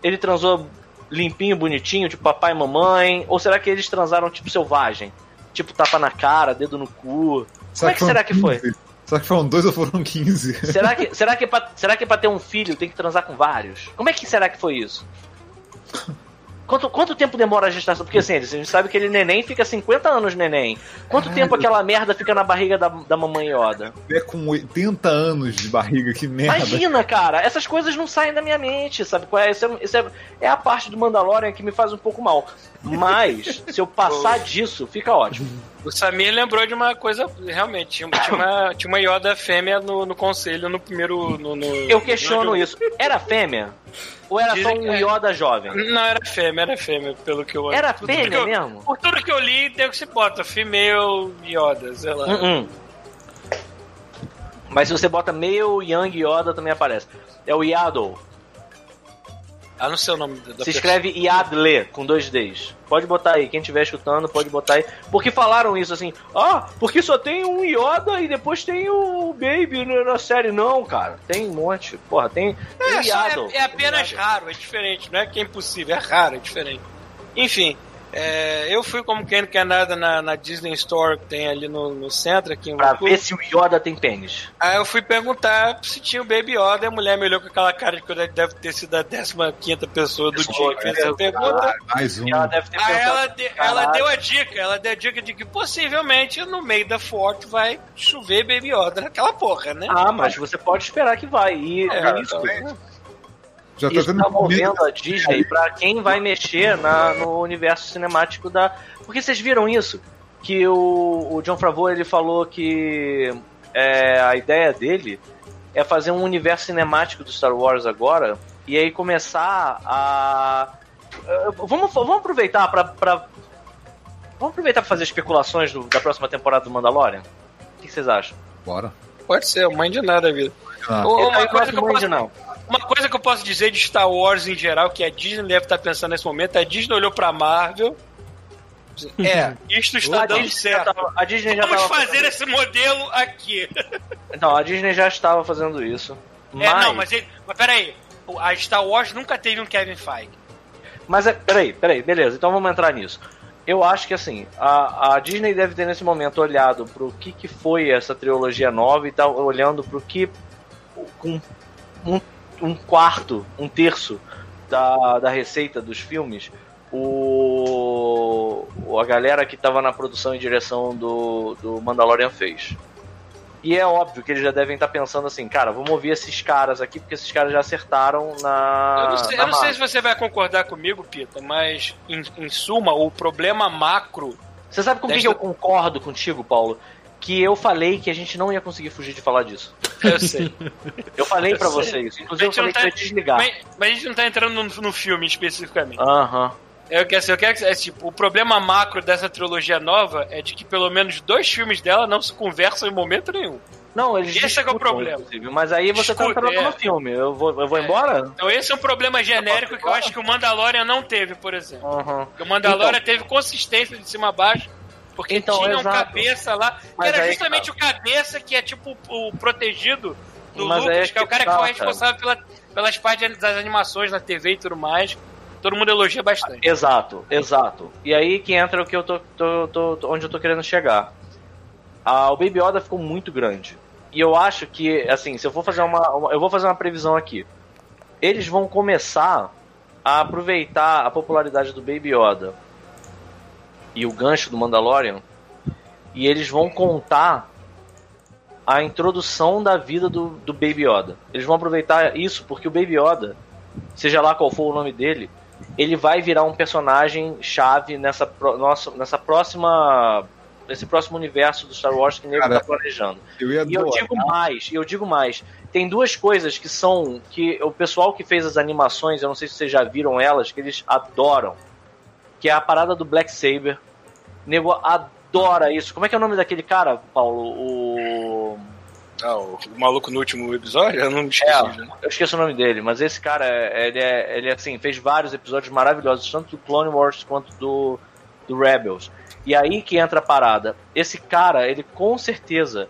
ele transou limpinho, bonitinho, tipo papai e mamãe, ou será que eles transaram tipo selvagem? Tipo tapa na cara, dedo no cu. Como é que será que foi? 15? Será que foram dois ou foram 15? Será que, será, que pra, será que pra ter um filho tem que transar com vários? Como é que será que foi isso? Quanto, quanto tempo demora a gestação? Porque assim, a gente sabe que ele neném fica 50 anos neném. Quanto tempo aquela merda fica na barriga da, da mamãe Yoda? É com 80 anos de barriga, que merda. Imagina, cara, essas coisas não saem da minha mente, sabe? qual é? Isso, é, isso é, é a parte do Mandalorian que me faz um pouco mal. Mas, se eu passar disso, fica ótimo. O Samir lembrou de uma coisa, realmente, tinha, tinha uma, tinha uma Yoda fêmea no, no conselho no primeiro. No, no- Eu questiono no- isso. Era fêmea? Ou era só Dizem um que é. Yoda jovem? Não, era fêmea, era fêmea, pelo que eu Era tudo fêmea eu- mesmo? Por tudo que eu li, tem o que se bota, female Yoda, sei lá. Uh-uh. Mas se você bota male Young Yoda também aparece. É o Yaddle. Ah, não sei o nome da, Se pessoa. escreve Yadle com dois Ds. Pode botar aí, quem estiver escutando, pode botar aí. Porque falaram isso assim, ah, porque só tem um Yoda e depois tem o Baby na série. Não, cara, tem um monte. Porra, tem, tem É, só Yaddle. é, é apenas raro, é diferente, não é que é impossível, é raro, é diferente. Enfim, é, eu fui como quem não quer nada na, na Disney Store que tem ali no, no centro, aqui em Pra Vancouver. ver se o Yoda tem pênis. Aí eu fui perguntar se tinha o Baby Yoda e a mulher me olhou com aquela cara de que eu deve ter sido a 15 pessoa do dia que fez essa pergunta. Mais um. Ela deve ter Aí pensado, ela, de- "Caralho, ela deu a dica, ela deu a dica de que possivelmente no meio da forte vai chover Baby Yoda naquela porra, né? Ah, mas você pode esperar que vai. E É, isso, Já tá isso tá movendo a Disney pra quem vai mexer na, no universo cinemático da. Porque vocês viram isso? Que o, o John Favreau ele falou que é, a ideia dele é fazer um universo cinemático do Star Wars agora e aí começar a. Vamos, vamos aproveitar pra, pra- Vamos aproveitar pra fazer especulações do- da próxima temporada do Mandalorian? O que vocês acham? Bora. Pode ser, mãe de nada, vida. Ah. Ô, Eu uma, coisa gosto que eu muito posso. Uma coisa que eu posso dizer de Star Wars em geral, que a Disney deve estar pensando nesse momento, a Disney olhou pra Marvel. É, isto está A dando Disney certo. tava- a Disney já Vamos fazer esse modelo aqui. Não, a Disney já estava fazendo isso. Mas, É, não, mas, ele, mas peraí. A Star Wars nunca teve um Kevin Feige. mas é, peraí, peraí, beleza, então vamos entrar nisso. Eu acho que assim, a, a Disney deve ter nesse momento olhado pro que, que foi essa trilogia nova e tá olhando pro que. com um, um quarto, um terço da, da receita dos filmes o, a galera que tava na produção e direção do, do Mandalorian fez. E é óbvio que eles já devem estar pensando assim, cara, vamos ouvir esses caras aqui, porque esses caras já acertaram na. Eu não, sei, eu não sei se você vai concordar comigo, Pita, mas em, em suma, o problema macro. Você sabe com o que, que Desta- eu concordo contigo, Paulo? Que eu falei que a gente não ia conseguir fugir de falar disso. Eu sei. Eu falei pra Eu sei. você isso. Inclusive, eu A gente falei não que ia tá- desligar. Mas, mas a gente não tá entrando no, no filme especificamente. Aham. Eu quero, eu quero que é, tipo, o problema macro dessa trilogia nova é de que pelo menos dois filmes dela não se conversam em momento nenhum. Não, eles Esse é que é o problema. Mas aí você tá Discutem, entrando é. no filme. Eu vou, eu vou embora? Então esse é um problema genérico que eu acho que o Mandalorian não teve, por exemplo. Aham. Porque o Mandalorian teve consistência de cima a baixo, porque Então, tinha um exato. cabeça lá, que Mas era aí, justamente o cabeça que é tipo o protegido do Mas aí Lucas, é que é o que cara que tá, foi cara. responsável pela, pelas partes das animações na TV e tudo mais. Todo mundo elogia bastante. Exato, exato. E aí que entra o que eu tô, tô- tô- tô- onde eu tô querendo chegar. Ah, o Baby Yoda ficou muito grande. E eu acho que, assim, se eu for fazer uma, uma- eu vou fazer uma previsão aqui. Eles vão começar a aproveitar a popularidade do Baby Yoda e o gancho do Mandalorian e eles vão contar a introdução da vida do, do Baby Yoda. Eles vão aproveitar isso porque o Baby Yoda, seja lá qual for o nome dele, ele vai virar um personagem chave nessa, pro- nossa, nessa próxima nesse próximo universo do Star Wars que o nego Cara, tá planejando. Eu E eu digo mais, eu digo mais. Tem duas coisas que são que o pessoal que fez as animações, eu não sei se vocês já viram elas, que eles adoram. Que é a parada do Black Saber. O nego adora isso. Como é que é o nome daquele cara, Paulo? O Ah, o, maluco no último episódio? Eu não me esqueci. É, já. eu esqueço o nome dele, mas esse cara, ele é, ele assim, fez vários episódios maravilhosos, tanto do Clone Wars quanto do, do Rebels. E aí que entra a parada. Esse cara, ele com certeza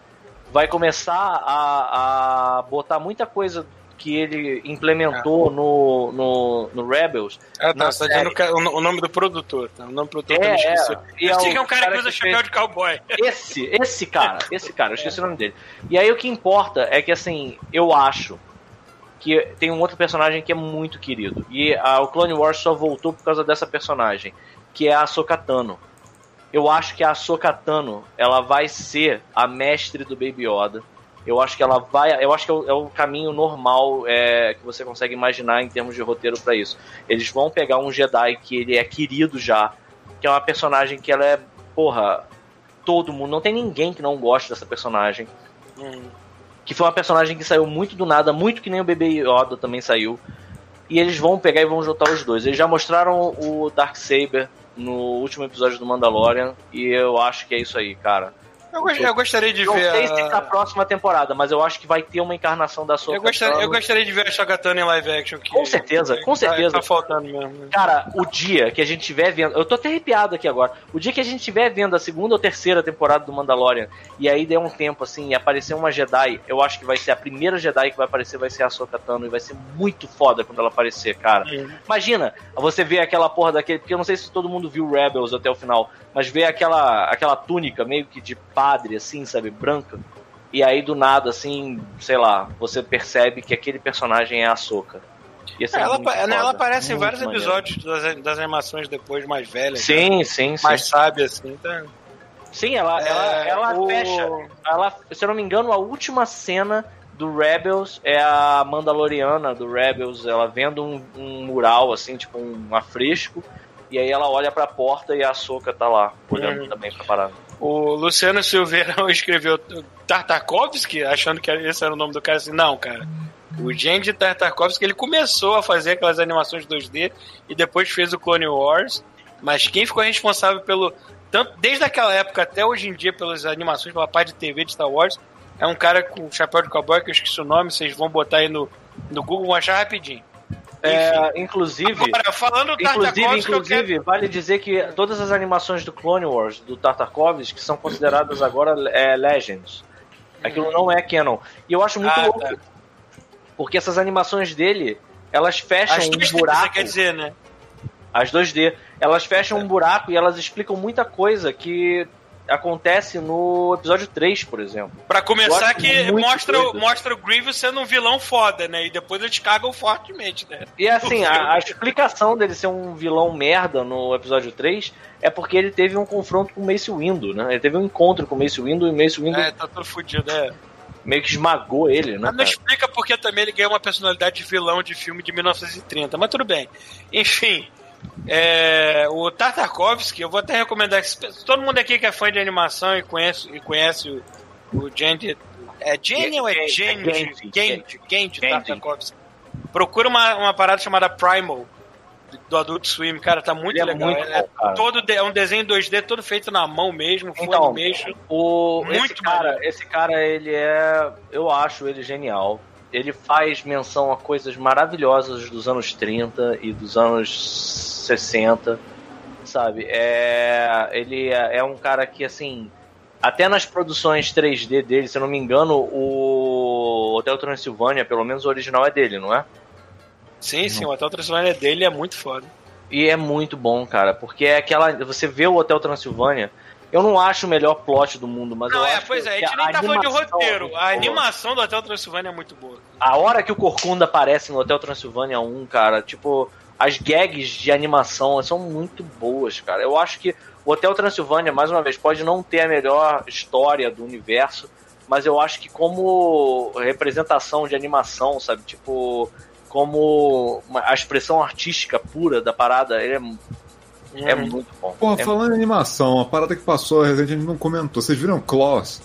vai começar a, a botar muita coisa que ele implementou no, no, no Rebels. Ah, tá. Você tá dizendo o nome do produtor. Tá? O nome do produtor É, eu esqueci. é. Eu é sei o que é um cara, cara que usa que chapéu fez- de cowboy. Esse, esse cara, esse cara, eu esqueci o nome dele. E aí o que importa é que assim, eu acho que tem um outro personagem que é muito querido. E a, o Clone Wars só voltou por causa dessa personagem, que é a Ahsoka Tano. Eu acho que a Ahsoka Tano, ela vai ser a mestre do Baby Yoda. Eu acho que ela vai. Eu acho que é o, é o caminho normal é, que você consegue imaginar em termos de roteiro pra isso. Eles vão pegar um Jedi que ele é querido já, que é uma personagem que ela é, porra, todo mundo. Não tem ninguém que não goste dessa personagem. Hum. Que foi uma personagem que saiu muito do nada, muito que nem o bebê Yoda também saiu. E eles vão pegar e vão juntar os dois. Eles já mostraram o Dark Saber no último episódio do Mandalorian. E eu acho que é isso aí, cara. Eu, eu gostaria de Não ver. sei se a- na próxima temporada, mas eu acho que vai ter uma encarnação da sua Eu gostaria, eu gostaria de ver a Shogatana em live action. Que Com certeza, com tá- certeza. Tá, faltando mesmo. Cara, o dia que a gente tiver vendo. Eu tô até arrepiado aqui agora. O dia que a gente tiver vendo a segunda ou terceira temporada do Mandalorian e aí der um tempo assim e aparecer uma Jedi, eu acho que vai ser a primeira Jedi que vai aparecer, vai ser a Ahsoka Tano e vai ser muito foda quando ela aparecer, cara. Imagina você ver aquela porra daquele. Porque eu não sei se todo mundo viu Rebels até o final, mas ver aquela, aquela túnica meio que de padre, assim, sabe, branca. E aí do nada, assim, sei lá, você percebe que aquele personagem é a ser É, ela, né, ela foda, aparece em vários maneiro. episódios das, das animações depois, mais velhas. Sim, sim, sim. Mais sábia, assim. Tá? Sim, ela, ela, É, ela o- fecha. Ela, se eu não me engano, a última cena do Rebels é a Mandaloriana do Rebels, ela vendo um, um mural, assim, tipo um afresco, e aí ela olha pra porta e a Soca tá lá, olhando Uhum. também pra parada. O Luciano Silveira escreveu Tartakovsky, achando que esse era o nome do cara. Assim, não, cara. O Genji Tartakovsky, ele começou a fazer aquelas animações 2D e depois fez o Clone Wars. Mas quem ficou responsável pelo. Tanto, desde aquela época até hoje em dia, pelas animações, pela parte de TV de Star Wars, é um cara com chapéu de cowboy, que eu esqueci o nome, vocês vão botar aí no, no Google, vão achar rapidinho. É, inclusive, Agora, falando do inclusive, eu quero... inclusive, vale dizer que todas as animações do Clone Wars, do Tartakovsky, que são consideradas agora é, Legends. Aquilo não é canon. E eu acho muito Ah, louco. tá. Porque essas animações dele, elas fecham As um buraco. você quer dizer, né? As 2D. Elas fecham um buraco e elas explicam muita coisa que acontece no episódio 3, por exemplo. Pra começar, que mostra, doido. mostra o Grievous sendo um vilão foda, né? E depois eles cagam fortemente, né? E assim, a, a explicação dele ser um vilão merda no episódio 3 é porque ele teve um confronto com o Mace Windu, né? Ele teve um encontro com o Mace Windu e o Mace Windu É, tá todo fudido, é. meio que esmagou ele, né? Mas não explica porque também ele ganhou uma personalidade de vilão de filme de 1930, mas tudo bem. Enfim, é, o Tartakovsky, eu vou até recomendar. Todo mundo aqui que é fã de animação e conhece, e conhece o, o Genji. É Genji ou é Genji, Genji? Genji. Tartakovsky. Procura uma, uma parada chamada Primal. Do Adult Swim, cara, tá muito é legal. muito é, bom, cara. todo de- é um desenho 2D todo feito na mão mesmo, Então, animation. O, esse, Muito cara, maneiro. esse cara, ele é. Eu acho ele genial. Ele faz menção a coisas maravilhosas dos anos 30 e dos anos 60, sabe? É, ele é, é um cara que, assim. Até nas produções 3D dele, se eu não me engano, o Hotel Transilvânia, pelo menos o original é dele, não é? Sim, sim, o Hotel Transilvânia dele é muito foda. E é muito bom, cara, porque é aquela. Você vê o Hotel Transilvânia. Eu não acho o melhor plot do mundo, mas Não, eu é, acho pois é, a que gente nem tá falando de é roteiro. muito A animação do Hotel Transilvânia é muito boa. A hora que o Corcunda aparece no Hotel Transilvânia 1, cara, tipo, as gags de animação são muito boas, cara. Eu acho que o Hotel Transilvânia, mais uma vez, pode não ter a melhor história do universo, mas eu acho que como representação de animação, sabe, tipo, como a expressão artística pura da parada, ele é, é Uhum. muito bom. Porra, É- falando em animação, a parada que passou, a gente não comentou. Vocês viram Claws?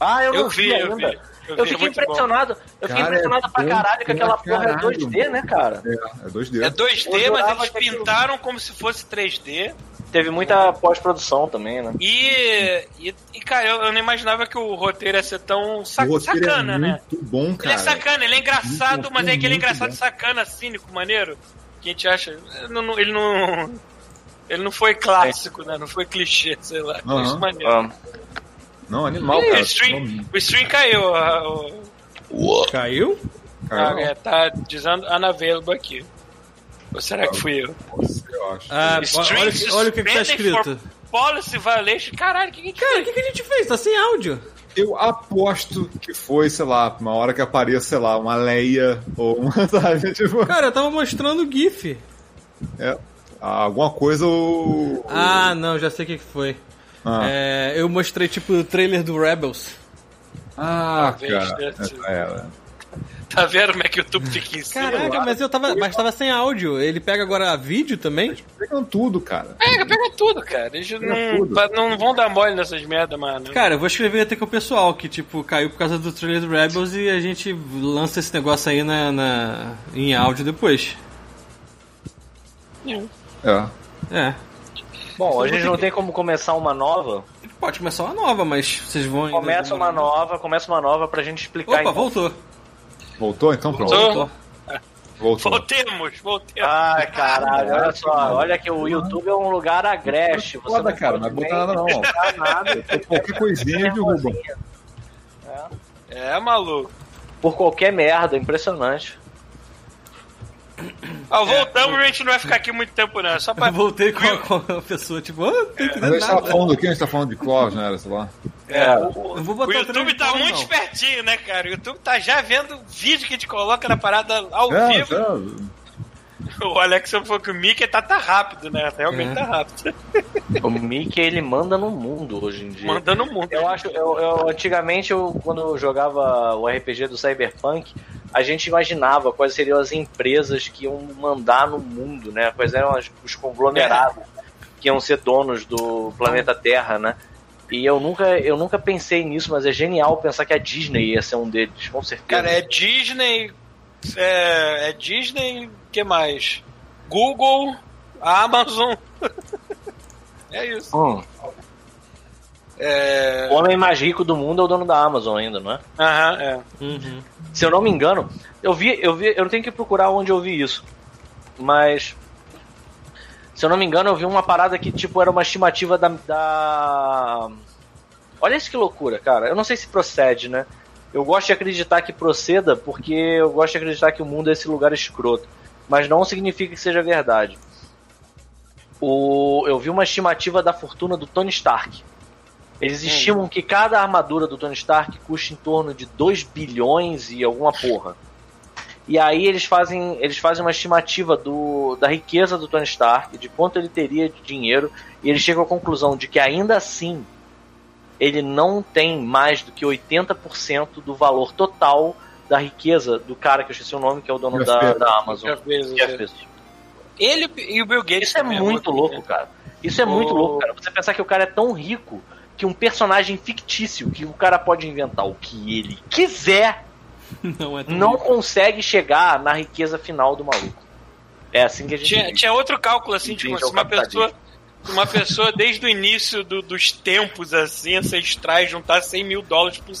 Ah, eu, Eu não vi, vi eu ainda. vi. Eu, vi, é fiquei muito bom. impressionado. Eu fiquei Cara, impressionado é pra caralho que pra aquela porra é caralho, 2D, né, cara? É, é 2D. É 2D, Eu mas eles aquilo- pintaram como se fosse 3D. Teve muita pós-produção também, né? E, e, e, cara, eu, eu não imaginava que o roteiro ia ser tão sa- o roteiro sacana, é né? muito bom, Ele cara. é sacana, ele é engraçado, Muito mas é aquele muito engraçado bom. sacana, cínico, maneiro. Que a gente acha. Não, não- ele não. Ele não foi clássico, né? Não foi clichê, sei lá. Isso é maneiro. Ah, Não, animal, cara. o, stream, o stream caiu. a- o- Caiu? Cara, Ah, é, tá dizendo unavailable aqui. Ou será que fui eu? eu acho. Ah, Stream olha, olha o que, que tá escrito. Policy violation. Caralho, o que, que a gente Cara, o que, que a gente fez? Tá sem áudio. Eu aposto que foi, sei lá, uma hora que apareça, sei lá, uma Leia ou uma, sabe, tipo, Cara, eu tava mostrando o GIF. é, alguma coisa o... Ah, não, já sei o que, que foi. Ah, É, eu mostrei, tipo, o trailer do Rebels. ah Talvez cara. sido. É, é. Tá vendo como é que o YouTube fica em cima? Caraca, mas eu tava. Mas tava sem áudio. Ele pega agora vídeo também? Pegam tudo, cara. Pega, pega tudo, cara. Eles não, tudo. não vão dar mole nessas merda, mano. Cara, eu vou escrever até com o pessoal que, tipo, caiu por causa do trailer do Rebels e a gente lança esse negócio aí na, na- em áudio depois. É. É. Bom, a gente não tem como começar uma nova. Pode começar uma nova, mas vocês vão. Começa uma nova, começa uma nova pra gente explicar. Opa, então. voltou. Voltou? Então pronto. Voltou. Voltou. Voltemos, voltemos. Ai, caralho, olha só. Olha que o YouTube é um lugar agreste. Você Foda, não cara, não é botar nada não. nada. Qualquer coisinha derruba. É, maluco. Por qualquer merda, impressionante. Ah, voltamos, a gente não vai ficar aqui muito tempo, não. É só pra. Eu voltei com a, com a pessoa, tipo, ah, não tô a entendendo gente tava nada. falando do que? A gente tá falando de Claus, né? Era, sei lá. É, Eu vou botar o YouTube tá muito não. espertinho, né, cara? O YouTube tá já vendo vídeo que a gente coloca na parada ao É, vivo. é, O Alex falou que o Mickey tá, tá rápido, né? Realmente É. tá rápido. O Mickey, ele manda no mundo hoje em dia. Mandando o mundo. Eu acho, eu, eu- antigamente, eu, quando eu jogava o RPG do Cyberpunk, a gente imaginava quais seriam as empresas que iam mandar no mundo, né? Quais eram as- os conglomerados que iam ser donos do planeta Terra, né? E eu nunca, eu nunca pensei nisso, mas é genial pensar que a Disney ia ser um deles, com certeza. Cara, é Disney. É, é Disney. O que mais? Google, Amazon. é isso. Hum, É. o homem mais rico do mundo é o dono da Amazon ainda, não é? Aham, é. Uhum. Se eu não me engano, eu vi, eu vi, eu não tenho que procurar onde eu vi isso. Mas se eu não me engano, eu vi uma parada que tipo era uma estimativa da, da... Olha isso que loucura, cara. Eu não sei se procede, né? Eu gosto de acreditar que proceda porque eu gosto de acreditar que o mundo é esse lugar escroto, mas não significa que seja verdade. o, eu vi uma estimativa da fortuna do Tony Stark. Eles estimam que cada armadura do Tony Stark custa em torno de 2 bilhões e alguma porra. E aí eles fazem, eles fazem uma estimativa do, da riqueza do Tony Stark, de quanto ele teria de dinheiro, e eles chegam à conclusão de que ainda assim ele não tem mais do que 80% do valor total da riqueza do cara que eu esqueci o nome, que é o dono da, Bezos. da Amazon. Jeff Bezos, Jeff é. Bezos. Ele e o Bill Gates. Isso é também, muito louco, cara. Isso é muito O- louco, cara. Você pensar que o cara é tão rico que um personagem fictício, que o cara pode inventar o que ele quiser, Não é não consegue chegar na riqueza final do maluco. É assim que a gente Tinha, vive. tinha outro cálculo assim, tipo, Entende, se é o uma pessoa, se uma pessoa desde o início do- dos tempos assim, ancestrais, juntar 100 mil dólares por,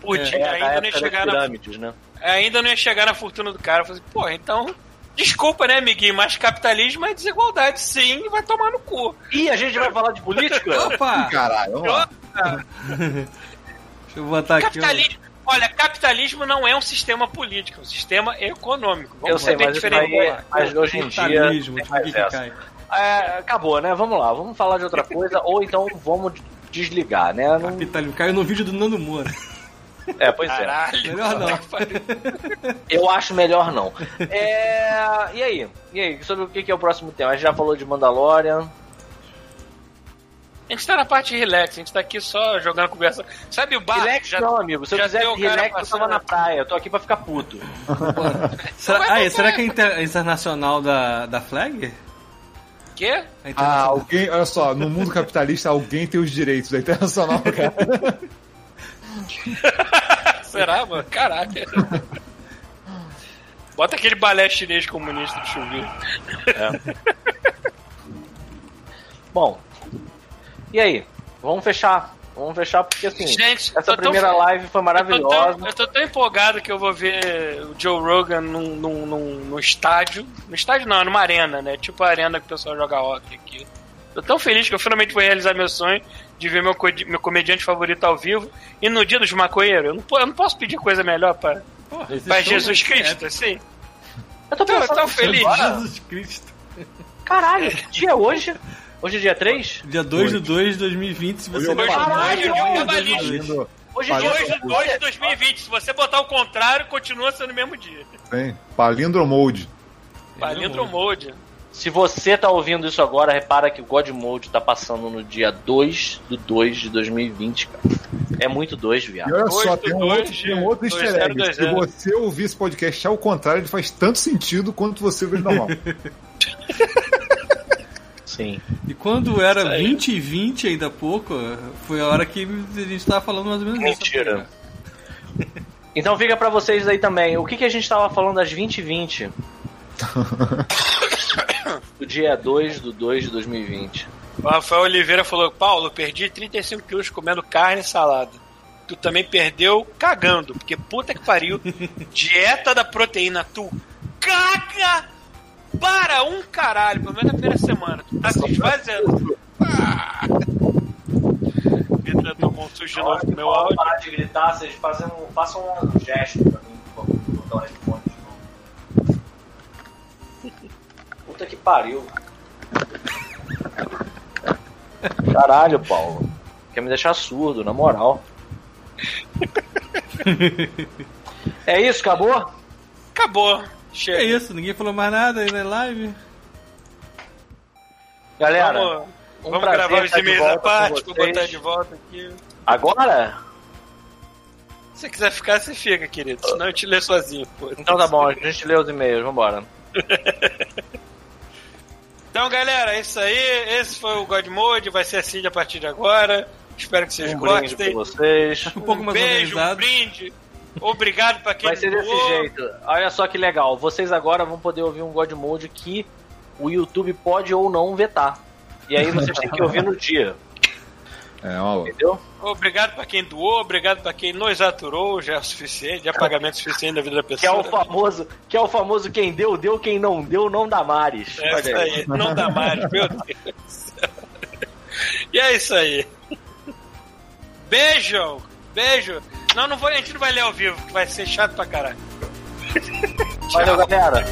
por É, dia, É, ainda, não ia chegar na, né? ainda não ia chegar na fortuna do cara. Eu falei, pô, então. Desculpa, né, amiguinho, mas capitalismo é desigualdade, sim, e vai tomar no cu. Ih, a gente vai falar de política? Opa! Caralho, vamos. Deixa eu botar aqui. ó. Capitalismo. Olha, capitalismo não é um sistema político, é um sistema econômico. Eu sei, mas, isso diferença. aí, mas hoje em dia. Capitalismo. É, acabou, né? Vamos lá, vamos falar de outra coisa, ou então vamos desligar, né? Não- Capitalismo. Caiu no vídeo do Nando Moura. É, pois é. Caralho. Melhor não. Eu acho melhor não. É, E aí? E aí? Sobre o que é o próximo tema? A gente já falou de Mandalorian. A gente tá na parte relax, a gente tá aqui só jogando conversa. Sabe o bar? relax já, não, amigo. Se eu já quiser tem o cara relax, eu tava na praia. Eu tô aqui pra ficar puto. Será, ah, é, será que é inter- internacional da, da flag? Quê? É Ah, alguém, olha só, no mundo capitalista alguém tem os direitos, é internacional, cara. Será, mano? Caralho. Bota aquele balé chinês comunista do chuveiro. Bom, e aí? Vamos fechar. Vamos fechar porque assim, Gente, essa tão primeira fe- live foi Eu tô, maravilhosa. tão, eu tô tão empolgado que eu vou ver o Joe Rogan num, num, num, num estádio. No estádio não, numa arena, né? Tipo a arena que o pessoal joga hockey aqui. Tô tão feliz que eu finalmente vou realizar meu sonho de ver meu, co- meu comediante favorito ao vivo. E no dia dos maconheiros, eu não, eu não posso pedir coisa melhor pra, Porra, pra Jesus Cristo, assim. Eu tô Tô pensando tão feliz. Jesus Cristo. Caralho, que dia é hoje? Hoje é dia 3? Dia 2 de 2 de 2020, se você Hoje é Caralho, é amanhã dois de cabalista. dois. Hoje é dia Parece- 2 de 2 de 2020. Se você botar o contrário, continua sendo o mesmo dia. Tem. Palindro Mode. Se você tá ouvindo isso agora, repara que o God Mode tá passando no dia 2 do 2 de 2020, cara. É muito 2, E viado. olha Dois só, do tem um dois outro, tem um outro dois easter egg. Se você ouvir esse podcast ao contrário, ele faz tanto sentido quanto você ouvir ele normal. Sim. E quando era Isso aí. 20 e 20 ainda há pouco, foi a hora que a gente tava falando mais ou menos isso. Mentira. Então fica pra vocês aí também. O que, que a gente tava falando às 20 h 20 Do dia 2 do 2 de 2020. O Rafael Oliveira falou: Paulo, perdi 35 quilos comendo carne e salada. Tu também perdeu cagando, porque puta que pariu. Dieta da proteína, tu caga para um caralho, pelo menos na primeira semana. Tu tá se esvaziando. Ah. Vitor tomou um susto de novo no meu áudio. parar de gritar, vocês fazem um, façam um gesto pra mim, por favor. Vou botar Puta que pariu. Caralho, Paulo. Quer me deixar surdo, na moral. É isso, acabou? Acabou. É Chega. isso, ninguém falou mais nada aí na live. Galera, Vamos, um vamos prazer gravar os e-mails à parte, vou botar de volta aqui. agora? Se você quiser ficar, você fica, querido. Senão eu te leio sozinho, pô. Então tá bom, a gente lê os e-mails, vambora. Então, galera, é isso aí. Esse foi o God Mode. Vai ser assim a partir de agora. Espero que vocês Um gostem. vocês. Um pouco Um mais beijo, um organizado. brinde. Obrigado pra quem Vai ser desse doou. jeito. Olha só que legal. Vocês agora vão poder ouvir um God Mode que o YouTube pode ou não vetar. E aí vocês têm que ouvir no dia, É, louca. entendeu? Obrigado pra quem doou. Obrigado pra quem nos aturou. Já é o suficiente. Já é pagamento suficiente da vida da Que é pessoa. o famoso, que é o famoso quem deu, deu, quem não deu, não dá mares. É isso aí. Não dá mais, meu Deus do céu. E é isso aí. Beijo! Beijo! Não, não vou, a gente não vai ler ao vivo, que vai ser chato pra caralho. Valeu, galera.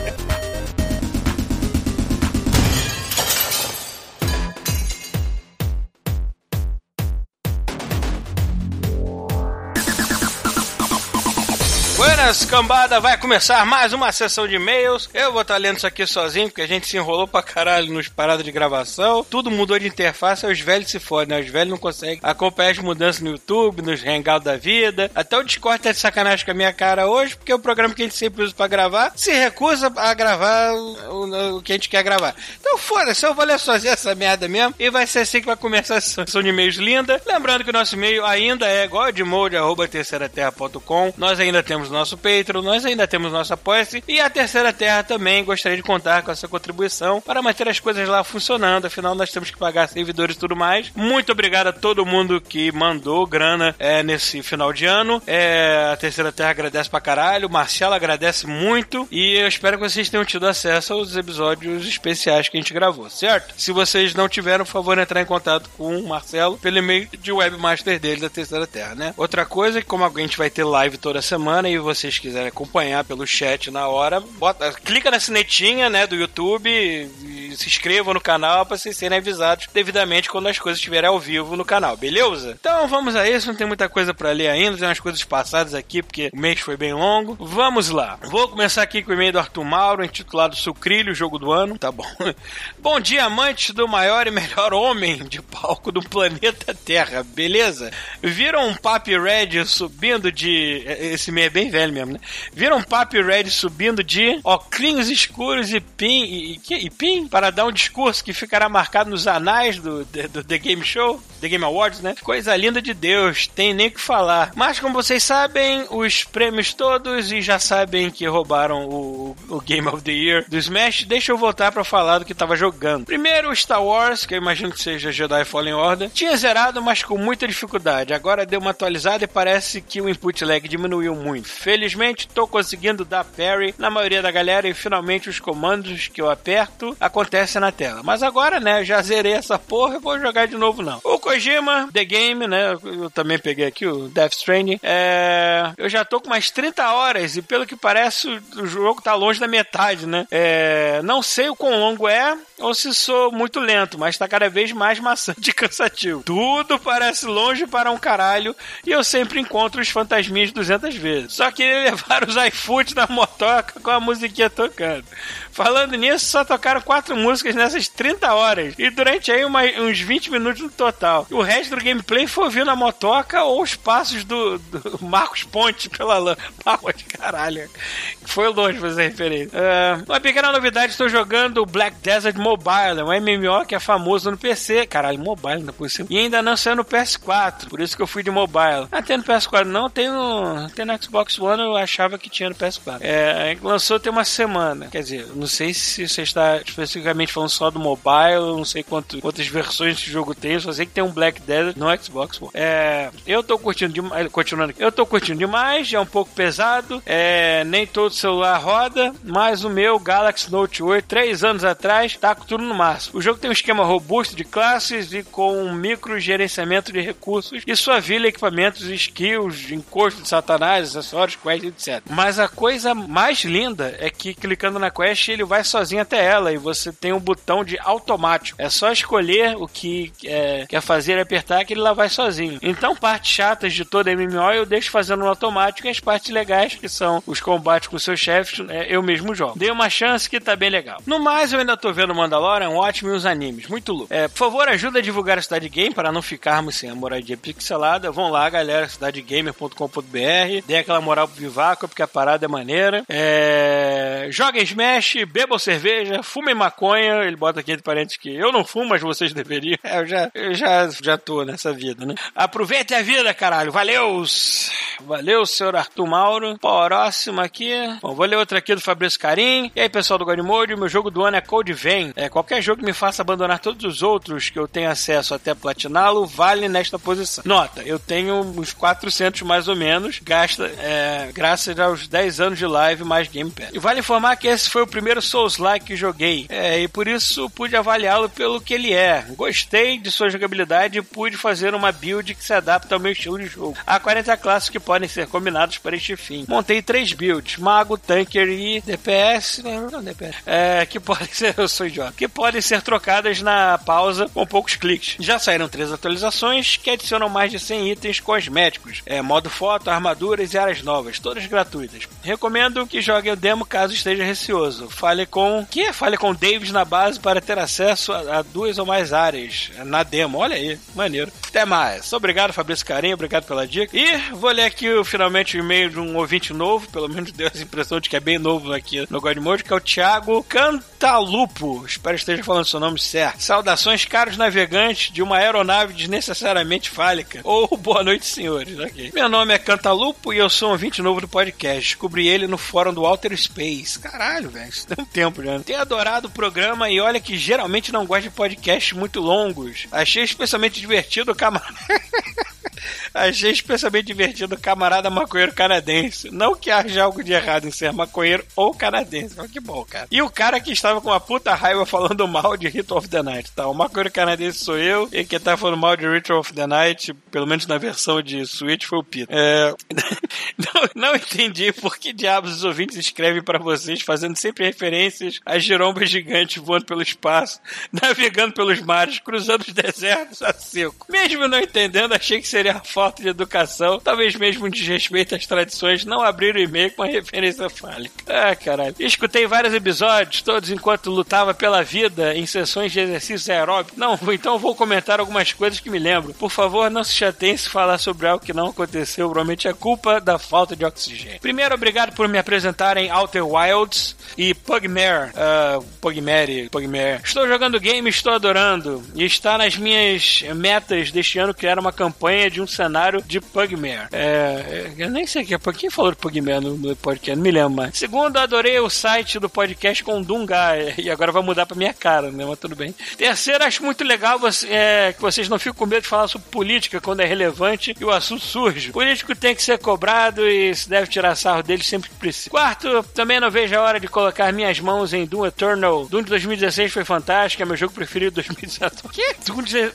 Beleza, cambada, vai começar mais uma sessão de e-mails. Eu vou estar lendo isso aqui sozinho, porque a gente se enrolou pra caralho nos paradas de gravação. Tudo mudou de interface, os velhos se fodem, né? Os velhos não conseguem acompanhar as mudanças no YouTube, nos hangouts da vida. Até o Discord tá de sacanagem com a minha cara hoje, porque é o programa que a gente sempre usa pra gravar se recusa a gravar o, o que a gente quer gravar. Então foda-se, eu vou ler sozinho essa merda mesmo, e vai ser assim que vai começar essa sessão de e-mails linda. Lembrando que o nosso e-mail ainda é godmode.terceiraterra.com. Nós ainda temos nosso Patreon, nós ainda temos nosso apoia e a Terceira Terra também gostaria de contar com essa contribuição para manter as coisas lá funcionando. Afinal, nós temos que pagar servidores e tudo mais. Muito obrigado a todo mundo que mandou grana é, nesse final de ano. É, a Terceira Terra agradece pra caralho, Marcelo agradece muito e eu espero que vocês tenham tido acesso aos episódios especiais que a gente gravou, certo? Se vocês não tiveram, por favor, entrar em contato com o Marcelo pelo e-mail de webmaster dele da Terceira Terra, né? Outra coisa é que como a gente vai ter live toda semana e vocês quiserem acompanhar pelo chat na hora, bota, clica na sinetinha, né, do YouTube e se inscrevam no canal para vocês serem avisados devidamente quando as coisas estiverem ao vivo no canal, beleza? Então vamos a isso, não tem muita coisa para ler ainda, tem umas coisas passadas aqui porque o mês foi bem longo. Vamos lá. Vou começar aqui com o e-mail do Arthur Mauro, intitulado Sucrilho, jogo do ano. Tá bom. bom dia, amantes do maior e melhor homem de palco do planeta Terra, beleza? Viram um Papi Red subindo de. Esse e-mail é bem velho mesmo, né? Viram um Papi Red subindo de óculos escuros e pin, e, e, e pin para dar um discurso que ficará marcado nos anais do, do, The Game Show, The Game Awards, né? Coisa linda de Deus, tem nem o que falar. Mas como vocês sabem, os prêmios todos e já sabem que roubaram o, o Game of the Year do Smash, deixa eu voltar para falar do que tava jogando. Primeiro, Star Wars, que eu imagino que seja Jedi Fallen Order. Tinha zerado, mas com muita dificuldade. Agora deu uma atualizada e parece que o input lag diminuiu muito. Felizmente, tô conseguindo dar parry na maioria da galera e finalmente os comandos que eu aperto acontecem na tela. Mas agora, né, já zerei essa porra, vou jogar de novo não. O Kojima, The Game, né, eu também peguei aqui o Death Stranding, é... eu já tô com mais 30 horas e pelo que parece o jogo tá longe da metade, né. É... Não sei o quão longo é ou se sou muito lento, mas tá cada vez mais maçante e cansativo. Tudo parece longe para um caralho e eu sempre encontro os fantasminhas 200 vezes. Só queria levar os iFood na motoca com a musiquinha tocando. Falando nisso, só tocaram quatro músicas nessas 30 horas. E durante aí uma, uns 20 minutos no total. O resto do gameplay foi ouvindo a motoca ou os passos do, do Marcos Ponte pela lã. Pau de caralho. Foi longe fazer referência. Uh, uma pequena novidade, estou jogando Black Desert Mobile, um MMO que é famoso no PC. Caralho, mobile ainda por cima. E ainda não saiu no PS4, por isso que eu fui de mobile. Ah, tem no PS4 não, tem no, tem no Xbox One, eu achava que tinha no PS4. É, lançou tem uma semana. Quer dizer, não sei se você está especificamente falando só do mobile, não sei quanto, quantas versões de jogo tem, só sei que tem um Black Desert no Xbox One. É, eu tô curtindo demais, continuando aqui, eu tô curtindo demais, é um pouco pesado, é, nem todo celular roda, mas o meu Galaxy Note 8, três anos atrás, tá tudo no máximo. O jogo tem um esquema robusto de classes e com um micro gerenciamento de recursos e sua vila, equipamentos, skills, encosto de satanás, acessórios, quests, etc. Mas a coisa mais linda é que clicando na quest ele vai sozinho até ela e você tem um botão de automático. É só escolher o que é, quer fazer e apertar que ele lá vai sozinho. Então, partes chatas de toda MMO eu deixo fazendo no automático e as partes legais, que são os combates com seus chefes, é, eu mesmo jogo. Dei uma chance que tá bem legal. No mais, eu ainda tô vendo Mandalorian, ótimo e os animes. Muito louco. É, por favor, ajuda a divulgar a Cidade Game para não ficarmos sem a moradia pixelada. Vão lá, galera, cidadegamer.com.br. Dê aquela moral pro Vivaco, porque a parada é maneira. É... Joguem Smash, bebam cerveja, fumem maconha. Ele bota aqui entre parentes que eu não fumo, mas vocês deveriam. É, eu já, eu já, já tô nessa vida, né? Aproveitem a vida, caralho. Valeu! Valeu, senhor Arthur Mauro. Próximo aqui. Bom, vou ler outra aqui do Fabrício Carim. E aí, pessoal do Godmode, meu jogo do ano é Code Vein. É, qualquer jogo que me faça abandonar todos os outros que eu tenho acesso até platiná-lo, vale nesta posição. Nota, eu tenho uns 400 mais ou menos, gasta, é, graças aos 10 anos de live mais Game Pass. E vale informar que esse foi o primeiro Souls-like que joguei. É, e por isso pude avaliá-lo pelo que ele é. Gostei de sua jogabilidade e pude fazer uma build que se adapta ao meu estilo de jogo. Há 40 classes que podem ser combinadas para este fim. Montei três builds: Mago, Tanker e DPS. Não, não DPS. É, que podem ser. Eu sou idiota. Que podem ser trocadas na pausa com poucos cliques. Já saíram três atualizações que adicionam mais de 100 itens cosméticos. É, modo foto, armaduras e áreas novas, todas gratuitas. Recomendo que joguem o demo caso esteja receoso. Fale com. Que? Fale com Davis na base para ter acesso a, a duas ou mais áreas na demo. Olha aí, maneiro. Até mais. Obrigado, Fabrício Carinho. Obrigado pela dica. E vou ler aqui finalmente o e-mail de um ouvinte novo. Pelo menos deu essa impressão de que é bem novo aqui no God Mode, que é o Thiago Cantalupo. Espero que esteja falando seu nome certo. Saudações, caros navegantes de uma aeronave desnecessariamente fálica. Ou boa noite, senhores. Ok. Meu nome é Cantalupo e eu sou um ouvinte novo do podcast. Descobri ele no fórum do Outer Space. Caralho, velho. Isso tem um tempo já. Tenho adorado o programa e olha que geralmente não gosto de podcasts muito longos. Achei especialmente divertido o camarada. Achei especialmente divertido o camarada maconheiro canadense. Não que haja algo de errado em ser maconheiro ou canadense. Mas que bom, cara. E o cara que estava com uma puta raiva falando mal de Ritual of the Night. Tá, o maconheiro canadense sou eu. E quem tá falando mal de Ritual of the Night, pelo menos na versão de Switch, foi o Pito. É... não, não entendi por que diabos os ouvintes escrevem para vocês, fazendo sempre referências a girombas gigantes voando pelo espaço, navegando pelos mares, cruzando os desertos a seco. Mesmo não entendendo, achei que seria falta de educação, talvez mesmo desrespeito às tradições, não abrir o e-mail com a referência fálica. Ah, caralho. Escutei vários episódios, todos enquanto lutava pela vida em sessões de exercícios aeróbicos. Não, então vou comentar algumas coisas que me lembro. Por favor, não se chateiem se falar sobre algo que não aconteceu. Provavelmente é culpa da falta de oxigênio. Primeiro, obrigado por me apresentarem Outer Wilds e Pugmare. Uh, Pugmare, Pugmare. Estou jogando game, estou adorando. E está nas minhas metas deste ano criar uma campanha de um cenário de Pugmare. É, eu nem sei o que é. Quem falou de Pugmare no, podcast? Não me lembro mais. Segundo, adorei o site do podcast com Dunga. E agora vai mudar pra minha cara, né? Mas tudo bem. Terceiro, acho muito legal você, é, que vocês não ficam com medo de falar sobre política quando é relevante e o assunto surge. O político tem que ser cobrado e se deve tirar sarro dele sempre que precisa. Quarto, também não vejo a hora de colocar minhas mãos em Doom Eternal. Doom de 2016 foi fantástico, é meu jogo preferido de 2019. Que?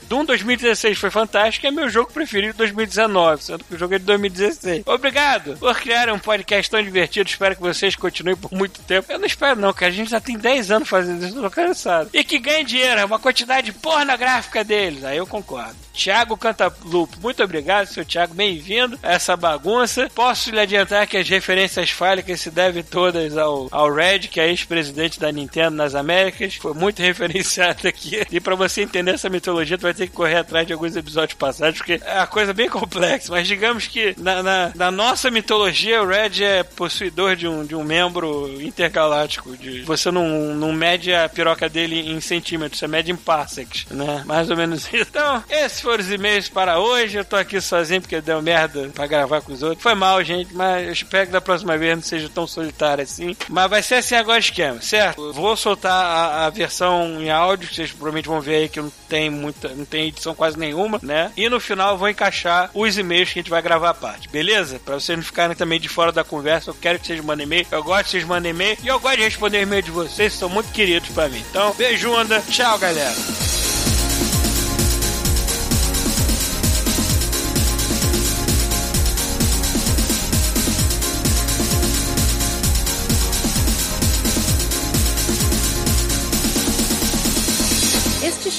Doom 2016 foi fantástico, é meu jogo preferido de 2019, sendo que o jogo é de 2016. Obrigado por criar um podcast tão divertido. Espero que vocês continuem por muito tempo. Eu não espero, não, cara. A gente já tem 10 anos fazendo isso, tô cansado. E que ganhe dinheiro, é uma quantidade pornográfica deles. Aí eu concordo. Thiago Cantalupo, muito obrigado, seu Thiago. Bem-vindo a essa bagunça. Posso lhe adiantar que as referências fálicas se devem todas ao, ao Red, que é ex-presidente da Nintendo nas Américas. Foi muito referenciado aqui. E para você entender essa mitologia, tu vai ter que correr atrás de alguns episódios passados, porque é uma coisa bem complexa. Mas digamos que na, na, na nossa mitologia, o Red é possuidor de um, de um membro intergaláctico. De, você não, não mede a piroca dele em centímetros, você mede em parsecs, né? Mais ou menos isso. Então, esses foram os e-mails para hoje. Eu tô aqui sozinho porque deu merda pra gravar com os outros. Foi mal, gente, mas eu espero que da próxima vez não seja tão solitário assim. Mas vai ser assim agora o esquema, certo? Vou soltar a, a versão em áudio, que vocês provavelmente vão ver aí que não tem muita, não tem edição quase nenhuma, né? E no final eu vou encaixar os e-mails que a gente vai gravar a parte, beleza? Pra vocês não ficarem também de fora da conversa, eu quero que vocês mandem e-mail. Eu gosto que vocês mandem e-mail e eu gosto de responder e-mail de vocês, são muito queridos pra mim. Então, beijo, onda. Tchau, galera.